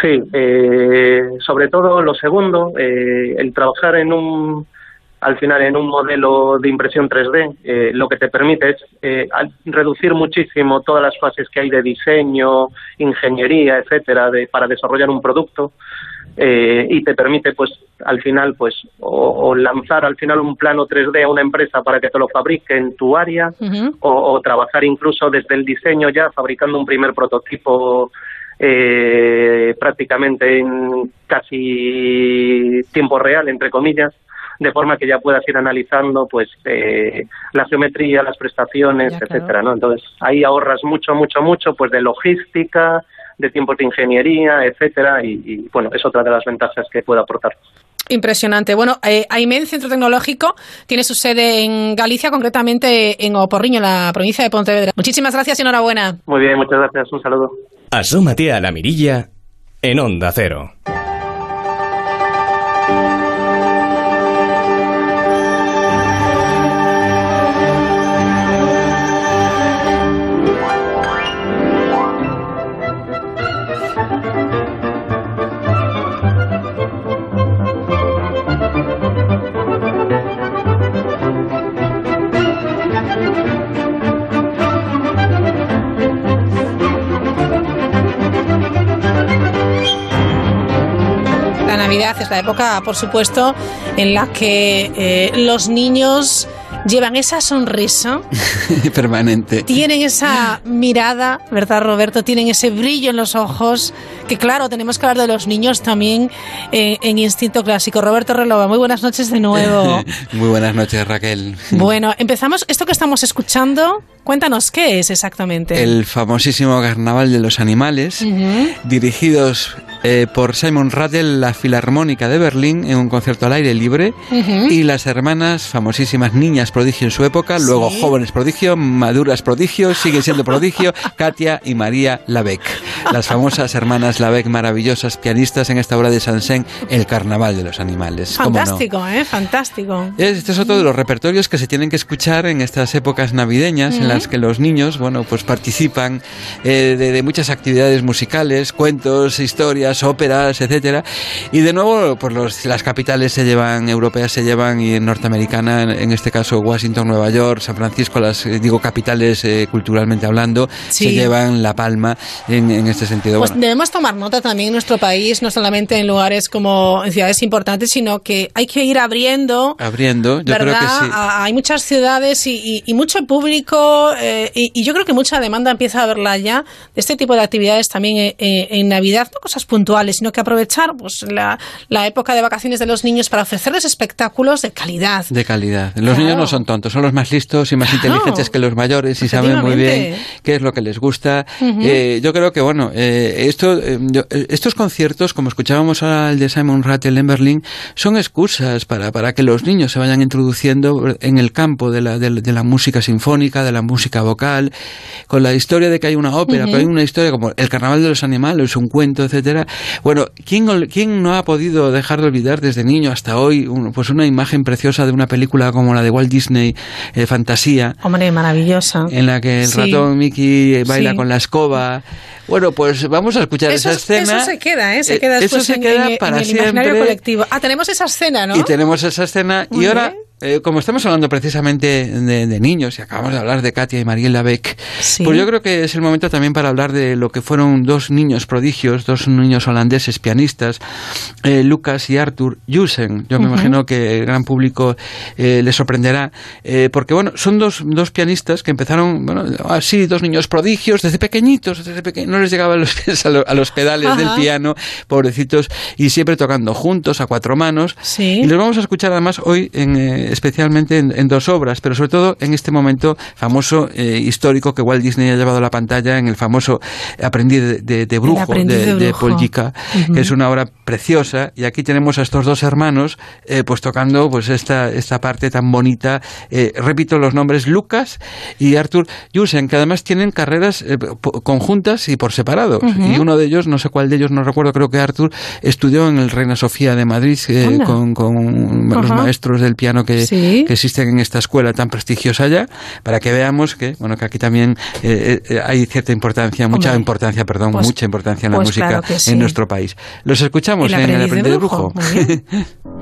Sí, eh, sobre todo lo segundo, el trabajar en un al final en un modelo de impresión 3D, eh, lo que te permite es eh, reducir muchísimo todas las fases que hay de diseño, ingeniería, etcétera, de, para desarrollar un producto. Eh, y te permite pues al final pues o, lanzar al final un plano 3D a una empresa para que te lo fabrique en tu área o, trabajar incluso desde el diseño ya fabricando un primer prototipo prácticamente en casi tiempo real entre comillas de forma que ya puedas ir analizando pues eh, la geometría, las prestaciones, etcétera, ¿no? Entonces ahí ahorras mucho, mucho, mucho pues de logística, de tiempos de ingeniería, etcétera, y, bueno, es otra de las ventajas que puede aportar. Impresionante. Bueno, eh, AIMEN, Centro Tecnológico, tiene su sede en Galicia, concretamente en Oporriño, en la provincia de Pontevedra. Muchísimas gracias y enhorabuena. Muy bien, muchas gracias. Un saludo. Asómate a la mirilla en Onda Cero. Es la época, por supuesto, en la que eh, los niños llevan esa sonrisa permanente. Tienen esa mirada, ¿verdad, Roberto? Tienen ese brillo en los ojos. Que claro, tenemos que hablar de los niños también eh, en Instinto Clásico. Roberto Relova, muy buenas noches de nuevo. muy buenas noches, Raquel. Bueno, empezamos. Esto que estamos escuchando, cuéntanos qué es exactamente. El famosísimo Carnaval de los Animales, dirigidos eh, por Simon Rattle, la Filarmónica de Berlín, en un concierto al aire libre, y las hermanas, famosísimas niñas prodigio en su época, luego jóvenes prodigio, maduras prodigio, siguen siendo prodigio, Katia y María Labec. Las famosas hermanas Labec, maravillosas pianistas en esta obra de Sansen, El Carnaval de los Animales. Fantástico, ¿eh? Fantástico. Este es otro de los repertorios que se tienen que escuchar en estas épocas navideñas, en las que los niños, bueno, pues participan eh, de, muchas actividades musicales, cuentos, historias, óperas, etcétera. Y de nuevo, pues los, las capitales se llevan, europeas se llevan, y norteamericana, en este caso Washington, Nueva York, San Francisco, las eh, digo capitales eh, culturalmente hablando, se llevan la palma en, este sentido. Pues debemos tomar nota también en nuestro país, no solamente en lugares como en ciudades importantes, sino que hay que ir abriendo. Abriendo, yo creo que sí. hay muchas ciudades y, mucho público eh, y, yo creo que mucha demanda empieza a haberla ya de este tipo de actividades también en, Navidad, no cosas puntuales, sino que aprovechar pues la, la época de vacaciones de los niños para ofrecerles espectáculos de calidad. De calidad. Los niños no son tontos, son los más listos y más inteligentes que los mayores y saben muy bien qué es lo que les gusta. Eh, yo creo que, bueno, eh, esto, eh, estos conciertos, como escuchábamos al de Simon Rattle en Berlín, son excusas para, para que los niños se vayan introduciendo en el campo de la, de, la música sinfónica, de la música vocal, con la historia de que hay una ópera, pero hay una historia como El Carnaval de los Animales, un cuento, etcétera. Bueno, ¿quién, ¿quién no ha podido dejar de olvidar desde niño hasta hoy pues una imagen preciosa de una película como la de Walt Disney, eh, Fantasía. Hombre, maravillosa. En la que el ratón Mickey baila con la escoba. Bueno, pues vamos a escuchar esa escena. Eso se queda, ¿eh? Se queda después eso se queda para el imaginario colectivo. Ah, tenemos esa escena, ¿no? Y tenemos esa escena. y ahora eh, como estamos hablando precisamente de, niños y acabamos de hablar de Katia y Mariela Beck, pues yo creo que es el momento también para hablar de lo que fueron dos niños prodigios, dos niños holandeses pianistas, eh, Lucas y Arthur Jusen. Yo me imagino que el gran público eh, les sorprenderá, porque bueno, son dos, dos pianistas que empezaron, bueno, así, dos niños prodigios desde pequeñitos, desde no les llegaban los pies a, los pedales del piano, pobrecitos, y siempre tocando juntos a cuatro manos. Y los vamos a escuchar además hoy en especialmente en, dos obras, pero sobre todo en este momento famoso eh, histórico que Walt Disney ha llevado a la pantalla en el famoso Aprendiz de, Brujo de, de, Paul que es una obra preciosa. Y aquí tenemos a estos dos hermanos eh, pues tocando pues esta, esta parte tan bonita. Eh, repito los nombres, Lucas y Arthur Jusen, que además tienen carreras conjuntas y por separado. Y uno de ellos, no sé cuál de ellos, no recuerdo, creo que Arthur estudió en el Reina Sofía de Madrid con, con los maestros del piano que, que existen en esta escuela tan prestigiosa ya, para que veamos que, bueno, que aquí también eh, eh, hay cierta importancia, mucha importancia, perdón, pues mucha importancia en la pues música en nuestro país. Los escuchamos en el Aprendiz de Brujo. cuando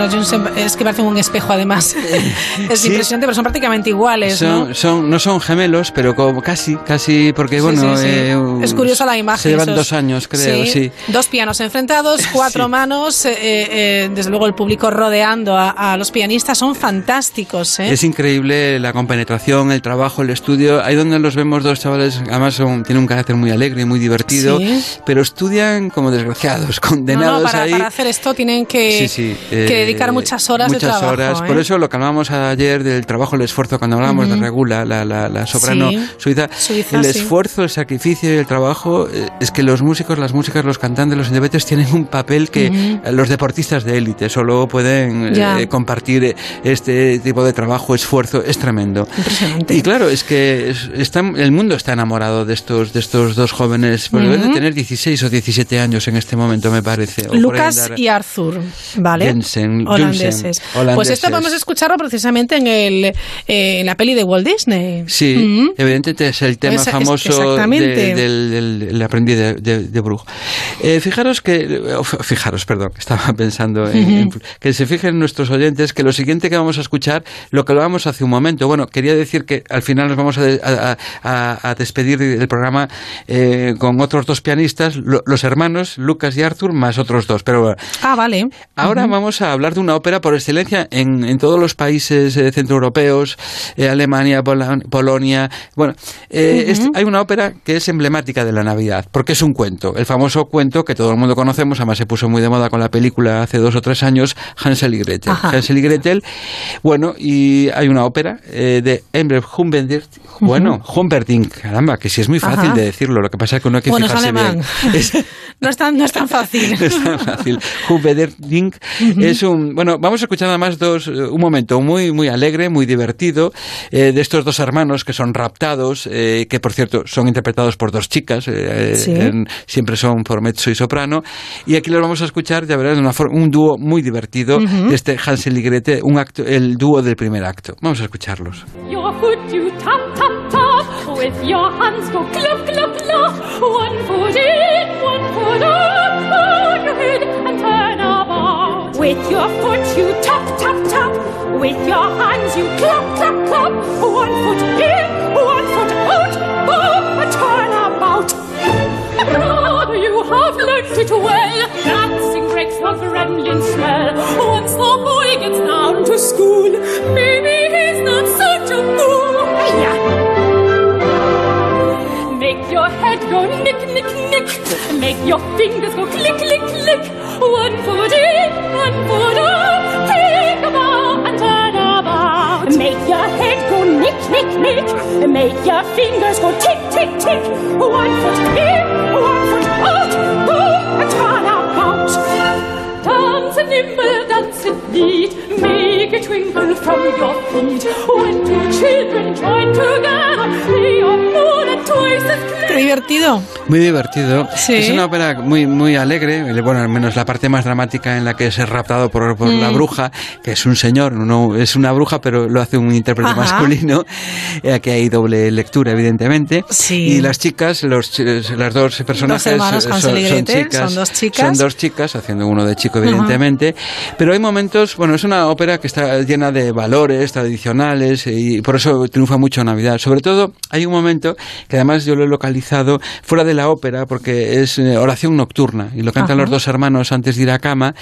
a Johnson, es que parecen un espejo además. es impresionante, pero son prácticamente iguales. ¿no? Son, no son gemelos, pero como casi, casi, porque bueno. Eh, es curiosa la imagen. Se llevan dos años, creo, sí. Dos pianos enfrentados, cuatro manos, eh, eh, desde luego el público rodeando a, los pianistas, son fantásticos. Es increíble la compenetración, el trabajo, el estudio. Ahí donde los vemos dos chavales, además son, tienen un carácter muy alegre, muy divertido, pero estudian como desgraciados, condenados para, ahí. Para hacer esto tienen que, dedicar muchas horas muchas de trabajo. horas. Por eso lo que hablábamos ayer del trabajo, el esfuerzo, cuando hablábamos de Regula, la, la, soprano suiza, el esfuerzo, el sacrificio y el trabajo eh, es que los músicos, las músicas, los cantantes, los intérpretes tienen un papel que los deportistas de élite solo pueden eh, compartir este tipo de trabajo, esfuerzo, es tremendo. Y claro, es que está, el mundo está enamorado de estos, de estos dos jóvenes, porque deben de tener 16 o 17 años en este momento, me parece. Lucas y Arthur, ¿vale? Holandeses. Pues esto vamos a escucharlo precisamente en, el, eh, en la peli de Walt Disney. Sí, evidentemente es el tema famoso del, aprendiz de, de, Brujo. Eh, fijaros que, fijaros, perdón, estaba pensando en, que se fijen nuestros oyentes que lo siguiente que vamos a escuchar, lo que lo vamos hace un momento. Bueno, quería decir que al final nos vamos a, a, despedir del programa eh, con otros dos pianistas, los hermanos Lucas y Arthur, más otros dos. Pero ah, vale. Ahora vamos a hablar de una ópera por excelencia en, en todos los países eh, centroeuropeos, eh, Alemania, Polonia. Bueno, hay una ópera que es emblemática de la Navidad, porque es un cuento, el famoso cuento que todo el mundo conocemos, además se puso muy de moda con la película hace dos o tres años, Hansel y Gretel. Hansel y Gretel, bueno, y hay una ópera de Emre bueno, Humperdinck, caramba, que sí es muy fácil de decirlo, lo que pasa es que uno hay que bueno, fijarse es no, es tan, no es tan fácil. no es tan fácil. Humperdinck es un, bueno, vamos a escuchar nada más dos, un momento muy, muy alegre, muy divertido, de estos dos hermanos que son raptados, que por cierto son interpretados por dos chicas, siempre son por mezzo y soprano, y aquí los vamos a escuchar, ya verás, una un dúo muy divertido, de este Hansel y Gretel, un acto, el dúo del primer acto. Vamos a escucharlos. Your foot you tap, tap, tap, with your hands go clup, clup, clup, one foot in, one foot up, head and turn about. With your foot you tap, tap, tap, with your hands you clap, clap, clap, one foot in, one foot out, oh, boom, and turn about. Brother, you have learnt it well, dancing breaks the gremlin smell. Once the boy gets down to school, maybe he's not such a fool. Your head go nick, nick, nick. Make your fingers go click, click, click. One foot in, one foot out. Take a and turn about. Make your head go nick, nick, nick. Make your fingers go tick, tick, tick. One foot in, one foot out. Go and turn about. Dance a nimble, dance a neat. Make a twinkle from your feet. When two children join together, they are more than twice as. Qué divertido. Muy divertido. Es una ópera muy, muy alegre. Bueno, al menos la parte más dramática en la que es raptado por, por la mm. bruja, que es un señor, no es una bruja, pero lo hace un intérprete masculino. Aquí hay doble lectura, evidentemente. Y las chicas, los, las dos personajes son, son, chicas, son dos chicas. Son dos chicas, haciendo uno de chico, evidentemente. Pero hay momentos, bueno, es una ópera que está llena de valores tradicionales y por eso triunfa mucho Navidad. Sobre todo, hay un momento que además yo lo he localizado fuera de la ópera porque es eh, oración nocturna y lo cantan los dos hermanos antes de ir a cama,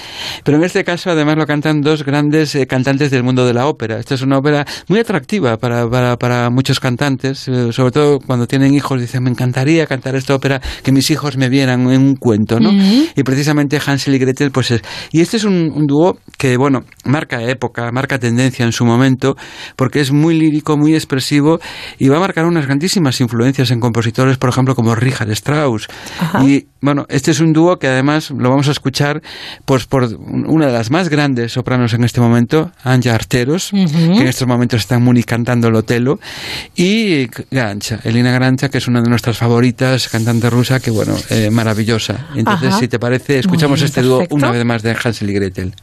pero en este caso además lo cantan dos grandes eh, cantantes del mundo de la ópera. Esta es una ópera muy atractiva para, para, para muchos cantantes, eh, sobre todo cuando tienen hijos, dicen, me encantaría cantar esta ópera, que mis hijos me vieran en un cuento, ¿no? Y precisamente Hansel y Gretel, pues es. Y este es un, un dúo que, bueno, marca época, marca tendencia en su momento, porque es muy lírico, muy expresivo y va a marcar unas grandísimas influencias en compositores, por ejemplo, como Richard Strauss. Y bueno, este es un dúo que además lo vamos a escuchar pues por una de las más grandes sopranos en este momento, Anja Arteros, que en estos momentos están muy cantando el Otelo, y Grancha, Elina Grancha, que es una de nuestras favoritas, cantante rusa, que bueno, eh, maravillosa. Entonces, si te parece, escuchamos este dúo una vez más de Hansel y Gretel.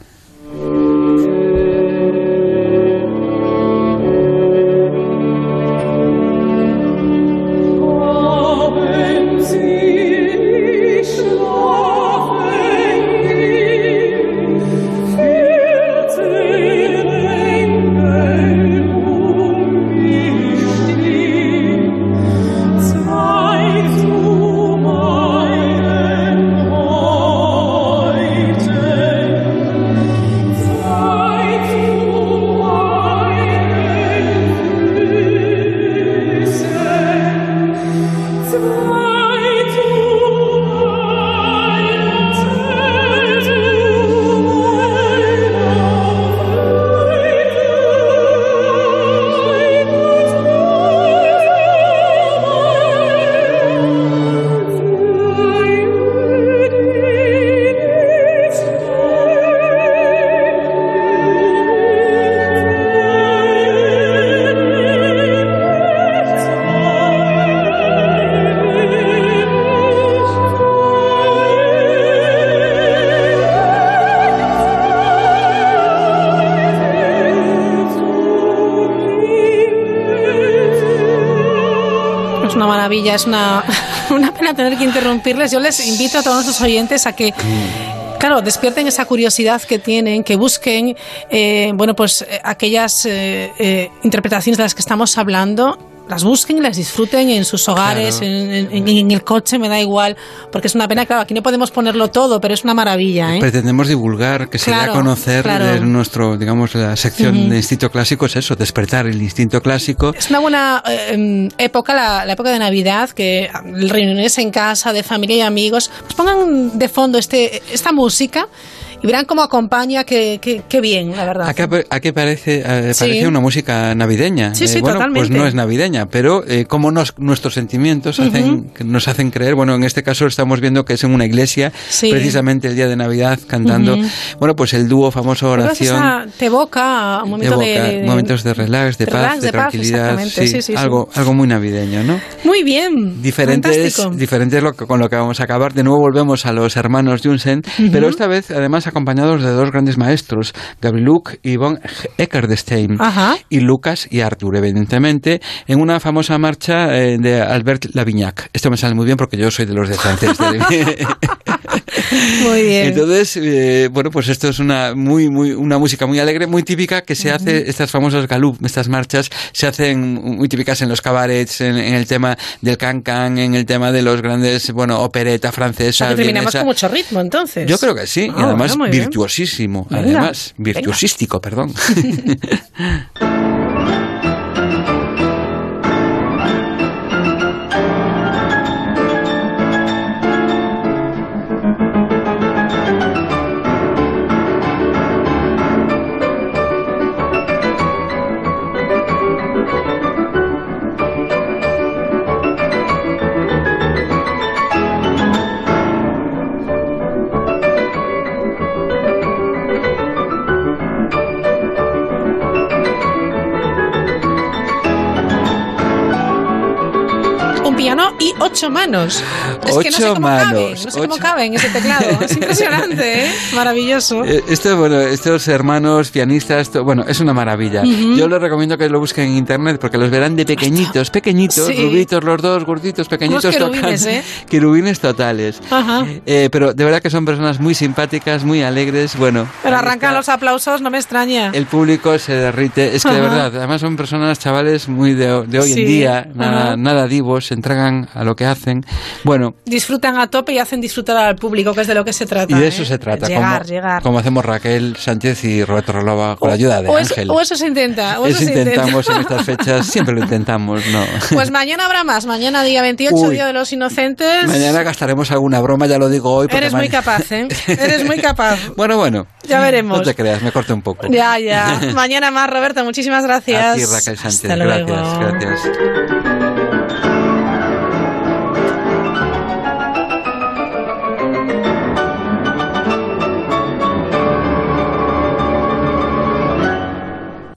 Maravilla, es una, una pena tener que interrumpirles. Yo les invito a todos nuestros oyentes a que claro, despierten esa curiosidad que tienen, que busquen, eh, bueno, pues eh, aquellas eh, interpretaciones de las que estamos hablando las busquen y las disfruten en sus hogares, en, el coche, me da igual, porque es una pena, claro, aquí no podemos ponerlo todo, pero es una maravilla. ¿eh? Pretendemos divulgar, que se dé a conocer de nuestro, digamos, la sección de instinto clásico, es eso, despertar el instinto clásico. Es una buena eh, época, la, época de Navidad, que reuniones en casa, de familia y amigos, pues pongan de fondo este, esta música y verán cómo acompaña, qué, bien, la verdad. ¿A qué, parece, eh, parece una música navideña? Sí, sí, eh, bueno, Pues no es navideña, pero eh, cómo nos, nuestros sentimientos hacen, nos hacen creer, bueno, en este caso estamos viendo que es en una iglesia, precisamente el día de Navidad, cantando, bueno, pues el dúo famoso oración. te evoca un momento de, momentos de relax, de, paz, de, tranquilidad, sí, algo, algo muy navideño, ¿no? Muy bien. Diferentes, diferentes lo con lo que vamos a acabar. De nuevo volvemos a los hermanos Junsen, pero esta vez además acompañados de dos grandes maestros, Gavriluk y von Eckerstein, y Lucas y Arthur, evidentemente, en una famosa marcha eh, de Albert Lavignac. Esto me sale muy bien porque yo soy de los de francés. muy bien. Entonces, eh, bueno, pues esto es una muy, muy, una música muy alegre, muy típica que se hace, estas famosas galup, estas marchas, se hacen muy típicas en los cabarets, en, el tema del can-can, en el tema de los grandes, bueno, opereta francesa. terminamos con mucho ritmo, entonces. Yo creo que sí, y ah, virtuosísimo, además, virtuosístico, perdón. ocho manos. Es ocho que no sé cómo manos. Cabe, no sé cómo cabe en ese teclado. Es impresionante, ¿eh? Maravilloso. Eh, esto, bueno, estos hermanos pianistas, bueno, es una maravilla. Yo les recomiendo que lo busquen en internet porque los verán de pequeñitos, pequeñitos, rubitos los dos, gorditos, pequeñitos, querubines, ¿eh? querubines totales. Eh, pero de verdad que son personas muy simpáticas, muy alegres, bueno. Pero arrancan los aplausos, no me extraña. El público se derrite. Es que de verdad, además son personas, chavales, muy de, hoy en día, nada, nada divos, se entregan a lo que hacen. Bueno. Disfrutan a tope y hacen disfrutar al público, que es de lo que se trata. Y de eso ¿eh? se trata. Llegar, como, llegar. Como hacemos Raquel Sánchez y Roberto Rolova con la ayuda de Ángel. o eso se intenta. O eso, intentamos en estas fechas, siempre lo intentamos, ¿no? Pues mañana habrá más. Mañana, día 28, Día de los Inocentes. Mañana gastaremos alguna broma, ya lo digo hoy. Eres muy capaz, ¿eh? Eres muy capaz. bueno, bueno. Ya veremos. No te creas, me corto un poco. Ya, ya. mañana más, Roberto. Muchísimas gracias. A ti, Raquel Sánchez. gracias, gracias.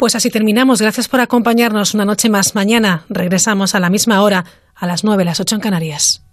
Pues así terminamos. Gracias por acompañarnos una noche más. Mañana regresamos a la misma hora, a las 9, las 8 en Canarias.